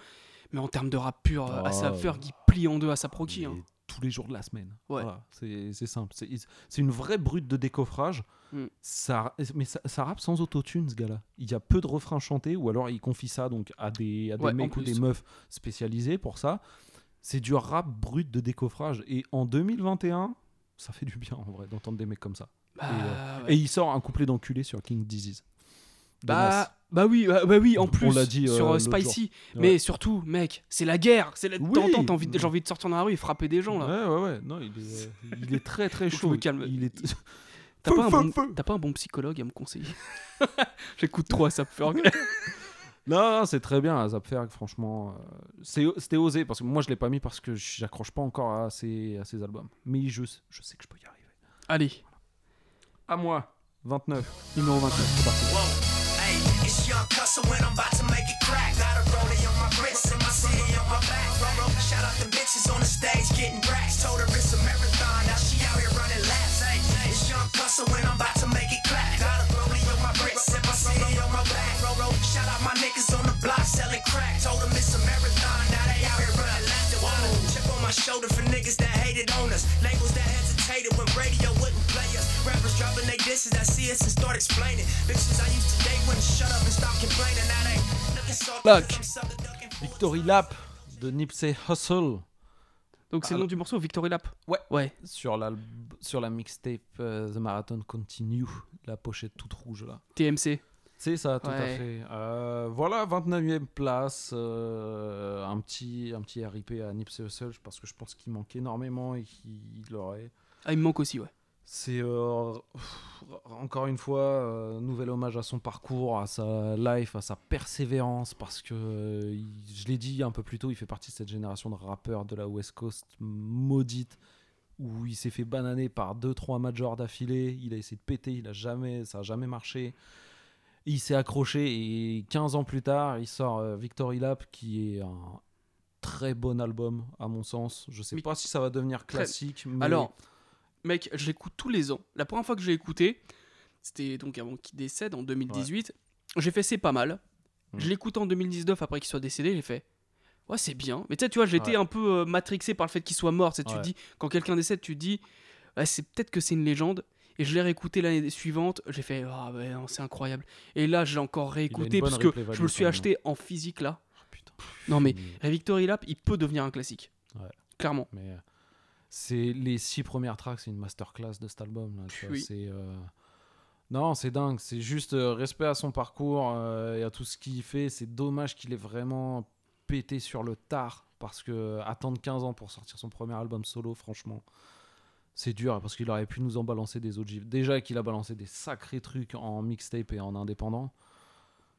Mais en termes de rap pur, Asap ouais. Ferg, il plie en deux Asap Rocky. hein. Tous les jours de la semaine. Ouais. Voilà, c'est simple. C'est une vraie brute de décoffrage. Mm. Ça, mais ça, ça rappe sans autotune, ce gars-là. Il y a peu de refrains chantés, ou alors il confie ça donc à des, à des Ouais, en mecs ou des meufs spécialisés pour ça. C'est du rap brut de décoffrage. Et en 2021, ça fait du bien en vrai d'entendre des mecs comme ça. Bah, et, euh, ouais. et il sort un couplet d'enculé sur King Disease. De Nas. Bah, bah oui, bah, bah oui, en On plus l'a dit, sur euh, euh, Spicy. Mais surtout, mec, c'est la guerre. C'est la... Oui. T'entends, t'as envie de- j'ai envie de sortir dans la rue et frapper des gens là. Ouais, ouais, ouais. Non, il est, il est très très je chaud. me calme. Il est... T'as pas, bon- pas un bon psychologue à me conseiller? J'écoute trop Asap Ferg. Non, non, c'est très bien, Azap Ferg, franchement. euh, c'est- C'était osé, parce que moi je l'ai pas mis parce que j'accroche pas encore à ces, à ces albums. Mais je, je sais que je peux y arriver. Allez. À moi, 29, numéro 29, c'est parti. Hey, it's young Cussa when I'm about to make it crack. Got a rollie on my wrist and my city on my back. Roll, roll, shout out the bitches on the stage getting racks. Told her Victory Lap de Nipsey Hussle. Donc c'est le nom du morceau, Victory Lap Ouais. Ouais. Sur la, sur la mixtape euh, The Marathon Continue, la pochette toute rouge là. TMC. C'est ça, tout à fait. Euh, voilà, 29e place. euh, un, petit, un petit RIP à Nipsey Hussle parce que je pense qu'il manque énormément et qu'il l'aurait. Ah, il me manque aussi, ouais. C'est euh, encore une fois euh, nouvel hommage à son parcours, à sa life, à sa persévérance parce que euh, je l'ai dit un peu plus tôt, il fait partie de cette génération de rappeurs de la West Coast maudite où il s'est fait bananer par 2-3 majors d'affilée, il a essayé de péter, il a jamais, ça a jamais marché. Il s'est accroché et 15 ans plus tard, il sort euh, Victory Lap qui est un très bon album à mon sens. Je sais pas si ça va devenir classique, mais Alors, mec, je l'écoute tous les ans. La première fois que je l'ai écouté, c'était donc avant qu'il décède en 2018. J'ai fait c'est pas mal. Mm. Je l'écoute en 2019 après qu'il soit décédé, j'ai fait ouais, c'est bien. Mais tu sais, tu vois, j'étais Ouais. un peu euh, matrixé par le fait qu'il soit mort. Tu Ouais. dis, quand quelqu'un décède, tu dis, c'est peut-être que c'est une légende. Et je l'ai réécouté l'année suivante, j'ai fait, ah ouais, non, c'est incroyable. Et là, j'ai encore réécouté parce que je me le suis même. acheté en physique là. Non mais Victory Lap, il peut devenir un classique. Ouais. Clairement. Mais euh, c'est les six premières tracks, c'est une masterclass de cet album. Là, tu vois, Oui. c'est euh, non, c'est dingue. C'est juste euh, respect à son parcours euh, et à tout ce qu'il fait. C'est dommage qu'il ait vraiment pété sur le tard parce que attendre 15 ans pour sortir son premier album solo, franchement. C'est dur parce qu'il aurait pu nous en balancer des autres. Déjà qu'il a balancé des sacrés trucs en mixtape et en indépendant.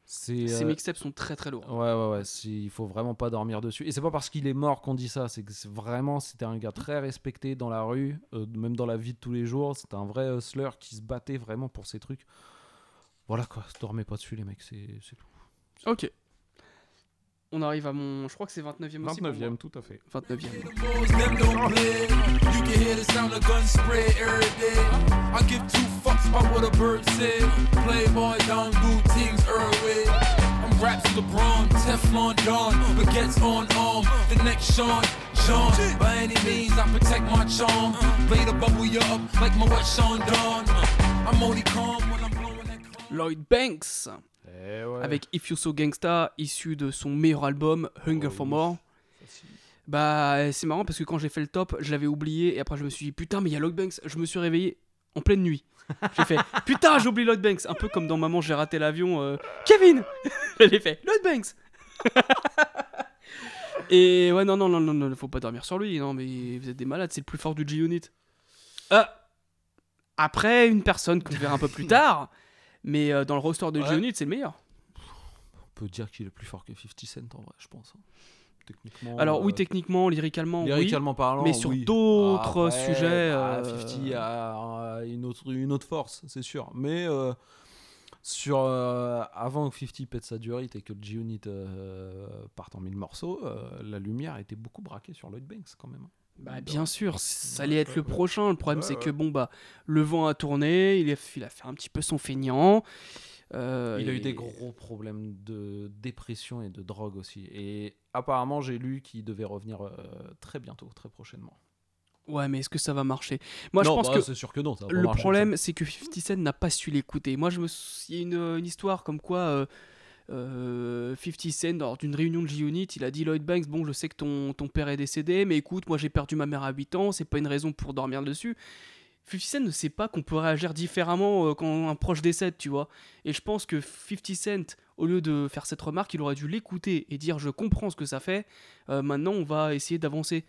Ces euh, mixtapes sont très très lourds. Ouais, ouais, ouais. Il faut vraiment pas dormir dessus. Et c'est pas parce qu'il est mort qu'on dit ça. C'est que c'est vraiment, c'était un gars très respecté dans la rue, euh, même dans la vie de tous les jours. C'était un vrai hustler qui se battait vraiment pour ses trucs. Voilà quoi. Dormez pas dessus, les mecs. C'est c'est tout. Ok. On arrive à mon. Je crois que c'est 29ème aussi. pour 29e, moi. tout à fait. 29ème. them don't play. You can hear the sound of gun spray every day. I give two fucks about what a bird say. Playboy don't do things her way. I'm raps LeBron, Teflon Don, baguettes on arm. The next Sean, John. By any means, I protect my charm. Play the bubble you up like my wet Sean Don. I'm only calm when I'm blowing that. Lloyd Banks. Eh ouais. Avec If You So Gangsta, issu de son meilleur album, Hunger for More. Bah, c'est marrant parce que quand j'ai fait le top, je l'avais oublié et après je me suis dit putain, mais il y a Lloyd Banks. Je me suis réveillé en pleine nuit. J'ai fait putain, j'ai oublié Lloyd Banks. Un peu comme dans Maman, j'ai raté l'avion. euh, Kevin J'ai fait Lloyd Banks Et ouais, non, non, non, non, non, faut pas dormir sur lui. Non, mais vous êtes des malades, c'est le plus fort du G-Unit. Ah Après, une personne que je verrai un peu plus tard, mais euh, dans le roster de Ouais. G-Unit, c'est le meilleur. On peut dire qu'il est plus fort que 50 Cent en vrai, je pense. hein. Techniquement. Alors oui, euh, techniquement, lyricalement, oui, Lyricalement parlant, mais sur oui. d'autres sujets. ah, euh, 50 a, a une, autre, une autre force, c'est sûr. Mais euh, sur, euh, avant que 50 pète sa durite et que le G-Unit euh, parte en mille morceaux, euh, la lumière était beaucoup braquée sur Lloyd Banks quand même. Bah, bien sûr, ça allait être le prochain. Le problème, Ouais, c'est que bon bah, le vent a tourné, il a, il a fait un petit peu son feignant. euh, Il a eu des gros problèmes de dépression et de drogue aussi. Et apparemment, j'ai lu qu'il devait revenir euh, très bientôt, très prochainement. Ouais, mais est-ce que ça va marcher? Moi, Non, je pense bah, que c'est sûr que non, ça va pas le marcher, problème, c'est que 50 Cent n'a pas su l'écouter. Moi, je me il y a une, une histoire comme quoi euh, euh, 50 Cent, lors d'une réunion de G-Unit, il a dit Lloyd Banks, bon, je sais que ton, ton père est décédé, mais écoute, moi j'ai perdu ma mère à 8 ans, c'est pas une raison pour dormir dessus. 50 Cent ne sait pas qu'on peut réagir différemment euh, quand un proche décède, tu vois. Et je pense que 50 Cent, au lieu de faire cette remarque, il aurait dû l'écouter et dire je comprends ce que ça fait, euh, maintenant on va essayer d'avancer.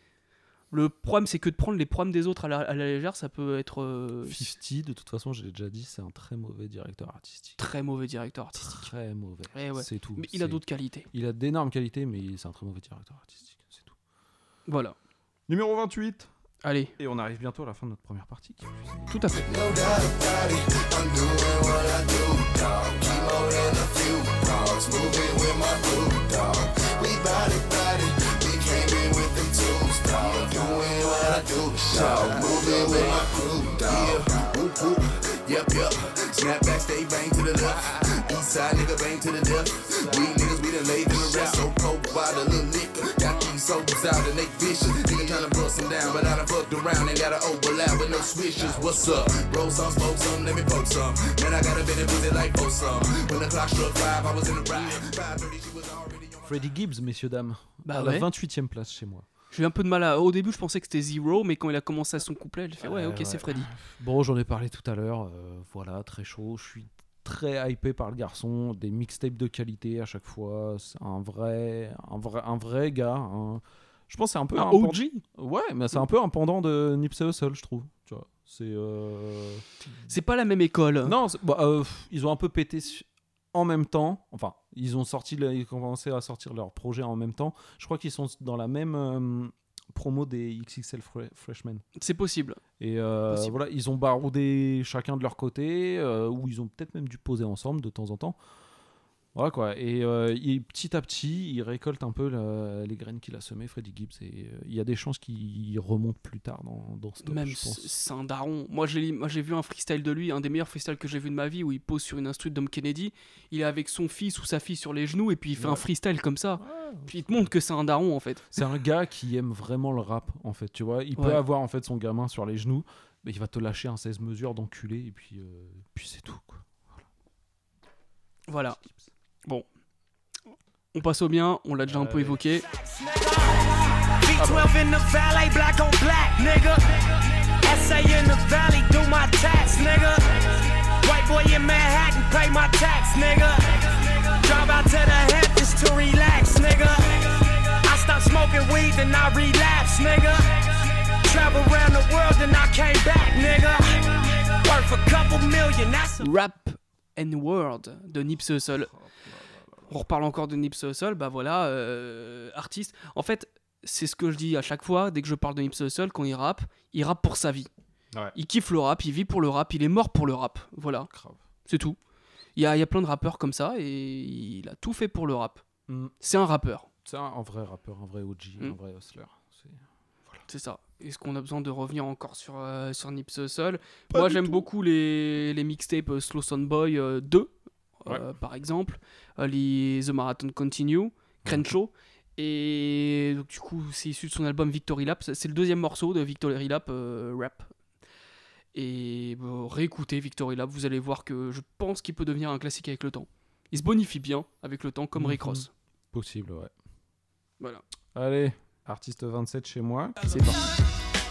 Le problème, c'est que de prendre les problèmes des autres à la, à la légère, ça peut être euh, 50, de toute façon, j'ai déjà dit, c'est un très mauvais directeur artistique. très mauvais directeur artistique. Très mauvais. Eh ouais. C'est tout. Mais il a d'autres qualités. Il a d'énormes qualités, mais c'est un très mauvais directeur artistique. C'est tout. Voilà. Numéro 28. Allez. Et on arrive bientôt à la fin de notre première partie. Tout à fait. No Doing what I do, dog. Moving with my crew, dog. Yeah, whoop whoop, yep yep. Snap back, stay bang to the left. East side nigga bang to the death. We niggas we done laid in the rest, so cold by the little liquor. Got these soldiers out and they vicious. Nigga tryna bust them down, but I done fucked around and got an overlap with no switches. What's up? Roll some, smoke some, let me poke some. Man, I got a bit of pussy like some. When the clock struck five, I was in the ride. 5:30, she was already on. Freddie Gibbs, messieurs, dames. Bah à ouais. la 28e place chez moi. J'ai eu un peu de mal à. Au début, je pensais que c'était Zero, mais quand il a commencé à son couplet, j'ai fait ouais, Euh, ok, c'est Freddy. Bon, j'en ai parlé tout à l'heure. euh, voilà, très chaud. Je suis très hypé par le garçon. Des mixtapes de qualité à chaque fois. C'est un vrai, un vrai, un vrai gars. un- Je pense que c'est un peu Un OG? Ouais, mais c'est un peu un pendant de Nipsey Hussle, je trouve. Tu vois, c'est. euh, C'est pas la même école. Non, bah, euh, ils ont un peu pété en même temps. Enfin, ils ont sorti, ils ont commencé à sortir leur projet en même temps. Je crois qu'ils sont dans la même euh, promo des XXL Fre- Freshmen. C'est possible. Et euh, Possible. voilà, ils ont baroudé chacun de leur côté, euh, ou ils ont peut-être même dû poser ensemble de temps en temps. Voilà quoi. Et euh, il- petit à petit, il récolte un peu la- les graines qu'il a semées, Freddy Gibbs. Et euh, il y a des chances qu'il remonte plus tard dans, dans ce top, Même c'est un daron. Moi j'ai moi, j'ai vu un freestyle de lui, un des meilleurs freestyles que j'ai vu de ma vie, où il pose sur une instru de Dom Kennedy. Il est avec son fils ou sa fille sur les genoux et puis il fait un freestyle comme ça. Puis il te montre que c'est un daron en fait. C'est un gars qui aime vraiment le rap, en fait. Tu vois, il peut avoir en fait son gamin sur les genoux, mais il va te lâcher un 16 mesures d'enculé, et puis, euh, puis c'est tout. Quoi. Voilà. Bon. On passe au bien, on l'a déjà un peu évoqué. V12 in the valley, black on black, nigga. SA in the valley, do my tax, nigga. White boy in Manhattan, pay my tax, nigga. Drive out to the Hamptons to relax, nigga. I stop smoking weed, then I relapse, nigga. Travel around the world, then I came back, nigga. Worth a couple million, that's a Rap and World de Nipsey Hussle. On reparle encore de Nipsey Hussle, bah voilà, euh, artiste. En fait, c'est ce que je dis à chaque fois, dès que je parle de Nipsey Hussle, quand il rappe, il rappe pour sa vie. Ouais. Il kiffe le rap, il vit pour le rap, il est mort pour le rap. Voilà. C'est tout. Il y a, y a plein de rappeurs comme ça et il a tout fait pour le rap. Mm. C'est un rappeur. C'est un, un vrai rappeur, un vrai OG, Mm. un vrai hustler. C'est- C'est ça. Est-ce qu'on a besoin de revenir encore sur, euh, sur Nipsey Hussle Pas Moi, j'aime beaucoup les, les mixtapes euh, Slow Sound Boy euh, 2, euh, Ouais. par exemple, les The Marathon Continue, Crenshaw. Et donc, du coup, c'est issu de son album Victory Lap. C'est le deuxième morceau de Victory Lap Rap. Et bon, réécoutez Victory Lap, vous allez voir que je pense qu'il peut devenir un classique avec le temps. Il se bonifie bien avec le temps, comme Rick Mhm. Ross. Possible, ouais. Voilà. Allez, artiste 27 chez moi. C'est parti.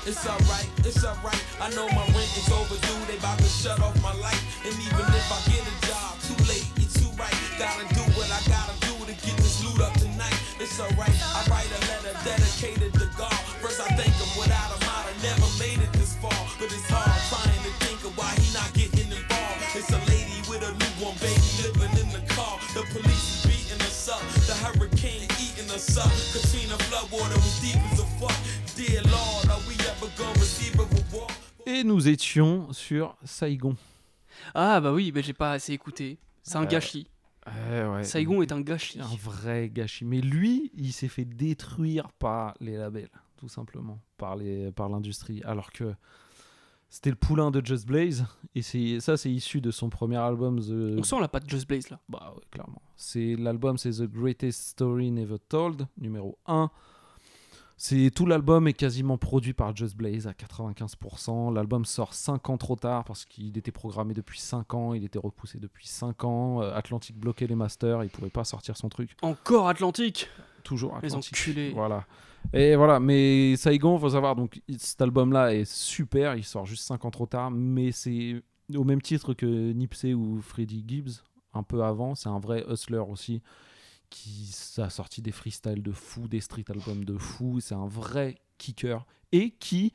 It's alright, it's alright. I know my rent is overdue. They about to shut off my light. And even if I get a job, too late, you're too right. Gotta do what I gotta do to get this loot up tonight. It's alright. I write a letter dedicated to up. Katrina floodwater was deep as a fuck. Dear Lord, are we ever gonna receive a reward? Et nous étions sur Saigon. Ah bah oui, mais j'ai pas assez écouté. C'est un Euh, gâchis. Ouais. Saigon est un gâchis. Un vrai gâchis. Mais lui, il s'est fait détruire par les labels, tout simplement, par les par l'industrie. Alors que c'était le poulain de Just Blaze. Et ça, c'est issu de son premier album. The... On sent la patte Just Blaze là. Bah ouais, clairement. C'est l'album, c'est The Greatest Story Never Told, numéro 1. C'est tout l'album est quasiment produit par Just Blaze à 95%. L'album sort 5 ans trop tard parce qu'il était programmé depuis 5 ans, il était repoussé depuis 5 ans. Euh, Atlantic bloquait les masters, il pouvait pas sortir son truc. Encore Atlantique? Toujours Les Atlantic. enculés. Voilà. Et voilà, mais Saigon, faut savoir, donc cet album-là est super, il sort juste 5 ans trop tard, mais c'est au même titre que Nipsey ou Freddie Gibbs, un peu avant, c'est un vrai hustler aussi, qui a sorti des freestyles de fou, des street albums de fou, c'est un vrai kicker, et qui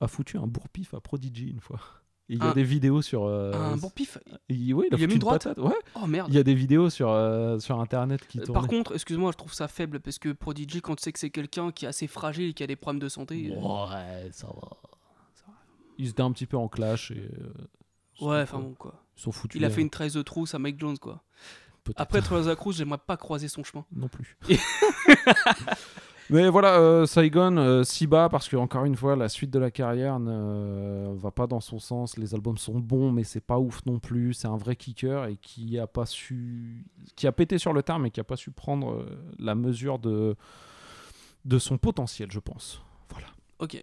a foutu un bourre-pif à Prodigy une fois. Il y a Un- des vidéos sur... euh, un bourre-pif il, ouais, il Il a mis une droite patate, ouais. Oh, merde. Il y a des vidéos sur, euh, sur internet qui Euh, tournent. Par contre, excuse-moi, je trouve ça faible parce que Prodigy, quand tu sais que c'est quelqu'un qui est assez fragile et qui a des problèmes de santé. euh, Ouais, ça va. Ils étaient un petit peu en clash et. Ouais, enfin bon quoi. Ils sont foutus. Il a fait une 13 de trousse à Mike Jones quoi. Après Trevor Cruz, j'aimerais pas croiser son chemin. Non plus. Mais voilà, euh, Saigon, euh, si bas parce que encore une fois, la suite de la carrière ne va pas dans son sens. Les albums sont bons, mais c'est pas ouf non plus. C'est un vrai kicker et qui a pas su, qui a pété sur le terme et qui a pas su prendre euh, la mesure de de son potentiel, je pense. Voilà. Ok.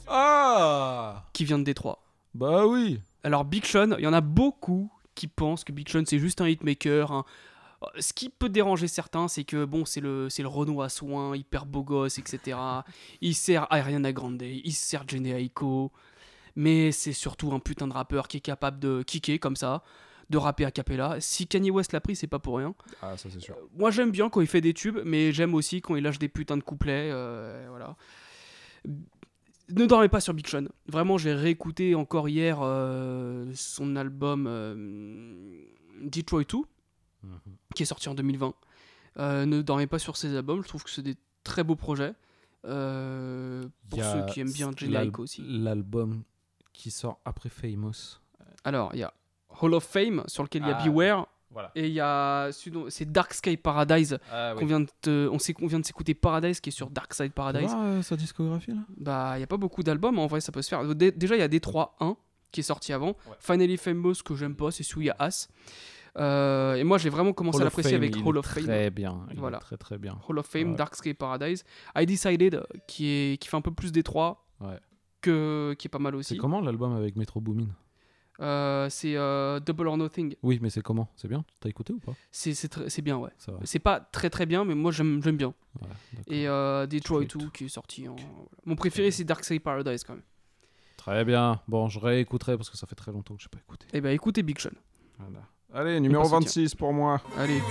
Ah Qui vient de Détroit. Bah oui. Alors Big Sean, il y en a beaucoup qui pensent que Big Sean c'est juste un hitmaker. Ce qui peut déranger certains, c'est que bon, c'est le, c'est le Renault à soin, hyper beau gosse, etc. Il sert Ariana Grande, il sert Jenny Aiko, mais c'est surtout un putain de rappeur qui est capable de kicker comme ça, de rapper a cappella. Si Kanye West l'a pris, c'est pas pour rien. Ah, ça c'est sûr. Moi j'aime bien quand il fait des tubes, mais j'aime aussi quand il lâche des putains de couplets. euh, voilà. Ne dormez pas sur Big Sean. Vraiment, j'ai réécouté encore hier euh, son album euh, Detroit 2, Mhm. qui est sorti en 2020. Euh, ne dormez pas sur ses albums, je trouve que c'est des très beaux projets. Pour ceux qui aiment bien l'al- Generic aussi. L'album qui sort après Famous. Alors, il y a Hall of Fame, sur lequel il y a Ah, Beware. Voilà. Et il y a celui dont- c'est Dark Sky Paradise. Ah, qu'on oui. vient de te- on sait qu'on vient de s'écouter Paradise qui est sur Dark Side Paradise. Tu vois, euh, sa discographie là? Bah, il n'y a pas beaucoup d'albums, en vrai, ça peut se faire. Dé- Déjà, il y a Détroit 1 qui est sorti avant. Finally Famous, que j'aime pas, c'est celui où il y a As. Euh, et moi, j'ai vraiment commencé Hall à of l'apprécier Fame, avec Hall of Fame. très bien, il est Voilà. très, très bien. Hall of Fame, Ouais. Dark Sky Paradise. I Decided, euh, qui, est, qui fait un peu plus Détroit, Ouais. que, qui est pas mal aussi. C'est comment l'album avec Metro Boomin? Euh, C'est euh, Double or Nothing. Oui, mais c'est comment? C'est bien? T'as écouté ou pas? C'est c'est très- c'est bien, ouais. C'est pas très très bien, mais moi j'aime bien. Ouais, Et euh, Detroit 2 qui est sorti en. Mon préféré c'est Dark Side Paradise quand même. Très bien. Bon, je réécouterai parce que ça fait très longtemps que je n'ai pas écouté. Et bah écoutez Big Sean. Voilà. Allez, numéro On passe au tien. 26 pour moi. Allez.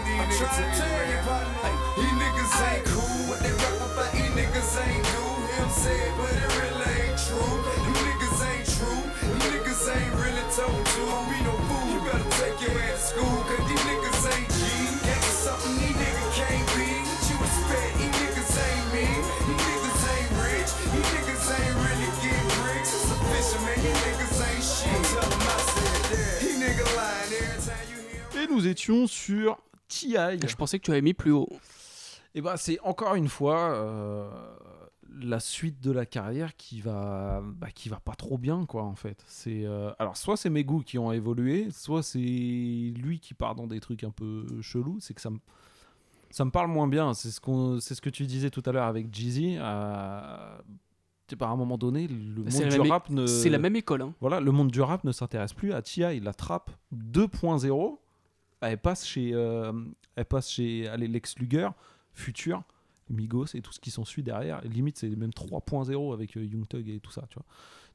These Et nous étions sur T.I. Je pensais que tu avais mis plus haut. Et bah, c'est encore une fois euh, la suite de la carrière qui va, bah, qui va pas trop bien, quoi, en fait. C'est euh, alors soit c'est mes goûts qui ont évolué, soit c'est lui qui part dans des trucs un peu chelous. C'est que ça me ça me parle moins bien. C'est ce qu'on, c'est ce que tu disais tout à l'heure avec Jeezy. Euh, par un moment donné, le C'est monde du é- rap ne. c'est la même école, hein. Voilà, le monde du rap ne s'intéresse plus à T.I. La trappe 2.0, elle passe chez, euh, elle Lex Luger, Future, Migos et tout ce qui s'ensuit derrière. Limite, c'est même 3.0 avec euh, Young Thug et tout ça, tu vois.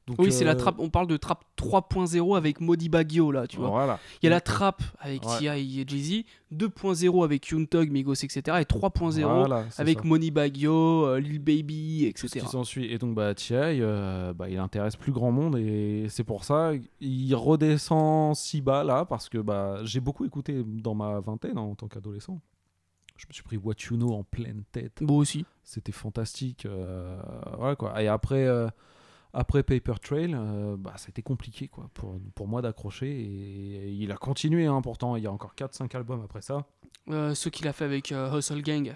Donc, oui, c'est la euh, trappe. On parle de trappe 3.0 avec Modi Baggio là, tu vois. Voilà. Il y a la trappe avec Ouais. T.I. et Jay-Z, 2.0 avec Young Thug, Migos, etc. Et 3.0 Voilà, c'est avec. Money Baggio, euh, Lil Baby, ce etc. qui s'ensuit. Et donc, bah, T.I., euh, bah, il intéresse plus grand monde et c'est pour ça il redescend si bas là parce que bah, j'ai beaucoup écouté dans ma vingtaine hein, en tant qu'adolescent. Je me suis pris What You Know en pleine tête. Moi aussi. C'était fantastique. euh, voilà, quoi. Et après, euh, après Paper Trail, euh, bah, ça a été compliqué quoi, pour, pour moi d'accrocher. Et il a continué hein, pourtant. Il y a encore 4-5 albums après ça. Euh, ce qu'il a fait avec euh, Hustle Gang.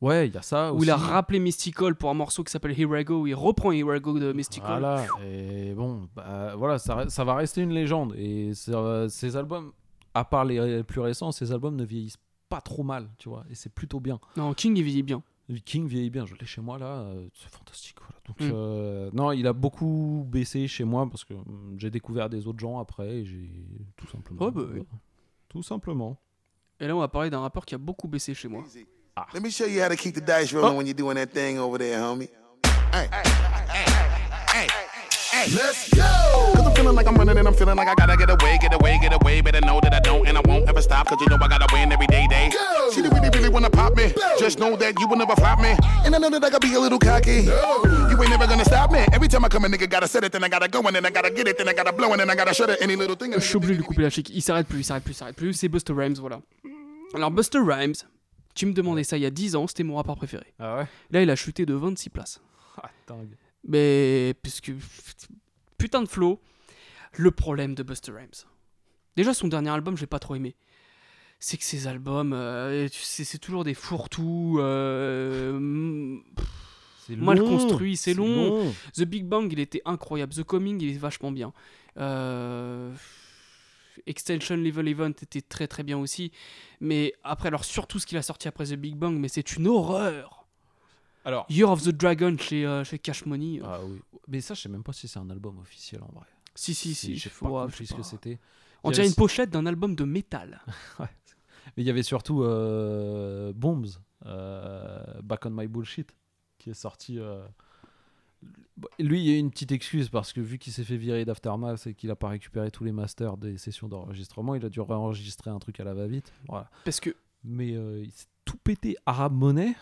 Ouais, il y a ça Où aussi. il a rappelé Mystical pour un morceau qui s'appelle Here I Go, où il reprend Here I Go de Mystical. Voilà, et bon, bah, voilà, ça, ça va rester une légende. Et ces albums, à part les plus récents, ces albums ne vieillissent pas trop mal, tu vois, et c'est plutôt bien. Non, King il vieillit bien. King vieillit bien, je l'ai chez moi là, euh, c'est fantastique. Voilà. Donc, Mm. euh, non, il a beaucoup baissé chez moi parce que hum, j'ai découvert des autres gens après et j'ai tout simplement. Bah oui. Tout simplement. Et là, on va parler d'un rappeur qui a beaucoup baissé chez moi. Let me show you how to keep the dice rolling when you're doing that thing over there, homie. Hey, hey, hey, let's go! Cause I'm feeling like I'm running and I'm feeling like I gotta get away, get away, get away. Better know that I don't and I won't ever stop. Cause you know I gotta win every day, day. She really, really wanna pop me. Just know that you will never flop me. And I know that I gotta be a little cocky. You ain't never gonna stop me. Every time I come, a nigga gotta set it, then I gotta go, and then I gotta get it, then I gotta blow, and then I gotta shut it. Any little thing. Je suis obligé de lui couper la chic. Il s'arrête plus, il s'arrête plus, il s'arrête plus. C'est Buster Rhymes, voilà. Alors, Buster Rhymes, tu me demandais ça il y a 10 ans, c'était mon rappeur préféré. Ah ouais? Là, il a chuté de 26 places. Ah, dingue. Mais, puisque. Putain de flow. Le problème de Buster Rhymes. Déjà, son dernier album, j'ai pas trop aimé. C'est que ses albums, euh, c'est toujours des fourre-tout. euh, mal long, construit, c'est c'est long. long. The Big Bang, il était incroyable. The Coming, il est vachement bien. Euh, Extension Level Event était très très bien aussi. Mais après, alors surtout ce qu'il a sorti après The Big Bang, mais c'est une horreur. Alors. Year of the Dragon chez, euh, chez Cash Money. Ah oui. Mais ça, je sais même pas si c'est un album officiel en vrai. Si, si, si. Je- pas ouais, compris sais ce que c'était. On dirait une pochette d'un album de métal. Ouais. Mais il y avait surtout euh, Bombs, euh, Back on My Bullshit, qui est sorti. euh, Lui, il y a une petite excuse parce que vu qu'il s'est fait virer d'Aftermath et qu'il a pas récupéré tous les masters des sessions d'enregistrement, il a dû réenregistrer un truc à la va-vite. Voilà. Parce que. Mais euh, il s'est tout pété. Arab Money.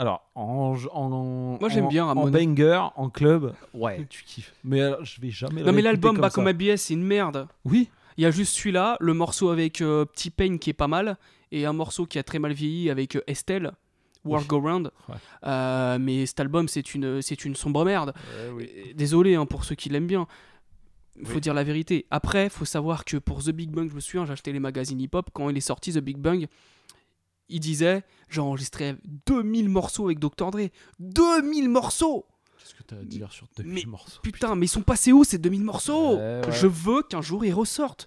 Alors, en, en, Moi, j'aime en- bien banger, en club, ouais, tu kiffes. Mais alors, je vais jamais Non mais l'album comme Back ça. on My BS c'est une merde. Oui. Il y a juste celui-là, le morceau avec euh, Petit Pain qui est pas mal, et un morceau qui a très mal vieilli avec euh, Estelle, World Go Round. Ouais. Euh, mais cet album c'est une, c'est une sombre merde. Oui. Euh, Désolé hein, pour ceux qui l'aiment bien. Faut Oui. dire la vérité. Après, faut savoir que pour The Big Bang, je me souviens, j'ai acheté les magazines hip-hop. Quand il est sorti, The Big Bang, il disait j'ai enregistré 2000 morceaux avec Dr. Dre. 2000 morceaux Qu'est-ce que t'as à dire sur tes Mais morceaux? putain, mais ils sont passés où ces 2000 morceaux? Ouais, ouais. Je veux qu'un jour ils ressortent.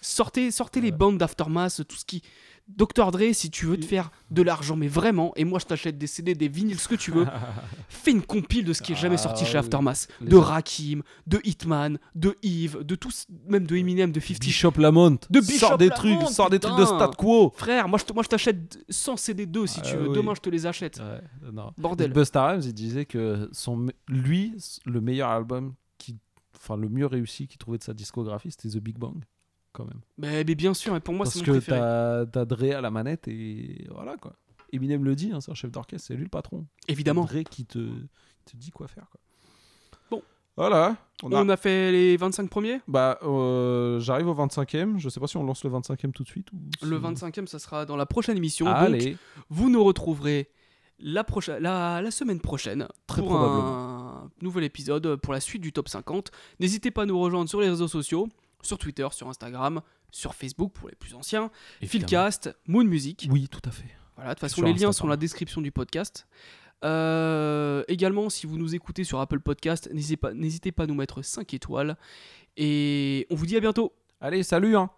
Sortez, sortez les bandes d'Aftermath, tout ce qui. Dr. Dre, si tu veux te faire de l'argent, mais vraiment, et moi je t'achète des CD, des vinyles, ce que tu veux, fais une compile de ce qui est jamais Ah, sorti chez. Aftermath. Les De Rakim, de Hitman, de Yves, de tous, même de Eminem, de 50 Bishop Lamont. de Bishop des Lamont, trucs, sors des trucs de statu quo. Frère, moi je te- moi, je t'achète 100 CD 2 si tu Ah veux. oui. Demain je te les achète. Ouais, non. Bordel. Busta Rhymes, il disait que son, lui, le meilleur album, qui, enfin le mieux réussi qu'il trouvait de sa discographie, c'était The Big Bang, quand même. Mais, mais bien sûr, et pour moi Parce c'est mon que préféré. t'as t'as Dre à la manette et voilà quoi. Eminem le dit, hein, c'est un chef d'orchestre, c'est lui le patron. Évidemment. Dre qui te, te dit quoi faire quoi. Bon. Voilà. On a... fait les 25 premiers? Bah, euh, j'arrive au 25e. Je sais pas si on lance le 25e tout de suite ou. Le si- 25e, ça sera dans la prochaine émission. Allez. Donc, vous nous retrouverez la, prochaine, la, la semaine prochaine Très pour un nouvel épisode pour la suite du top 50. N'hésitez pas à nous rejoindre sur les réseaux sociaux, sur Twitter, sur Instagram, sur Facebook pour les plus anciens, Évidemment. Philcast, Moon Music. Oui, tout à fait. Voilà, de toute façon, Sur les liens sont dans la description du podcast. Euh, également, si vous nous écoutez sur Apple Podcast, n'hésitez pas, n'hésitez pas à nous mettre 5 étoiles. Et on vous dit à bientôt. Allez, salut hein